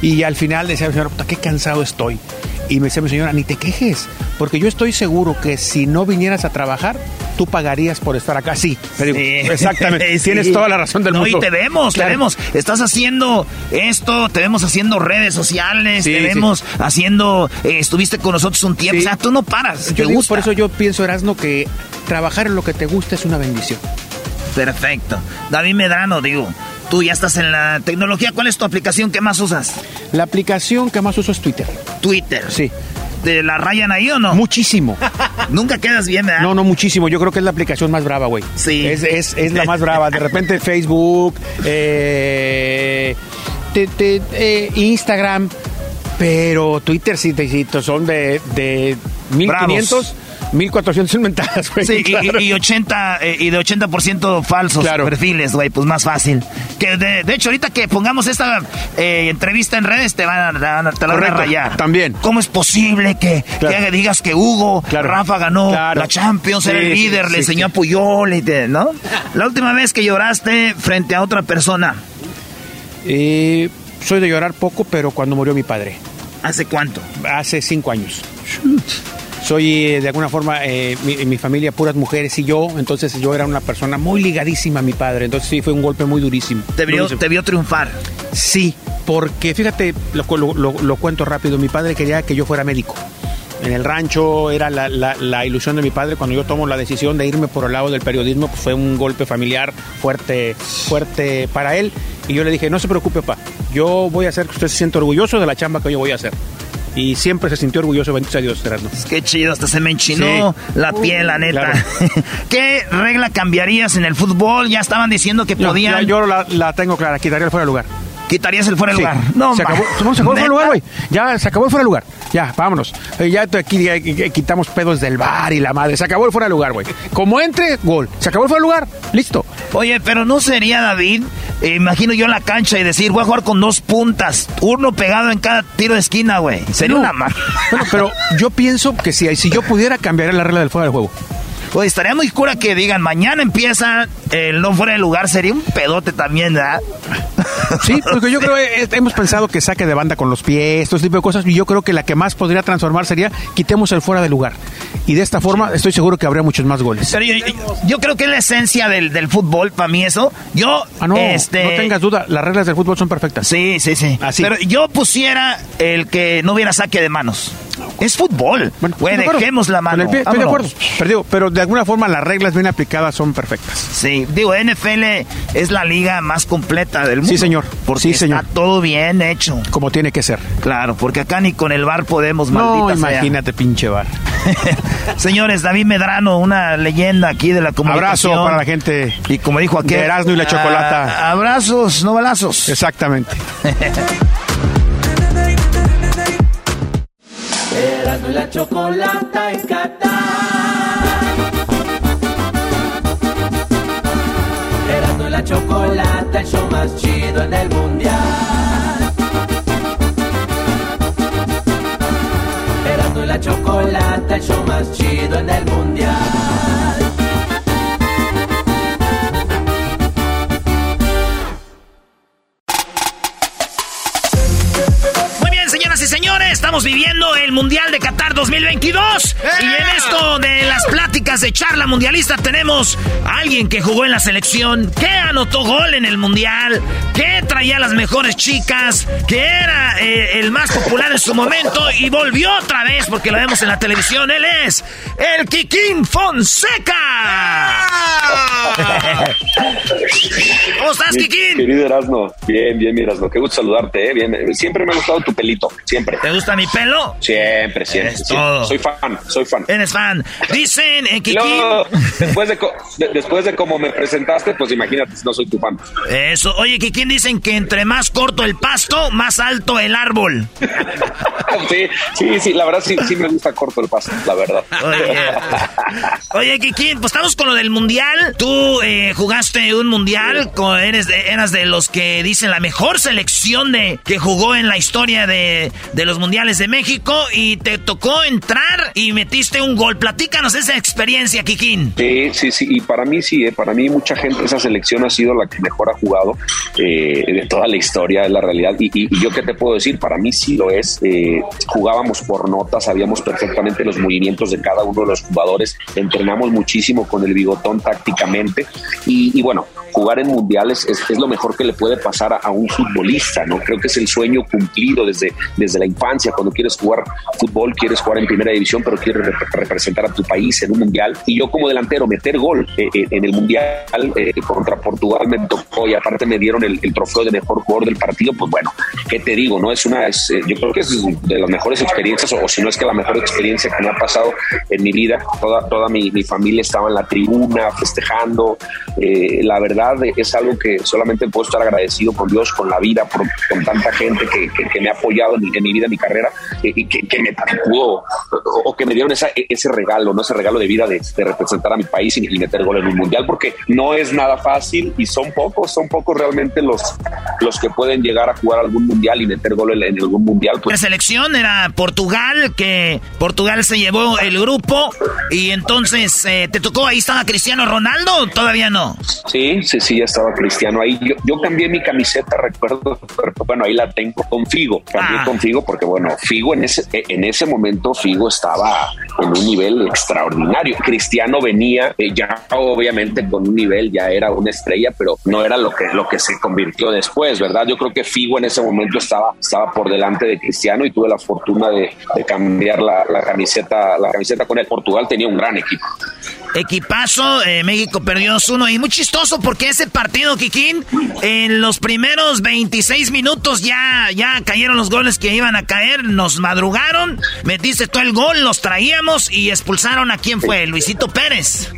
Y al final decía, señora, puta, qué cansado estoy. Y me decía mi señora, ni te quejes, porque yo estoy seguro que si no vinieras a trabajar, tú pagarías por estar acá. Sí, digo, exactamente. [LAUGHS]
Sí.
Tienes toda la razón del
no,
mundo.
Y te vemos,
Claro.
te vemos. Estás haciendo esto, te vemos haciendo redes sociales,
Sí,
te vemos haciendo. eh, estuviste con nosotros un tiempo. O sea, tú no paras.
Yo
te
digo,
gusta.
por eso yo pienso, Erasno, que trabajar en lo que te gusta es una bendición.
Perfecto. David Medrano, digo. Tú ya estás en la tecnología. ¿Cuál es tu aplicación que más usas?
La aplicación que más uso es Twitter.
Twitter.
Sí.
¿Te la rayan ahí o no?
Muchísimo. [LAUGHS]
Nunca quedas bien, ¿verdad?
No, no, muchísimo. Yo creo que es la aplicación más brava, güey.
Sí.
Es, es, es la más brava. De repente [LAUGHS] Facebook, eh, te- te- eh, Instagram, pero Twitter sí, te- son de, de 1500, 1400 inventadas, güey.
Sí, y-
Claro.
y, y 80, eh, y de 80% falsos
Claro.
perfiles, güey, pues más fácil. Que de, de hecho, ahorita que pongamos esta eh, entrevista en redes, te van a, te la van a rayar.
también.
¿Cómo es posible que,
Claro.
que digas que Hugo. Rafa ganó la Champions, era
Sí,
el
sí,
líder,
sí,
le enseñó a Puyol, y te- ¿no? La última vez que lloraste frente a otra persona,
Eh, soy de llorar poco, pero cuando murió mi padre.
¿hace cuánto?
Hace cinco años. Soy eh, de alguna forma, eh, mi, mi familia, puras mujeres y yo, entonces yo era una persona muy ligadísima a mi padre, entonces sí fue un golpe muy durísimo.
Te vio,
Durísimo.
te vio triunfar.
Sí, porque fíjate, lo, lo- lo- lo cuento rápido, mi padre quería que yo fuera médico. En el rancho era la, la- la ilusión de mi padre. Cuando yo tomo la decisión de irme por el lado del periodismo, pues fue un golpe familiar fuerte, fuerte para él. Y yo le dije, no se preocupe, papá, yo voy a hacer que usted se sienta orgulloso de la chamba que yo voy a hacer. Y siempre se sintió orgulloso, bendito sea Dios, Erasmo.
Qué chido, hasta se me enchinó
Sí.
la piel, la neta.
Claro. [LAUGHS]
¿Qué regla cambiarías en el fútbol? Ya estaban diciendo que
No,
podían.
yo la, la tengo clara, quitaría el fuera de lugar.
¿Quitarías el fuera de
Sí.
lugar? No,
se acabó, no, se acabó el fuera de
¿Neta?
lugar, güey. Ya, se acabó el fuera de lugar. Ya, vámonos. Eh, Ya aquí eh, eh, quitamos pedos del bar y la madre. Se acabó el fuera de lugar, güey. Como entre, gol. Se acabó el fuera de lugar. Listo.
Oye, pero no sería, David, eh, imagino yo en la cancha y decir, voy a jugar con dos puntas, uno pegado en cada tiro de esquina, güey. Sería
No.
una mar. [LAUGHS]
Bueno, pero yo pienso que si, si yo pudiera cambiar la regla del fuera del juego.
Oye, estaría muy cura que digan, mañana empieza el no fuera de lugar, sería un pedote también, ¿verdad? [LAUGHS]
Sí, porque yo creo que hemos pensado que saque de banda con los pies, todo ese tipo de cosas, y yo creo que la que más podría transformar sería quitemos el fuera de lugar. Y de esta forma estoy seguro que habría muchos más goles.
Pero yo, yo- yo creo que es la esencia del, del fútbol, para mí eso. Yo,
Ah, no,
este...
no tengas duda, las reglas del fútbol son perfectas.
Sí, sí, sí.
Así.
Pero yo pusiera el que no hubiera saque de manos. Es fútbol.
De acuerdo.
dejemos la mano.
el pie, estoy de acuerdo. Pero, digo, pero de alguna forma las reglas bien aplicadas son perfectas.
Sí, digo, NFL es la liga más completa del mundo.
Sí, señor.
Porque
Sí, señor.
está todo bien hecho.
Como tiene que ser.
Claro, porque acá ni con el bar podemos,
No,
maldita sea.
imagínate, pinche bar. [LAUGHS]
Señores, David Medrano, una leyenda aquí de la comunicación.
Abrazo para la gente.
Y como dijo aquel...
De Erasmo y la Chocolata.
ah, abrazos, no balazos.
Exactamente. [LAUGHS]
Erasmo y la chocolata en Qatar. Chocolata, el show más chido en el mundial. Erasmo y la chocolata, el show más chido en el mundial.
Señores, estamos viviendo el Mundial de Qatar 2022. Y en esto de las pláticas de charla mundialista tenemos a alguien que jugó en la selección, que anotó gol en el Mundial, que traía las mejores chicas, que era eh, el más popular en su momento y volvió otra vez porque lo vemos en la televisión. Él es el Kikín Fonseca. ¿Cómo estás, Kikín?
Querido Erasno, bien, bien, mi Erasno, qué gusto saludarte, ¿eh? bien. Siempre me ha gustado tu pelito, siempre.
¿Te gusta mi pelo?
Siempre, siempre.
Es
siempre.
todo.
Soy fan, soy fan.
Eres fan. Dicen, eh, Kikín.
después de, de- después de cómo me presentaste, pues imagínate si no soy tu fan.
Eso, oye, quién dicen que entre más corto el pasto, más alto el árbol. [LAUGHS]
Sí, sí, sí, la verdad sí, sí me gusta corto el paso, la verdad.
Oye, oye Kikín, pues estamos con lo del mundial. Tú eh, jugaste un mundial con eres de, eras de los que dicen la mejor selección de que jugó en la historia de, de los mundiales de México y te tocó entrar y metiste un gol. Platícanos esa experiencia, Kikín.
Sí, sí, y para mí sí, eh, para mí mucha gente, esa selección ha sido la que mejor ha jugado eh, de toda la historia, es la realidad. Y, yo qué te puedo decir, para mí sí lo es. Eh, jugábamos por notas, sabíamos perfectamente los movimientos de cada uno de los jugadores, entrenamos muchísimo con el bigotón tácticamente y, y bueno, jugar en mundiales es, lo mejor que le puede pasar a, a un futbolista, ¿no? Creo que es el sueño cumplido desde, desde la infancia, cuando quieres jugar fútbol, quieres jugar en primera división, pero quieres rep- representar a tu país en un mundial. Y yo como delantero, meter gol eh, eh, en el mundial eh, contra Portugal me tocó y aparte me dieron el, trofeo de mejor jugador del partido, pues bueno, ¿qué te digo? no Es una, es, yo creo que es de las mejores experiencias, o, si no es que la mejor experiencia que me ha pasado en mi vida. Toda, toda mi, mi familia estaba en la tribuna festejando. La verdad es algo que solamente puedo estar agradecido con Dios, con la vida, por, con tanta gente que, que- me ha apoyado en en mi vida, en mi carrera, eh, y que, que me pudo, o, que me dieron esa, ese regalo, ¿no? Ese regalo de vida de, de representar a mi país y, y meter gol en un mundial, porque no es nada fácil y son pocos, son pocos realmente los, los que pueden llegar a jugar algún mundial y meter gol en, en algún mundial.
La
Pues
selección era Portugal, que Portugal se llevó el grupo y entonces eh, te tocó, ahí estaba Cristiano Ronaldo, todavía no.
Sí, sí, sí, ya estaba Cristiano ahí. Yo, yo cambié mi camiseta, recuerdo, pero bueno, ahí la tengo con Figo. Cambié
Ah.
con Figo porque, bueno, Figo en ese, en ese momento, Figo estaba en un nivel extraordinario. Cristiano venía eh, ya, obviamente, con un nivel, ya era una estrella, pero no era lo que, lo que se convirtió después, ¿verdad? Yo creo que Figo en ese momento estaba, estaba por delante de Cristiano y tuve la fortuna de, cambiar la, camiseta, la camiseta con él. Portugal tenía un gran equipo.
Equipazo, eh, México perdió 2-1 y muy chistoso porque ese partido, Kikín, en los primeros 26 minutos ya, ya cayeron los goles que iban a caer, nos madrugaron, metiste todo el gol, los traíamos y expulsaron a quién fue, Luisito Pérez.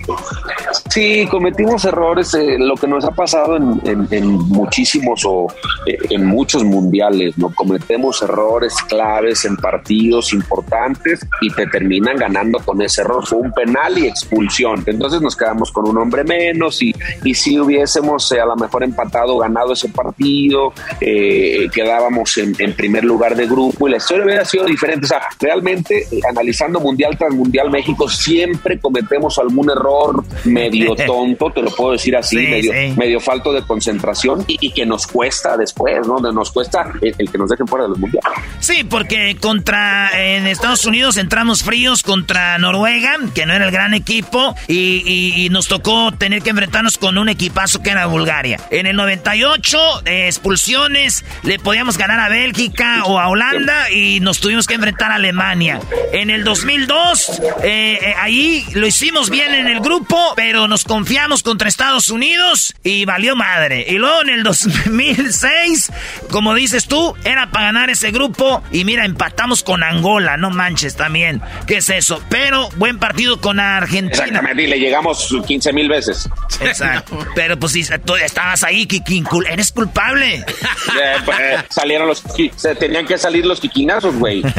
Sí, cometimos errores. eh, lo que nos ha pasado en, muchísimos o eh, en muchos mundiales, ¿no? Cometemos errores claves en partidos importantes y te terminan ganando con ese error. Fue un penal y expulsión. Entonces nos quedamos con un hombre menos y, y si hubiésemos eh, a lo mejor empatado, ganado ese partido, quedábamos en primer lugar de grupo y la historia hubiera sido diferente. O sea, realmente eh, analizando mundial tras mundial, México siempre cometemos algún error medio [LAUGHS] tonto, te lo puedo decir así,
Sí,
medio,
sí.
medio falto de concentración y, y que nos cuesta después, ¿no? Nos cuesta el, el que nos dejen fuera de los mundiales.
Sí, porque contra en Estados Unidos entramos fríos contra Noruega, que no era el gran equipo, y, y- y nos tocó tener que enfrentarnos con un equipazo que era Bulgaria. En el 98, eh, expulsiones, le podíamos ganar a Bélgica o a Holanda y nos tuvimos que enfrentar a Alemania. En el 2002, eh, eh, ahí lo hicimos bien en el grupo, pero nos confiamos contra Estados Unidos y valió madre. Y luego en el 2006, como dices tú, era para ganar ese grupo y mira, empatamos con Angola, no manches también. ¿Qué es eso? Pero buen partido con Argentina.
Exactamente, y le llegamos 15 mil veces.
Exacto. [LAUGHS] Pero pues si tú estabas ahí, Kikín, cul- eres culpable. [LAUGHS]
Eh, pues, salieron los, se tenían que salir los quiquinazos, güey. [LAUGHS]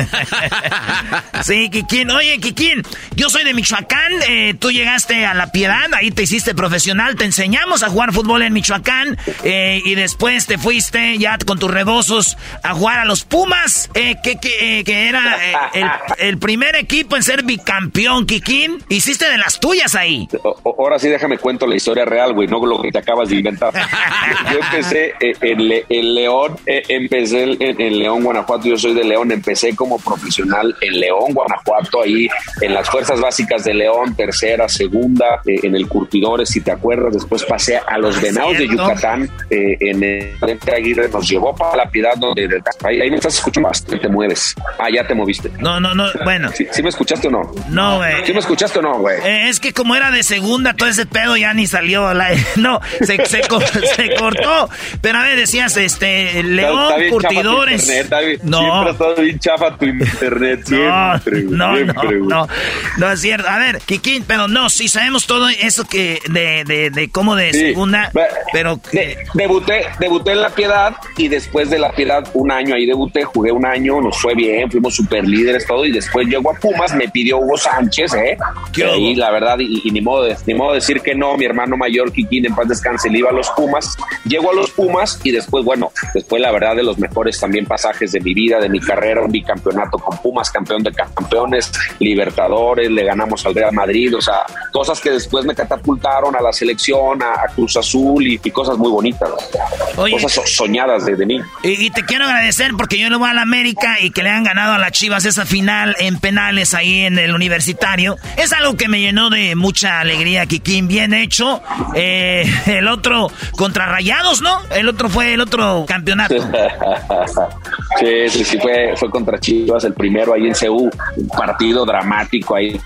Sí, Kikín. Oye, Kikín, yo soy de Michoacán. eh, tú llegaste a La Piedad, ahí te hiciste profesional. Te enseñamos a jugar fútbol en Michoacán. eh, y después te fuiste ya con tus rebosos a jugar a los Pumas, eh, que, que, eh, que era el, el primer equipo en ser bicampeón, Kikín. Hiciste de las tuyas ahí.
O- ahora sí déjame cuento la historia real, güey, no lo que te acabas de inventar. [LAUGHS] Yo empecé en, Le- en León, empecé en, en León, Guanajuato, yo soy de León, empecé como profesional en León, Guanajuato, ahí en las fuerzas básicas de León, tercera, segunda, eh, en el Curtidores, si te acuerdas, después pasé a los Venados de. Yucatán, eh, en el Aguirre, nos llevó para la piedad, donde ahí, ahí me estás escuchando bastante, te mueves. Ah, ya te moviste.
No, no, no, bueno.
¿Sí, sí me escuchaste o no?
No, güey.
¿Sí me escuchaste o no, güey?
Eh, es que como era de segunda, todo ese pedo ya ni salió. la- [LAUGHS] no, se, se, co- se cortó. Pero a ver, decías, este, León,
Está bien
curtidores.
internet, está bien-
no.
Siempre estado bien chafa tu internet,
No,
siempre, güey,
no,
siempre,
no, no, no es cierto. A ver, Kikín, pero no, sí sabemos todo eso que de, de, de cómo de
Sí.
segunda, pero
de- debuté, debuté en La Piedad y después de La Piedad un año ahí debuté, jugué un año, nos fue bien, fuimos super líderes todo y después llegó a Pumas, me pidió Hugo Sánchez, ¿eh?
¿Qué
Y la verdad y, y ni, modo de, ni modo de decir que no, mi hermano mayor, Kikín, en paz descanse, le iba a los Pumas. Llego a los Pumas y después, bueno, después la verdad de los mejores también pasajes de mi vida, de mi carrera, un bicampeonato con Pumas, campeón de campeones, Libertadores, le ganamos al Real Madrid, o sea, cosas que después me catapultaron a la selección, a, a Cruz Azul y, y cosas muy bonitas,
Oye.
cosas so- soñadas de, de mí.
Y, y te quiero agradecer porque yo le voy a la América y que le han ganado a las Chivas esa final en penales ahí en el universitario. Es algo que me llenó de mucha alegría, Kikín. Bien hecho. Eh, el otro contra Rayados, ¿no? El otro fue el otro campeonato. [LAUGHS]
Sí, sí, sí, fue, fue contra Chivas el primero ahí en CU, un partido dramático ahí,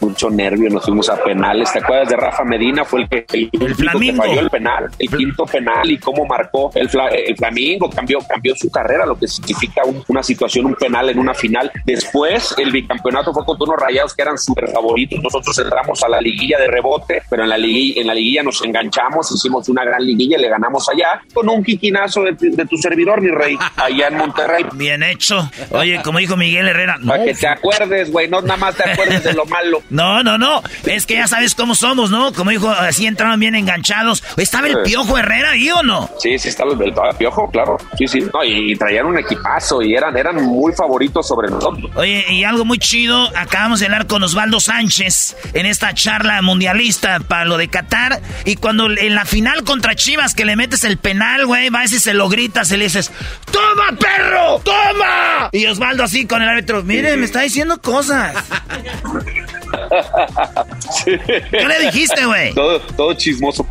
mucho nervio, nos fuimos a penales. ¿Te acuerdas de Rafa Medina? Fue el que, el, único que falló el penal, el quinto penal y cómo marcó el, Fla- el Flamingo, cambió, cambió su carrera, lo que significa un- una situación, un penal en una final. Después, el bicampeonato fue contra unos rayados que eran súper favoritos. Nosotros entramos a la liguilla de rebote, pero en la liguilla, en la liguilla nos enganchamos, hicimos una gran liguilla y le ganamos allá con un quiquinazo de, de tu servidor, mi rey, allá en Monterrey.
Bien hecho. Oye, como dijo Miguel Herrera. No,
Para que te acuerdes, güey, no nada más te acuerdes de lo malo. [LAUGHS]
no, no, no. Es que ya sabes cómo somos, ¿no? Como dijo, así entraron bien enganchados. ¿Estaba el. Piojo Herrera ahí o no?
Sí, sí, estaba el, el piojo, claro. Sí, sí. No, y, traían un equipazo y eran, eran muy favoritos sobre nosotros.
Oye, y algo muy chido, acabamos de hablar con Osvaldo Sánchez en esta charla mundialista para lo de Qatar. Y cuando en la final contra Chivas que le metes el penal, güey, vas y se lo gritas y le dices, ¡Toma, perro! ¡Toma! Y Osvaldo así con el árbitro, mire, me está diciendo cosas. [LAUGHS] ¿Qué le dijiste, güey?
Todo, todo chismoso.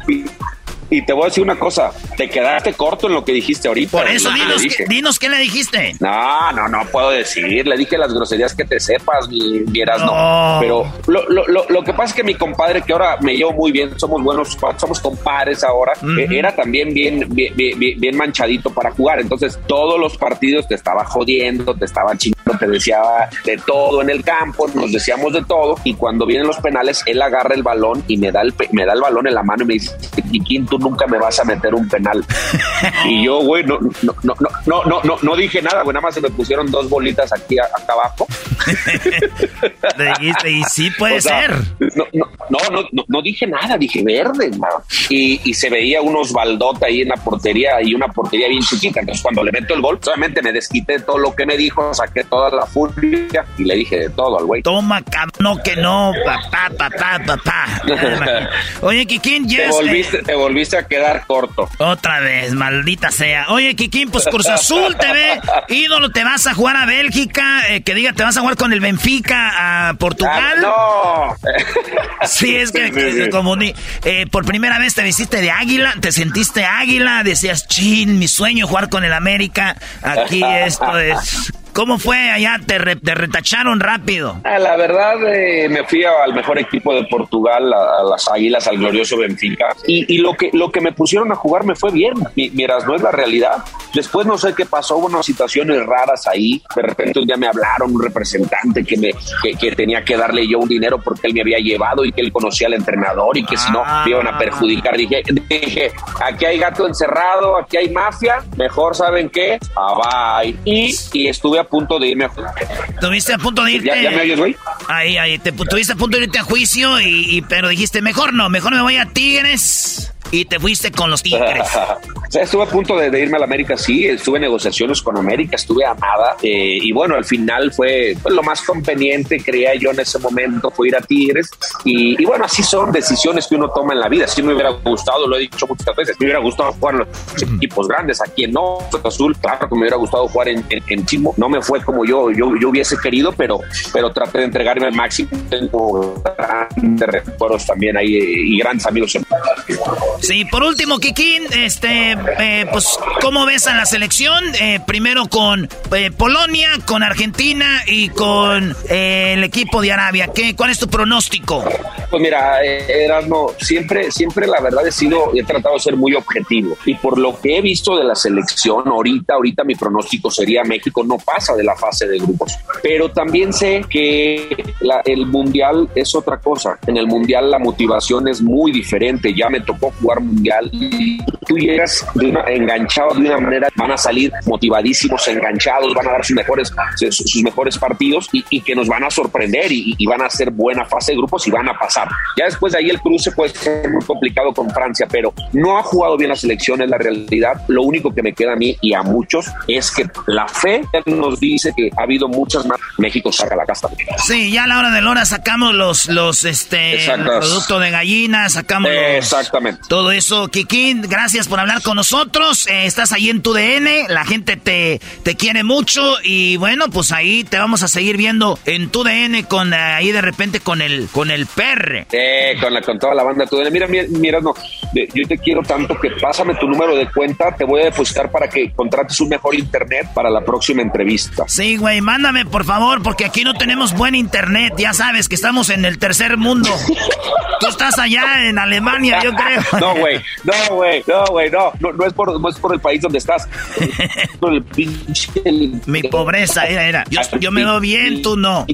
Y, te voy a decir una cosa, te quedaste corto en lo que dijiste ahorita.
Por eso, dinos,
dije.
qué- dinos qué le dijiste.
No, no, no puedo decir. Le dije las groserías que te sepas, mi vieras, no.
No.
Pero lo, lo, lo, lo que pasa es que mi compadre, que ahora me llevo muy bien, somos buenos, somos compadres ahora, eh, era también bien, bien, bien, bien- bien manchadito para jugar. Entonces, todos los partidos te estaba jodiendo, te estaba chingando, te decía de todo en el campo, nos decíamos de todo. Y cuando vienen los penales, él agarra el balón y me da el, me da el balón en la mano y me dice, Kikín, tú nunca me vas a meter un penal. y yo, güey, no, no, no, no, no, no, no dije nada, güey, nada más se me pusieron dos bolitas aquí acá abajo.
Dijiste, y sí puede ser.
No, no, no, no, dije nada, dije verde, y, y, se veía unos baldota ahí en la portería y una portería bien chiquita. Entonces, cuando le meto el gol, solamente me desquité todo lo que me dijo, saqué toda la furia y le dije de todo al güey.
Toma, cabrón, que no, papá, papá, papá. Oye, que
quién.
Te
volviste, te volviste a quedar corto.
Otra vez, maldita sea. Oye, Kikín, pues Cruz Azul te ve. Ídolo, te vas a jugar a Bélgica. eh, que diga, te vas a jugar con el Benfica a Portugal.
Ah, no. [LAUGHS]
Sí, es que,
Sí,
que
sí.
confundí. Eh, por primera vez te vestiste de águila, te sentiste águila, decías, chin, mi sueño jugar con el América. Aquí esto es. ¿Cómo fue allá? Te, re- te retacharon rápido.
Ah, La verdad, eh, me fui al mejor equipo de Portugal, a, a las Águilas, al glorioso Benfica. Y, y lo, que, lo que me pusieron a jugar me fue bien, mi- mientras no es la realidad. Después no sé qué pasó, hubo unas situaciones raras ahí. De repente un día me hablaron un representante que, me, que, que tenía que darle yo un dinero porque él me había llevado y que él conocía al entrenador y que si no me iban a perjudicar. Dije, dije, aquí hay gato encerrado, aquí hay mafia, mejor saben qué, ah, bye. Y, y estuve a punto de irme a jugar.
Estuviste a punto de irte.
¿Ya, ya me oyes, güey?
Ahí, ahí, te estuviste a punto de irte a juicio, y, y- pero dijiste, mejor no, mejor me voy a Tigres. Y te fuiste con los Tigres. [LAUGHS]
O sea, estuve a punto de, de irme a la América, sí, estuve en negociaciones con América, estuve amada, eh, y bueno, al final fue pues, lo más conveniente, creía yo en ese momento, fue ir a Tigres, y, y bueno, así son decisiones que uno toma en la vida, si me hubiera gustado, lo he dicho muchas veces, me hubiera gustado jugar en los equipos grandes, aquí en Norte Azul, claro que me hubiera gustado jugar en, en, en Chimo, no me fue como yo, yo, yo hubiese querido, pero, pero traté de entregarme al máximo, tengo grandes recuerdos también ahí, eh, y grandes amigos en
Sí, por último, Kikín, este, eh, pues, ¿cómo ves a la selección? Eh, primero con eh, Polonia, con Argentina y con eh, el equipo de Arabia. ¿Qué, ¿Cuál es tu pronóstico?
Pues mira, Erasmo, siempre, siempre la verdad he sido, he tratado de ser muy objetivo. Y por lo que he visto de la selección, ahorita, ahorita mi pronóstico sería México no pasa de la fase de grupos. Pero también sé que la- el mundial es otra cosa. En el mundial la motivación es muy diferente. Ya me tocó jugar mundial. Y tú llegas de una- enganchado de una manera, van a salir motivadísimos, enganchados, van a dar sus mejores, sus, mejores partidos y, y que nos van a sorprender y, y van a hacer buena fase de grupos y van a pasar. Ya después de ahí el cruce puede ser muy complicado con Francia, pero no ha jugado bien la selección, es la realidad. Lo único que me queda a mí y a muchos es que la fe nos dice que ha habido muchas más. México saca la casta.
Sí, ya a la hora de la hora sacamos los, los, este,
Exactas.
producto de gallina, sacamos
Exactamente.
Todo eso. Kikín, gracias por hablar con nosotros. Eh, estás ahí en tu DN, la gente te, te quiere mucho y bueno, pues ahí te vamos a seguir viendo en tu DN con eh, ahí de repente con el, con el perre.
Eh, con, la, con toda la banda. Tú, mira, mira, mira, no, yo te quiero tanto que pásame tu número de cuenta, te voy a depositar para que contrates un mejor internet para la próxima entrevista.
Sí, güey, mándame por favor, porque aquí no tenemos buen internet. Ya sabes que estamos en el tercer mundo. [LAUGHS] Tú estás allá en Alemania, yo creo.
No, güey, no, güey, no, güey, no, no, no es por, no es por el país donde estás. Por el pinche- [LAUGHS]
Mi pobreza, era, era. Yo, yo me veo bien, tú no.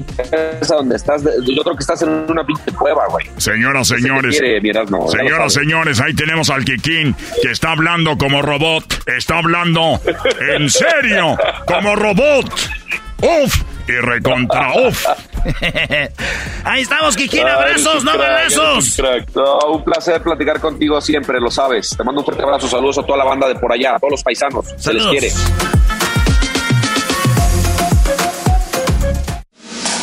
Donde estás, yo creo que estás en una pinche cueva, güey.
Señoras, señores.
quiere, miras, no, ya lo
Señoras, señores, ahí tenemos al Kikín que está hablando como robot. Está hablando en serio, como robot. Uf, y recontra uf. [LAUGHS]
Ahí estamos, Kikín, abrazos, no balazos.
No, un placer platicar contigo siempre, lo sabes. Te mando un fuerte abrazo, saludos a toda la banda de por allá, a todos los paisanos. Se les
Saludos.
quiere.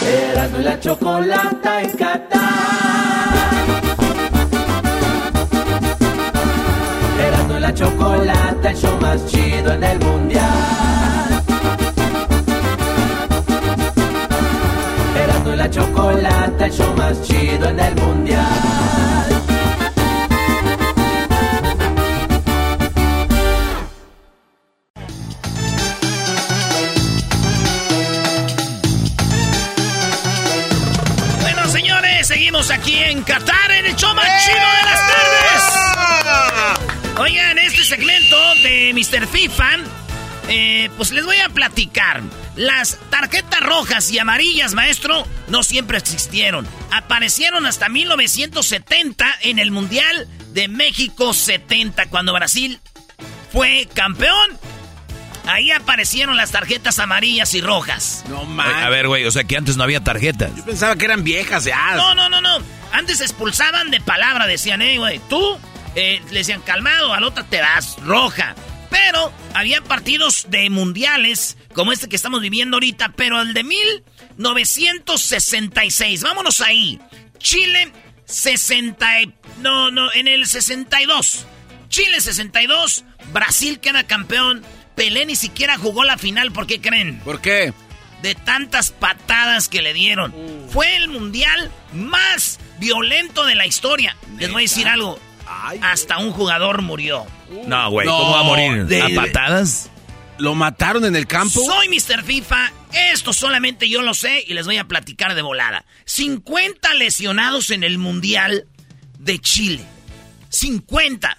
Erasmo y la chocolata en Qatar. Erasmo y la chocolata, el show más chido en el mundial. La chocolata, el show más chido en el mundial.
Bueno, señores, seguimos aquí en Qatar, en el show más chido de las tardes. Oigan, este segmento de Mr. FIFA, eh, pues les voy a platicar. Las tarjetas rojas y amarillas, maestro, no siempre existieron. Aparecieron hasta 1970 en el Mundial de México 70, cuando Brasil fue campeón. Ahí aparecieron las tarjetas amarillas y rojas.
No
A ver, güey, o sea que antes no había tarjetas.
Yo pensaba que eran viejas ya.
No, no, no, no. Antes expulsaban de palabra, decían, eh, güey, tú, eh, le decían calmado, al otro te das roja. Pero había partidos de mundiales, como este que estamos viviendo ahorita, pero el de 1966. Vámonos ahí. Chile 60. y- No, no, en el 62. Chile 62. Brasil queda campeón. Pelé ni siquiera jugó la final, ¿por qué creen?
¿Por qué?
de tantas patadas que le dieron. Fue el mundial más violento de la historia. Les voy a decir algo. Hasta un jugador murió.
No, güey,
No,
¿cómo va a morir?
de-
¿A patadas?
¿Lo mataron en el campo?
Soy Mr. FIFA. Esto solamente yo lo sé y les voy a platicar de volada. 50 lesionados en el mundial de Chile. 50.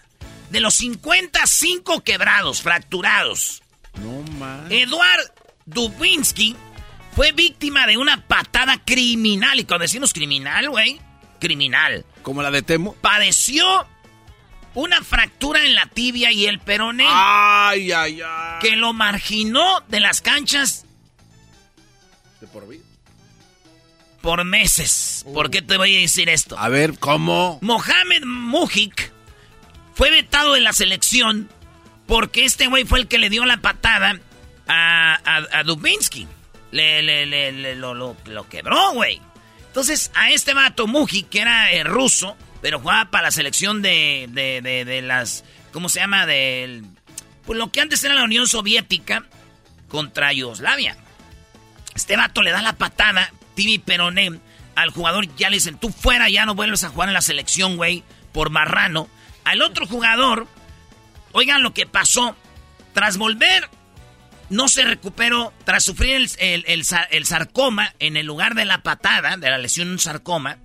De los 50, 5 quebrados, fracturados.
No man.
Eduard Dubinsky fue víctima de una patada criminal. Y cuando decimos criminal, güey, criminal.
¿Como la de Temo?
Padeció una fractura en la tibia y el peroné.
Ay, ay, ay.
Que lo marginó de las canchas
De por vida.
por meses. ¿Por qué te voy a decir esto?
A ver, ¿cómo?
Mohamed Mujik fue vetado de la selección porque este güey fue el que le dio la patada a, a, a Dubinsky. Le, le, le, le- lo, lo- lo quebró, güey. Entonces, a este vato Mujik, que era eh, ruso, pero jugaba para la selección de, de, de, de las... ¿Cómo se llama? Del... Pues lo que antes era la Unión Soviética contra Yugoslavia. Este vato le da la patada, Tibi Peroné, al jugador. Ya le dicen, tú fuera, ya no vuelves a jugar en la selección, güey, por marrano. Al otro jugador, oigan lo que pasó. Tras volver, no se recuperó. Tras sufrir el, el sarcoma en el lugar de la patada, de la lesión un sarcoma,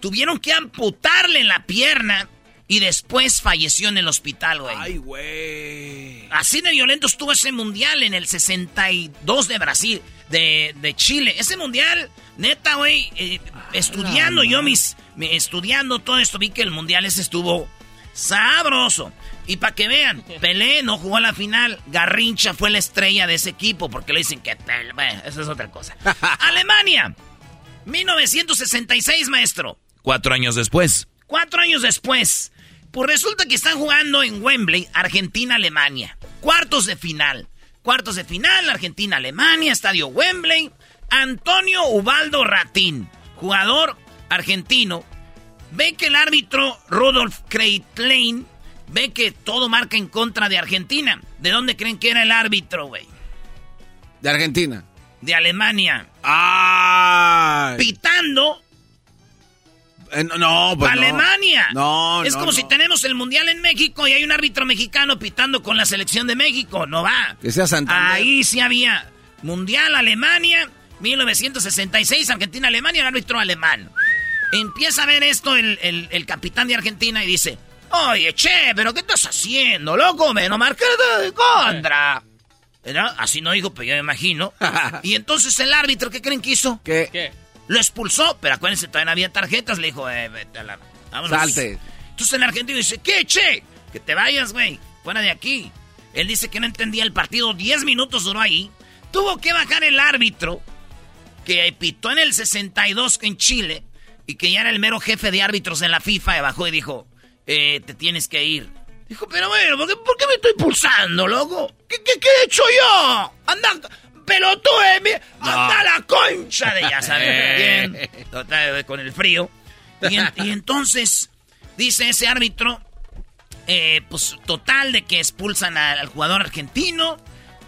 tuvieron que amputarle la pierna y después falleció en el hospital, güey.
Ay, güey.
Así de violento estuvo ese mundial en el 62 de Brasil, de, de Chile. Ese mundial, neta, güey, eh, estudiando yo mis, me- estudiando todo esto, vi que el mundial ese estuvo Sabroso. Y para que vean, Pelé no jugó a la final. Garrincha fue la estrella de ese equipo porque le dicen que Pelé. Bueno, eso es otra cosa. [LAUGHS] Alemania. 1966, maestro.
Cuatro años después.
Cuatro años después. Pues resulta que están jugando en Wembley, Argentina-Alemania. Cuartos de final. Cuartos de final, Argentina-Alemania, Estadio Wembley. Antonio Ubaldo Ratín, jugador argentino, ve que el árbitro Rudolf Kreitlein ve que todo marca en contra de Argentina. ¿De dónde creen que era el árbitro, güey?
De Argentina.
De Alemania.
¡Ah!
Pitando.
Eh, no, no, pues no.
Alemania.
No,
Es
no,
como
no.
si tenemos el mundial en México y hay un árbitro mexicano pitando con la selección de México. No va.
Que sea Santander.
Ahí sí había mundial Alemania, 1966, Argentina, Alemania, el árbitro alemán. Empieza a ver esto el, el- el capitán de Argentina y dice, oye, che, pero ¿qué estás haciendo, loco? Me no marcado de contra. ¿Verdad? Así no dijo, pero yo me imagino. [LAUGHS] y entonces el árbitro, ¿qué creen que hizo?
¿Qué?
Lo expulsó, pero acuérdense, todavía había tarjetas. Le dijo, eh, vete a la... vámonos".
Salte.
Entonces el argentino dice, ¿qué, che? Que te vayas, güey. Fuera de aquí. Él dice que no entendía el partido. Diez minutos duró ahí. Tuvo que bajar el árbitro que pitó en el 62 en Chile y que ya era el mero jefe de árbitros en la FIFA y bajó y dijo, eh, te tienes que ir. Dijo, pero bueno, ¿por qué, por qué me estoy pulsando, loco? ¿Qué, qué, qué he hecho yo? Anda, pelotudo, mi- anda a la concha de ya sabes [LAUGHS] bien. Total, con el frío. Y, en- y entonces, dice ese árbitro, eh, pues total de que expulsan al, al jugador argentino.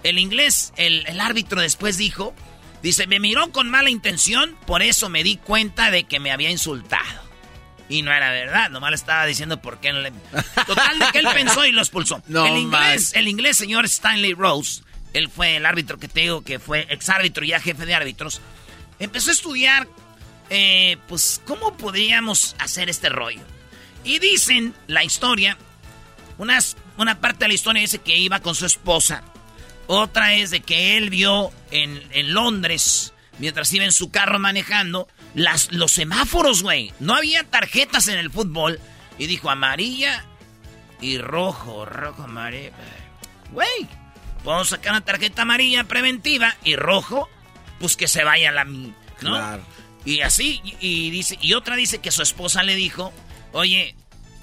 El inglés, el, el árbitro después dijo, dice, me miró con mala intención, por eso me di cuenta de que me había insultado. Y no era verdad, nomás le estaba diciendo por qué no le... [LAUGHS] Total de que él pensó y lo expulsó.
No
el inglés,
más.
el inglés señor Stanley Rose, él fue el árbitro que te digo que fue exárbitro y ya jefe de árbitros, empezó a estudiar, eh, pues, cómo podríamos hacer este rollo. Y dicen la historia, unas, una parte de la historia dice que iba con su esposa. Otra es de que él vio en, en Londres, mientras iba en su carro manejando, las, los semáforos, güey. No había tarjetas en el fútbol. Y dijo amarilla y rojo, rojo, amarilla. Güey, podemos sacar una tarjeta amarilla preventiva y rojo, pues que se vaya la ¿no?
Claro.
Y así, y, y dice, y otra dice que su esposa le dijo, oye,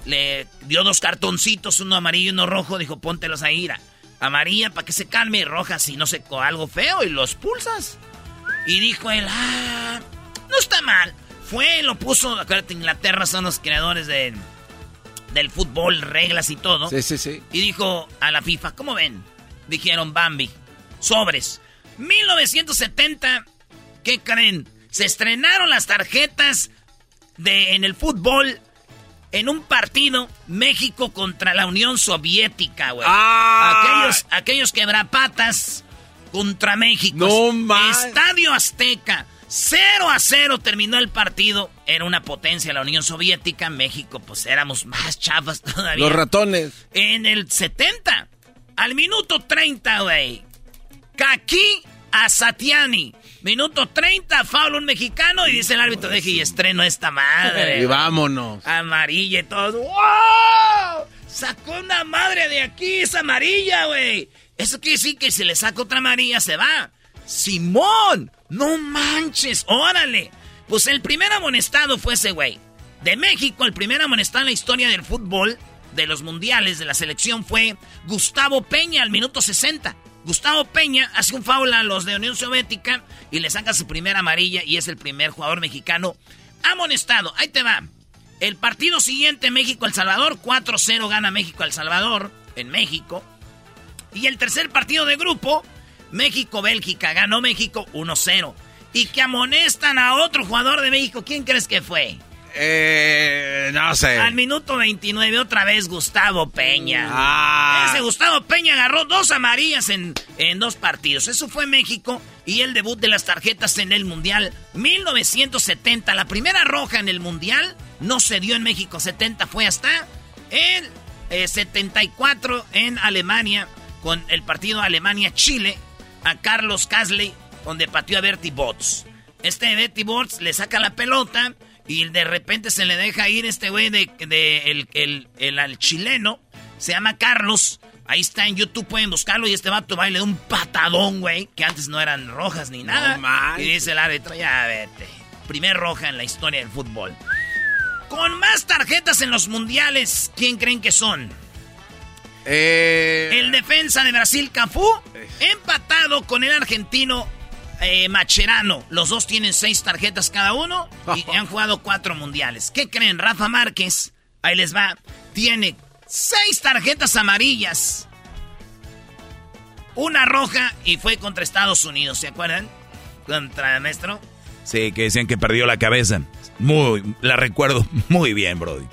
le dio dos cartoncitos, uno amarillo y uno rojo, dijo, póntelos ahí, ira. Amarilla para que se calme y roja si no se co algo feo y los pulsas. Y dijo él, ah, no está mal. Fue, lo puso, acuérdate, Inglaterra son los creadores de, del fútbol, reglas y todo.
Sí, sí, sí.
Y dijo a la FIFA, ¿cómo ven? Dijeron Bambi, sobres. 1970, ¿qué creen? Se estrenaron las tarjetas de, en el fútbol en un partido México contra la Unión Soviética, güey.
¡Ah!
Aquellos, aquellos quebrapatas contra México.
No más.
Estadio Azteca. 0 a 0 terminó el partido. Era una potencia la Unión Soviética. México, pues éramos más chafas todavía.
Los ratones.
En el 70, al minuto 30, güey. Kaki Asatiani. Minuto 30, foul un mexicano y dice el árbitro, deje y estreno esta madre.
Y vámonos.
Amarilla y todo. ¡Wow! Sacó una madre de aquí, es amarilla, güey. Eso quiere decir que si le saca otra amarilla se va. Simón, no manches, órale. Pues el primer amonestado fue ese güey. De México, el primer amonestado en la historia del fútbol, de los mundiales, de la selección, fue Gustavo Peña al minuto 60. Gustavo Peña hace un foul a los de Unión Soviética y le saca su primera amarilla y es el primer jugador mexicano amonestado. Ahí te va. El partido siguiente, México-El Salvador, 4-0 gana México-El Salvador en México. Y el tercer partido de grupo, México-Bélgica, ganó México 1-0. Y que amonestan a otro jugador de México, ¿quién crees que fue?
Eh, no sé.
Al minuto 29 otra vez Gustavo Peña.
Ah.
Ese Gustavo Peña agarró dos amarillas en, en dos partidos. Eso fue México y el debut de las tarjetas en el Mundial 1970. La primera roja en el Mundial no se dio en México. 70 fue hasta el eh, 74 en Alemania con el partido Alemania-Chile a Carlos Casley donde pateó a Bertie Bots. Este Bertie Bots le saca la pelota Y de repente se le deja ir este güey de, de el, el, el, al chileno. Se llama Carlos. Ahí está en YouTube, pueden buscarlo. Y este vato baile de un patadón, güey. Que antes no eran rojas ni nada. y dice el árbitro, ya vete. Primer roja en la historia del fútbol. Con más tarjetas en los mundiales, ¿quién creen que son?
Eh,
El defensa de Brasil, Cafú, empatado con el argentino eh, Macherano. Los dos tienen seis tarjetas cada uno y [LAUGHS] han jugado cuatro mundiales. ¿Qué creen? Rafa Márquez, ahí les va, tiene seis tarjetas amarillas. Una roja y fue contra Estados Unidos, ¿se acuerdan? Contra maestro.
Sí, que decían que perdió la cabeza. Muy, la recuerdo [LAUGHS] muy bien, Brody.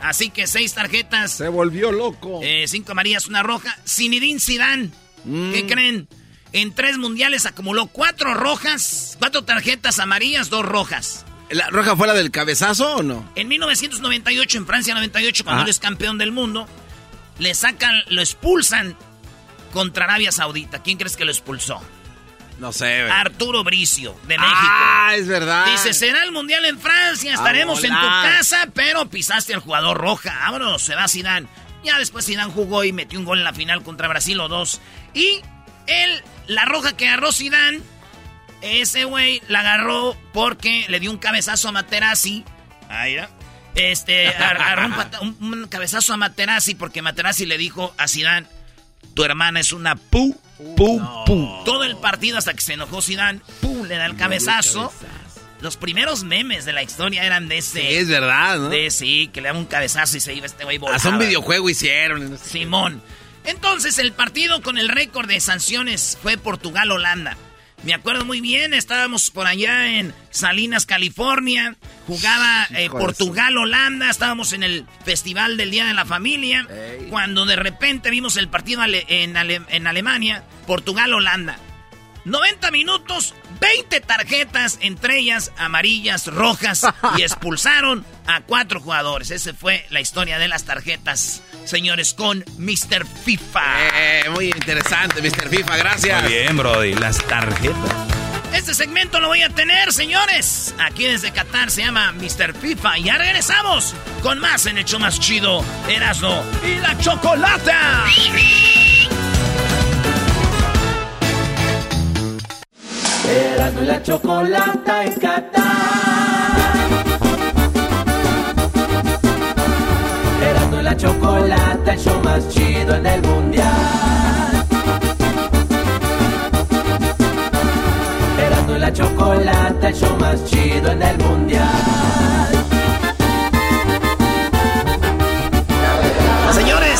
Así que seis tarjetas.
Se volvió loco.
Eh, cinco amarillas, una roja. Zinedine Zidane. ¿Qué creen? En tres mundiales acumuló cuatro rojas, cuatro tarjetas amarillas, dos rojas.
¿La roja fue la del cabezazo o no?
En 1998, en Francia 98, cuando él es campeón del mundo, le sacan, lo expulsan contra Arabia Saudita. ¿Quién crees que lo expulsó?
No sé, güey.
Arturo Bricio, de México.
Ah, es verdad.
Dice, será el Mundial en Francia, estaremos en tu casa, pero pisaste al jugador roja. Vámonos, se va Zidane. Ya después Zidane jugó y metió un gol en la final contra Brasil o dos. Y él, la roja que agarró Zidane, ese güey la agarró porque le dio un cabezazo a Materazzi. Ahí. Este, [LAUGHS] ar- agarró un, pata- un- un cabezazo a Materazzi porque Materazzi le dijo a Zidane, tu hermana es una pu, pu, pu. Todo el partido hasta que se enojó Zidane, pu, le da el cabezazo. Los primeros memes de la historia eran de ese.
Sí, es verdad, ¿no?
De sí, que le daba un cabezazo y se iba este güey volaba.
Hasta un videojuego hicieron.
Simón. Entonces, el partido con el récord de sanciones fue Portugal-Holanda. Me acuerdo muy bien, estábamos por allá en Salinas, California. Jugaba eh, Portugal-Holanda, estábamos en el Festival del Día de la Familia. Cuando de repente vimos el partido ale- en, Ale- en Alemania, Portugal-Holanda. 90 minutos, 20 tarjetas, entre ellas amarillas, rojas, y [LAUGHS] expulsaron a cuatro jugadores. Esa fue la historia de las tarjetas, señores, con Mr. FIFA.
Eh, muy interesante, Mr. FIFA, gracias.
Muy bien, Brody. Las tarjetas.
Este segmento lo voy a tener, señores. Aquí desde Qatar se llama Mr. FIFA. Ya regresamos con más en el show más chido, Erasmo y la Chocolata.
La chocolata en Qatar. Erasmo y la chocolata, el show más chido en el mundial. Erasmo y la chocolata, el show más chido en el mundial.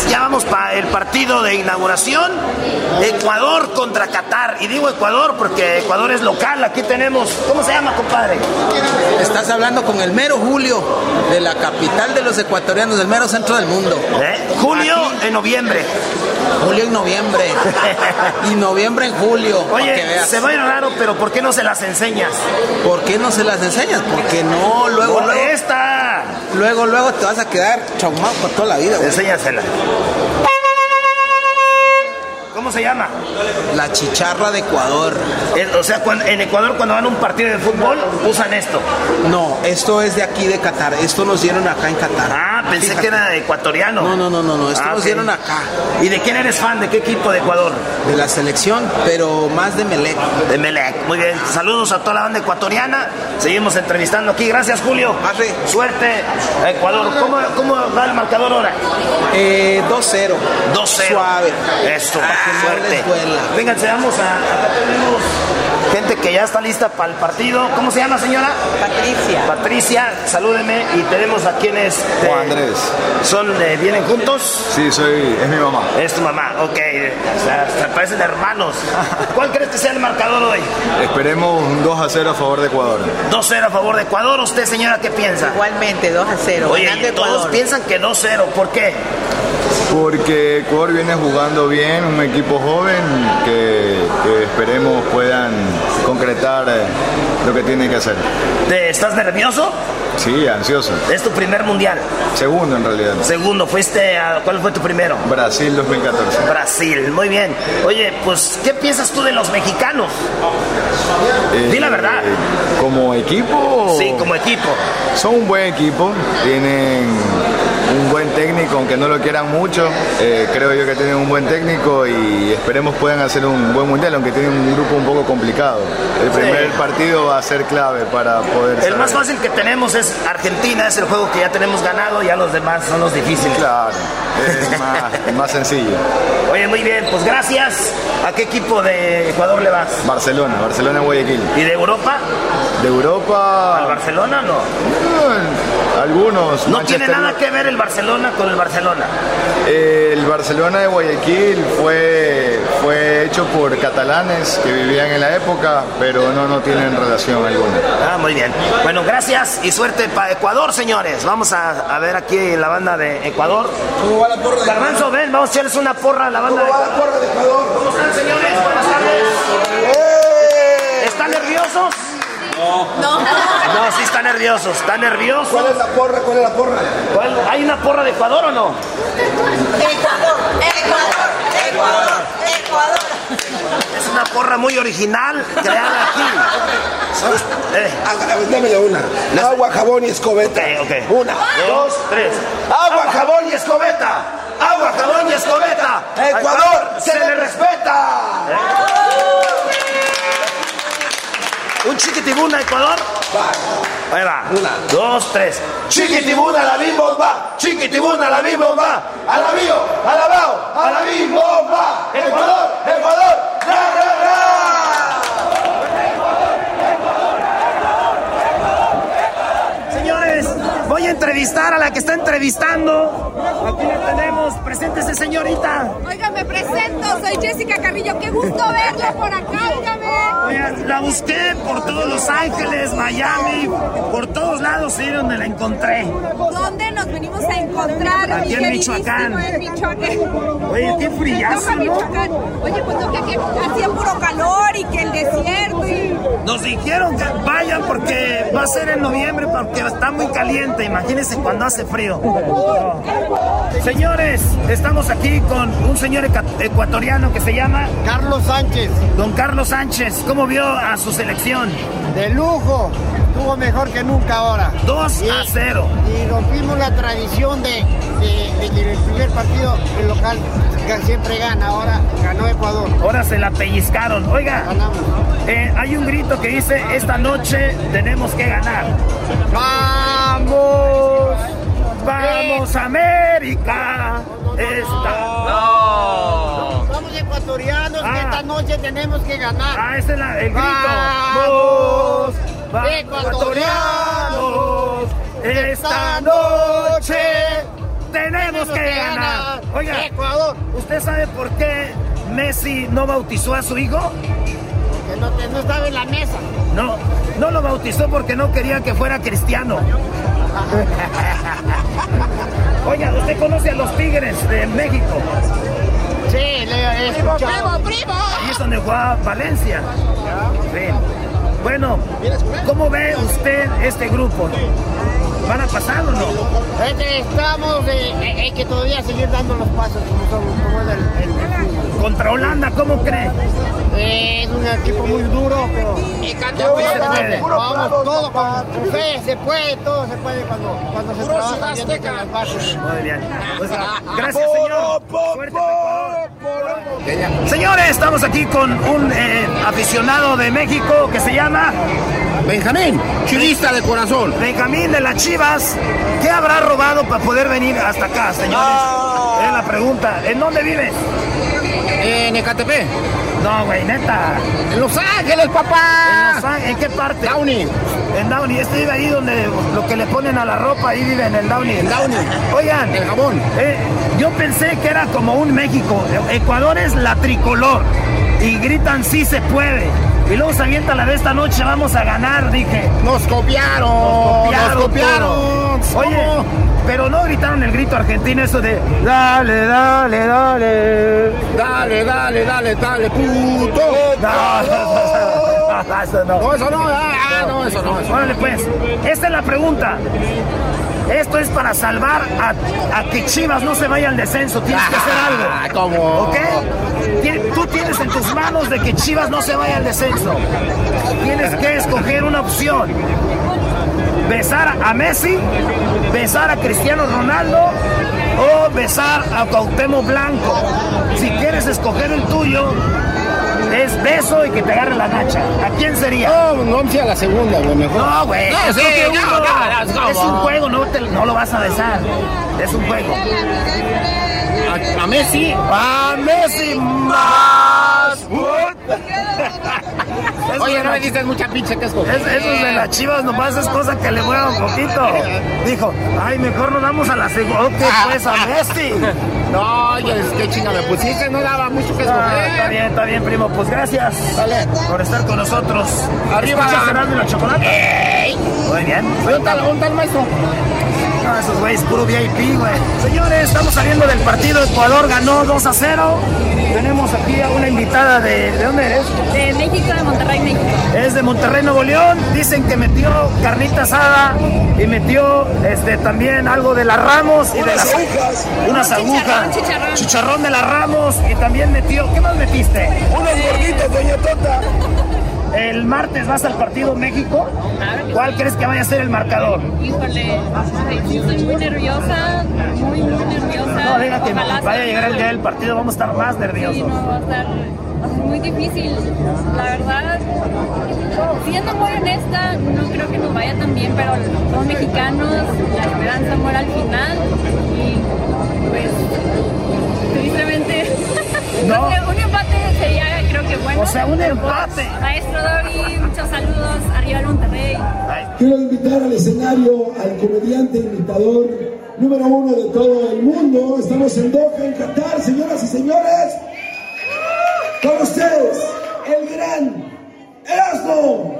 Ya vamos para el partido de inauguración. Ecuador contra Qatar. Y digo Ecuador porque Ecuador es local. Aquí tenemos. ¿Cómo se llama, compadre?
Estás hablando con el mero Julio, de la capital de los ecuatorianos, del mero centro del mundo.
Julio en noviembre.
Julio en noviembre. [LAUGHS] y noviembre en julio. que
Oye,
veas.
se va a ir raro, pero ¿por qué no se las enseñas?
¿Por qué no se las enseñas? Porque no, luego,
No,
luego.
esta.
Luego, luego te vas a quedar traumado por toda la vida. güey.
Enséñasela. ¿Cómo se llama?
La chicharra de Ecuador.
Eh, o sea, cuando- en Ecuador cuando van a un partido de fútbol usan esto.
No, esto es de aquí de Qatar. Esto nos dieron acá en Qatar.
Ah, pensé
Fíjate.
que era ecuatoriano.
No, no, no, no, no. Esto
Ah,
nos
ok.
dieron acá.
¿Y de quién eres fan? ¿De qué equipo de Ecuador?
De la selección, pero más de Melec.
De Melec. Muy bien. Saludos a toda la banda ecuatoriana. Seguimos entrevistando aquí. Gracias, Julio. Suerte a Ecuador. ¿Cómo, cómo va el marcador ahora?
Eh, 2-0.
2-0.
Suave. Que no
suerte. Vénganse, vamos a. Acá tenemos gente que ya está lista para el partido. ¿Cómo se llama, señora? Patricia. Patricia, salúdeme. Y tenemos a quienes. eh,
Juan Andrés.
¿Son, eh, ¿Vienen juntos?
Sí, soy, es mi mamá.
Es tu mamá, ok. O sea, se parecen hermanos. ¿Cuál crees que sea el marcador hoy?
Esperemos un 2 a 0 a favor de Ecuador.
2-0 a favor de Ecuador. ¿Usted, señora, qué piensa?
Igualmente, 2 a 0.
Oye, todos
Ecuador.
piensan que 2-0. ¿Por qué?
Porque Ecuador viene jugando bien, un equipo joven que, que esperemos puedan concretar eh, lo que tienen que hacer.
¿Te- ¿Estás nervioso?
Sí, ansioso.
Es tu primer mundial.
Segundo en realidad.
Segundo, fuiste a, ¿cuál fue tu primero?
Brasil 2014.
Brasil, muy bien. Oye, pues, ¿qué piensas tú de los mexicanos?
Eh,
Di la verdad.
Como equipo.
Sí, como equipo.
Son un buen equipo, tienen un buen técnico, aunque no lo quieran mucho. eh, creo yo que tienen un buen técnico y esperemos puedan hacer un buen mundial, aunque tienen un grupo un poco complicado. El
Sí.
primer partido va a ser clave para poder.
El más fácil que tenemos es Argentina, es el juego que ya tenemos ganado, ya los demás son los difíciles.
Claro, es más, [LAUGHS] más sencillo.
Oye, muy bien, pues gracias. ¿A qué equipo de Ecuador le vas?
Barcelona, Barcelona Guayaquil.
¿Y de Europa?
De Europa.
¿Al Barcelona no?
Algunos.
No
Manchester
tiene nada que ver el Barcelona con el Barcelona.
El Barcelona de Guayaquil fue, fue hecho por catalanes que vivían en la época, pero no, no tienen relación alguna.
Ah, muy bien. Bueno, gracias y suerte para Ecuador, señores. Vamos a, a ver aquí la banda de Ecuador. ¿Cómo va la porra de Garbanzo, ven, vamos a echarles una porra a la banda de Ecuador. ¿Cómo están, señores? Buenas tardes. ¿Están nerviosos? No. No. [LAUGHS] No, sí están nerviosos. ¿Están nerviosos? ¿Cuál es la porra? ¿Cuál es la porra? ¿Hay una porra de Ecuador o no?
Ecuador, Ecuador, Ecuador, Ecuador.
Es una porra muy original creada aquí. Eh.
Dámele una. Agua, jabón y escobeta. Una, dos,
tres.
Agua, jabón y escobeta. Agua, jabón y escobeta. Ecuador, se le respeta.
Un chiquitibuna, Ecuador. Ahí va.
Una.
Dos, tres.
Chiquitibuna, la bimbomba. Chiquitibuna, la bimbomba. A la bio, a la bao, a la bimbomba. Ecuador, Ecuador. Ra, ra,
Señores, entrevistar a la que está entrevistando. Aquí la tenemos. Preséntese, señorita.
Oiga, me presento, soy Jessica Carrillo, qué gusto verla por acá, óigame.
La busqué por todos Los Ángeles, Miami, por todos lados, sí, donde la encontré.
¿Dónde nos venimos a encontrar?
Aquí en Michoacán.
En Michoacán.
Oye, qué frillazo.
Oye, pues no, que aquí hacía puro calor y que el desierto y...
Nos dijeron que vayan porque va a ser en noviembre porque está muy caliente. Imagínense cuando hace frío. Señores, estamos aquí con un señor ecuatoriano que se llama
Carlos Sánchez.
Don Carlos Sánchez. ¿Cómo vio a su selección?
De lujo. Estuvo mejor que nunca ahora.
2 a 0.
Y rompimos la tradición de, de- de que el primer partido el local que siempre gana. Ahora ganó Ecuador.
Ahora se la pellizcaron. Oiga, eh, hay un grito que dice, esta noche tenemos que ganar. ¡Vamos! ¡Vamos, América! Esta... ¡No!
Somos ecuatorianos
Ah.
que esta noche tenemos que ganar.
Ah, ese es la- el grito.
¡Vamos!
¡Vamos,
ecuatorianos!
Esta noche tenemos que ganar. Oiga,
Ecuador.
¿usted sabe por qué Messi no bautizó a su hijo?
Que no, estaba en la mesa.
No, no lo bautizó porque no quería que fuera cristiano. [LAUGHS] Oiga, ¿usted conoce a los Tigres de México?
Sí, le he escuchado.
Ahí es donde jugaba Valencia. Sí. Bueno, ¿cómo ve usted este grupo? ¿Van a pasar o no?
Este, Estamos, eh, eh, hay que todavía seguir dando los pasos como, son- como es el, el- el fútbol.
Contra Holanda, ¿cómo cree?
Eh, es un equipo muy duro, pero
puede.
Vamos, todo con, fe, se puede, todo se puede cuando, cuando se trabaja bien desde las bases.
Muy bien. Pues, gracias, señor. Suerte para Ecuador. Señores, estamos aquí con un eh, aficionado de México que se llama
Benjamín, chivista de corazón.
Benjamín de las Chivas. ¿Qué habrá robado para poder venir hasta acá, señores? Es la pregunta. ¿En dónde vives?
En Ecatepec.
No, güey, neta.
En Los Ángeles, papá.
¿En, Los Ángeles? ¿En qué parte?
Downey.
En Downey. Este vive ahí donde lo que le ponen a la ropa, ahí vive en el Downey.
En Downey.
Oigan.
El jabón.
eh, yo pensé que era como un México. Ecuador es la tricolor. Y gritan sí se puede. Y luego se avienta la de esta noche, vamos a ganar, dije.
Nos copiaron. Nos copiaron.
Oye, pero no gritaron el grito argentino eso de dale, dale, dale.
Dale, dale, dale, dale, puto. [LAUGHS]
No, eso no.
No, eso no, ah, ah, no, eso no, eso no.
Órale, pues. Esta es la pregunta. Esto es para salvar a, a que Chivas no se vaya al descenso. Tienes que hacer algo.
Ah, ¿cómo?
¿Ok? Tien- Tú tienes en tus manos de que Chivas no se vaya al descenso. Tienes que escoger una opción. Besar a Messi, besar a Cristiano Ronaldo o besar a Cuauhtémoc Blanco. Si quieres escoger el tuyo, es beso y que te agarre la nacha. ¿A quién sería?
No, no, sí, a la segunda, güey, mejor.
No, güey.
No, sí,
escoge
no,
uno.
no, no,
es un juego, no, te- no lo vas a besar. Es un juego.
A, a Messi.
¡A Messi más! [LAUGHS]
Oye, no me dices mucha pinche escoger.
Es, eso de las chivas nomás es cosa que le mueva un poquito. Dijo, ay, mejor nos damos a la segunda. Ok, pues a Messi. [LAUGHS]
No, oye, es que chinga me pusiste, no daba mucho que
Ah,
escoger.
está bien, está bien, primo. Pues gracias por estar con nosotros.
Arriba.
¿Escuchas Erasmo y la chocolate? Muy bien.
Oye, ¿Un tal, un tal maestro?
No, esos güeyes, puro VIP, güey. Señores, estamos saliendo del partido. Ecuador ganó 2 a 0. Tenemos aquí a una invitada de... ¿De dónde eres?
De México, de Monterrey, México.
Es de Monterrey, Nuevo León. Dicen que metió carnita asada y metió este, también algo de la Ramos y de las
agujas.
Unas agujas.
chicharrón.
Chicharrón de la Ramos y también metió. ¿Qué más metiste?
Unos gorditos, doña Tota.
El martes vas al partido México. ¿Cuál crees que vaya a ser el marcador?
Híjole, sí, estoy muy nerviosa, muy, muy nerviosa.
No,
Ojalá
vaya a llegar el día del partido, vamos a estar más
Sí,
nerviosos.
no, va a estar muy difícil. La verdad, siendo muy honesta, no creo que nos vaya tan bien, pero somos mexicanos, la esperanza muere al final y pues tristemente
No.
un empate sería creo que bueno.
O sea, un
pues,
empate.
Maestro Dori, muchos saludos, arriba el Monterrey.
Quiero invitar al escenario al comediante imitador número uno de todo el mundo. Estamos en Doha, en Qatar, señoras y señores. Con ustedes, el gran Erasmo.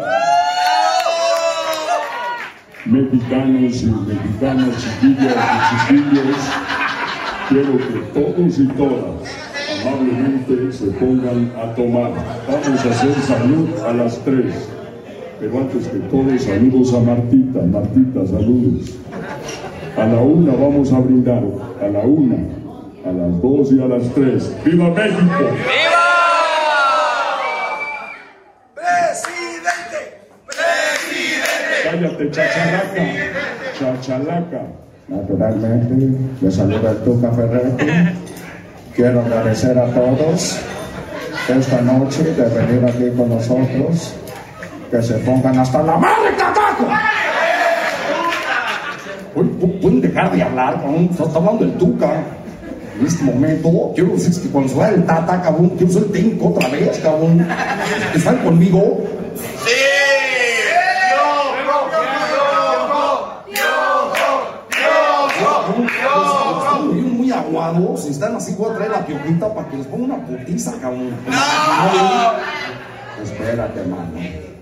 Mexicanos y mexicanas, chiquillas y chiquillos, quiero que todos y todas amablemente se pongan a tomar. Vamos a hacer salud a las tres. Pero antes que todo, saludos a Martita. Martita, saludos. A la una vamos a brindar. A la una, a las dos y a las tres. ¡Viva México!
Presidente, presidente.
Cállate, chachalaca. Chachalaca.
Naturalmente, le saluda el Tuca Ferretti. Quiero agradecer a todos esta noche de venir aquí con nosotros. Que se pongan hasta la madre, cataco.
Pueden dejar de hablar. Está hablando del Tuca. En este momento, quiero decir que cuando se vaya el Tata, cabrón, quiero ser técnico otra vez, cabrón. ¿Están conmigo? Aguados. Si están así, voy a traer la piojita para que les ponga una putiza, cabrón.
Espérate, mano.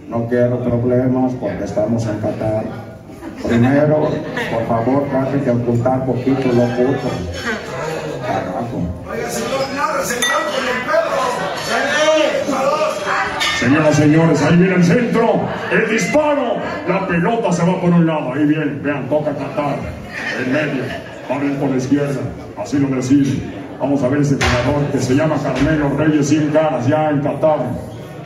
No quiero problemas porque estamos en Qatar. Primero, por favor, trate de ocultar poquito lo puto. Carajo.
Señoras, señores, ahí viene el centro, el disparo, la pelota se va por un lado, ahí viene, vean, toca Qatar, en medio, abren por la izquierda, así lo deciden. Vamos a ver ese jugador que se llama Carmelo Reyes sin caras, ya en Qatar.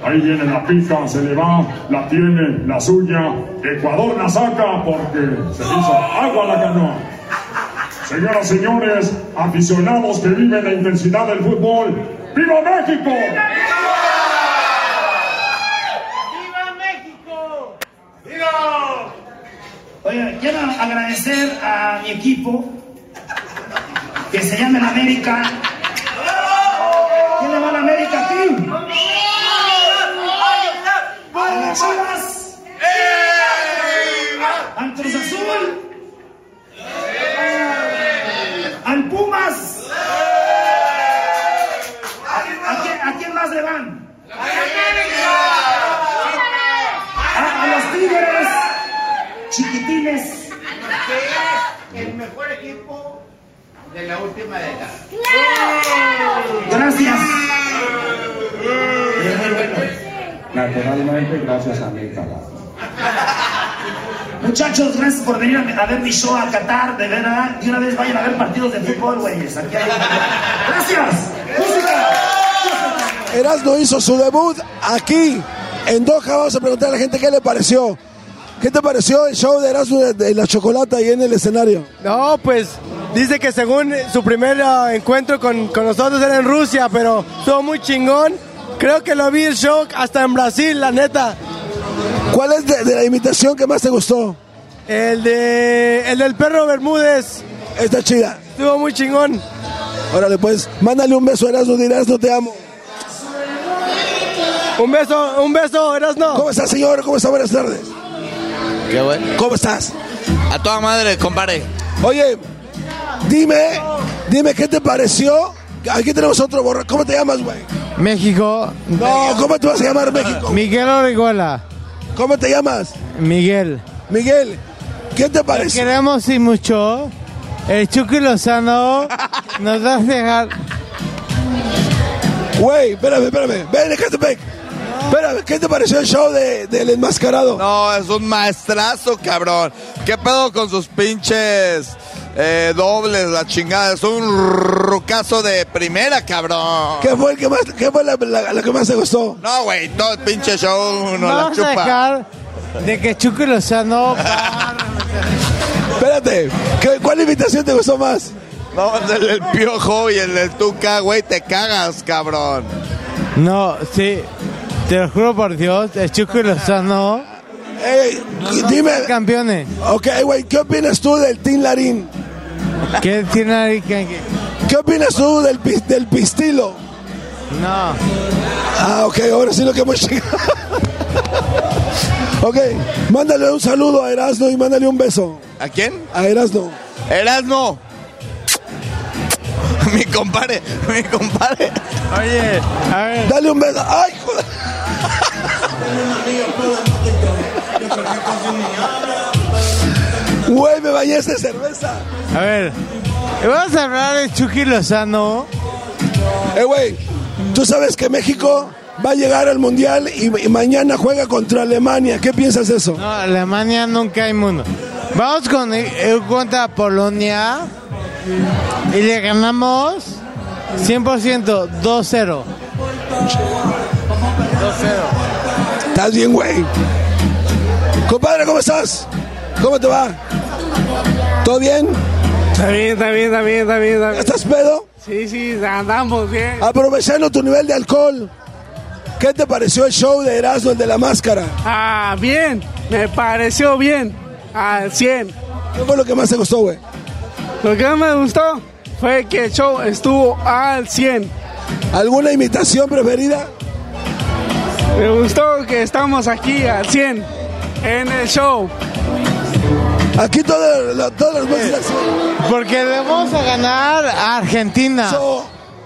Ahí viene la pica, se le va, la tiene, la suya. Ecuador la saca porque se hizo agua la canoa. Señoras, señores, aficionados que viven la intensidad del fútbol, ¡Viva México!
Oye, quiero agradecer a mi equipo que se llama el América. ¿Quién le va a la América aquí? A las Chivas. Al Cruz Azul. Al Pumas. ¿A, quién, a quién más le van? A, a los Tigres. Chiquitines.
El mejor equipo de la última década.
Gracias. Es muy bueno.
naturalmente gracias a mi trabajo. [LAUGHS]
Muchachos, gracias por venir a, a ver mi show a Qatar, de verdad. Y una vez vayan a ver partidos de fútbol, güeyes. Aquí hay... ¡Gracias! ¡Música!
Erasmo hizo su debut aquí en Doha. Vamos a preguntar a la gente qué le pareció. ¿Qué te pareció el show de Erasmo de, la chocolate ahí en el escenario?
No, pues dice que según su primer ah, encuentro con, con nosotros era en Rusia, pero estuvo muy chingón. Creo que lo vi el show hasta en Brasil, la neta.
¿Cuál es de, de la imitación que más te gustó?
El de el del perro Bermúdez.
Está chida.
Estuvo muy chingón.
Órale, pues, mándale un beso a Erasmo, di Erasmo, te amo.
Un beso, un beso, Erasmo.
¿Cómo estás, señor? ¿Cómo está? Buenas tardes.
Qué bueno.
¿Cómo estás?
A toda madre, compadre.
Oye, dime, dime qué te pareció. Aquí tenemos otro borra. ¿Cómo te llamas, güey?
México.
No, ¿cómo te vas a llamar México?
Miguel Orihuela.
¿Cómo te llamas?
Miguel.
Miguel, ¿qué te parece?
queremos y mucho. El Chucky Lozano nos va a dejar.
Güey, espérame, espérame. Ven, Ecatepec. Espérame, ¿qué te pareció el show de, del enmascarado?
No, es un maestrazo, cabrón. ¿Qué pedo con sus pinches eh, dobles, la chingada? Es un rucazo de primera, cabrón.
¿Qué fue el que más, qué fue la, la- la que más te gustó?
No, güey, todo el pinche show no la
Vamos a
chupa.
dejar de que Chucky Lozano [LAUGHS]
Espérate, ¿qué- ¿cuál invitación te gustó más?
No, el del piojo y el del tuca, güey, te cagas, cabrón.
No, sí. Te lo juro por Dios, el Chucky Lozano.
Ey, dime.
Campeones.
Ok, güey, ¿qué opinas tú del Team Larín?
¿Qué tiene ahí que- que-
¿Qué opinas tú del, del pistilo?
No.
Ah, ok, ahora sí lo que hemos [LAUGHS] llegado. ok, mándale un saludo a Erasmo y mándale un beso.
¿A quién?
A Erasmo.
Erasmo. [LAUGHS] mi compadre, mi compadre.
Oye, a ver.
Dale un beso. ¡Ay, joder! Güey, me bañé de cerveza.
A ver, vamos a hablar de Chucky Lozano.
Eh, güey, tú sabes que México va a llegar al Mundial y, y mañana juega contra Alemania. ¿Qué piensas de eso?
No, Alemania nunca hay mundo. Vamos con eh, contra Polonia y le ganamos 100% 2-0. 2-0.
¿Estás bien, güey? Compadre, ¿cómo estás? ¿Cómo te va? ¿Todo bien?
Está bien, está bien, está bien, está bien. Está bien.
¿Estás pedo?
Sí, sí, andamos bien.
Aprovechando tu nivel de alcohol, ¿qué te pareció el show de Erasmo, el de la máscara?
Ah, bien, me pareció bien. Al 100.
¿Qué fue lo que más te gustó, güey?
Lo que más me gustó fue que el show estuvo al 100.
¿Alguna imitación preferida?
Me gustó que estamos aquí al 100 en el show.
Aquí lo- todas las.
Porque le vamos a ganar a Argentina.
So,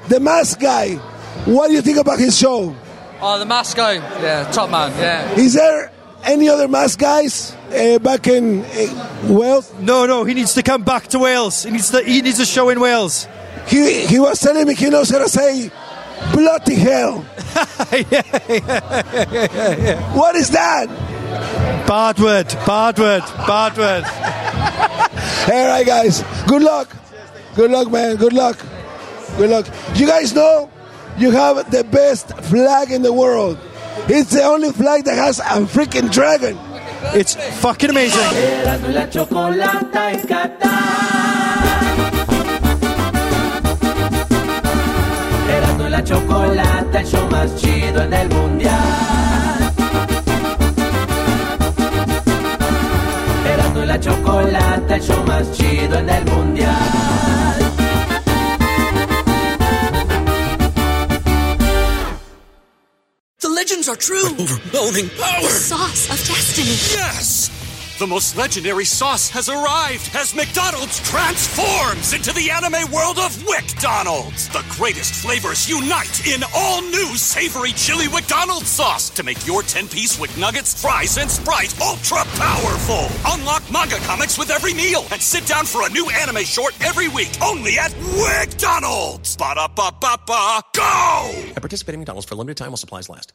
the mask guy, what do you think about his show?
Oh, the mask guy. Yeah, top man. Yeah.
Is there any other mask guys uh, back in uh, Wales?
No, no, he needs to come back to Wales. He needs to. He needs a show in Wales.
He, he was telling me he knows how to say bloody hell. [LAUGHS] What is that?
Bad word. Bad word. Bad word.
All right, guys. Good luck. Good luck, man. Good luck. Good luck. You guys know you have the best flag in the world. It's the only flag that has a freaking dragon.
It's fucking amazing.
La chocolata, el show más chido en el mundial. Erasmo y la chocolata, el show más chido en el mundial.
The legends are true.
Overwhelming power!
The sauce of destiny.
Yes! The most legendary sauce has arrived as McDonald's transforms into the anime world of WickDonald's. The greatest flavors unite in all new savory chili McDonald's sauce to make your 10-piece Wick Nuggets, fries, and Sprite ultra powerful. Unlock manga comics with every meal and sit down for a new anime short every week only at WickDonald's. Ba-da-ba-ba-ba, go!
At participating McDonald's for a limited time while supplies last.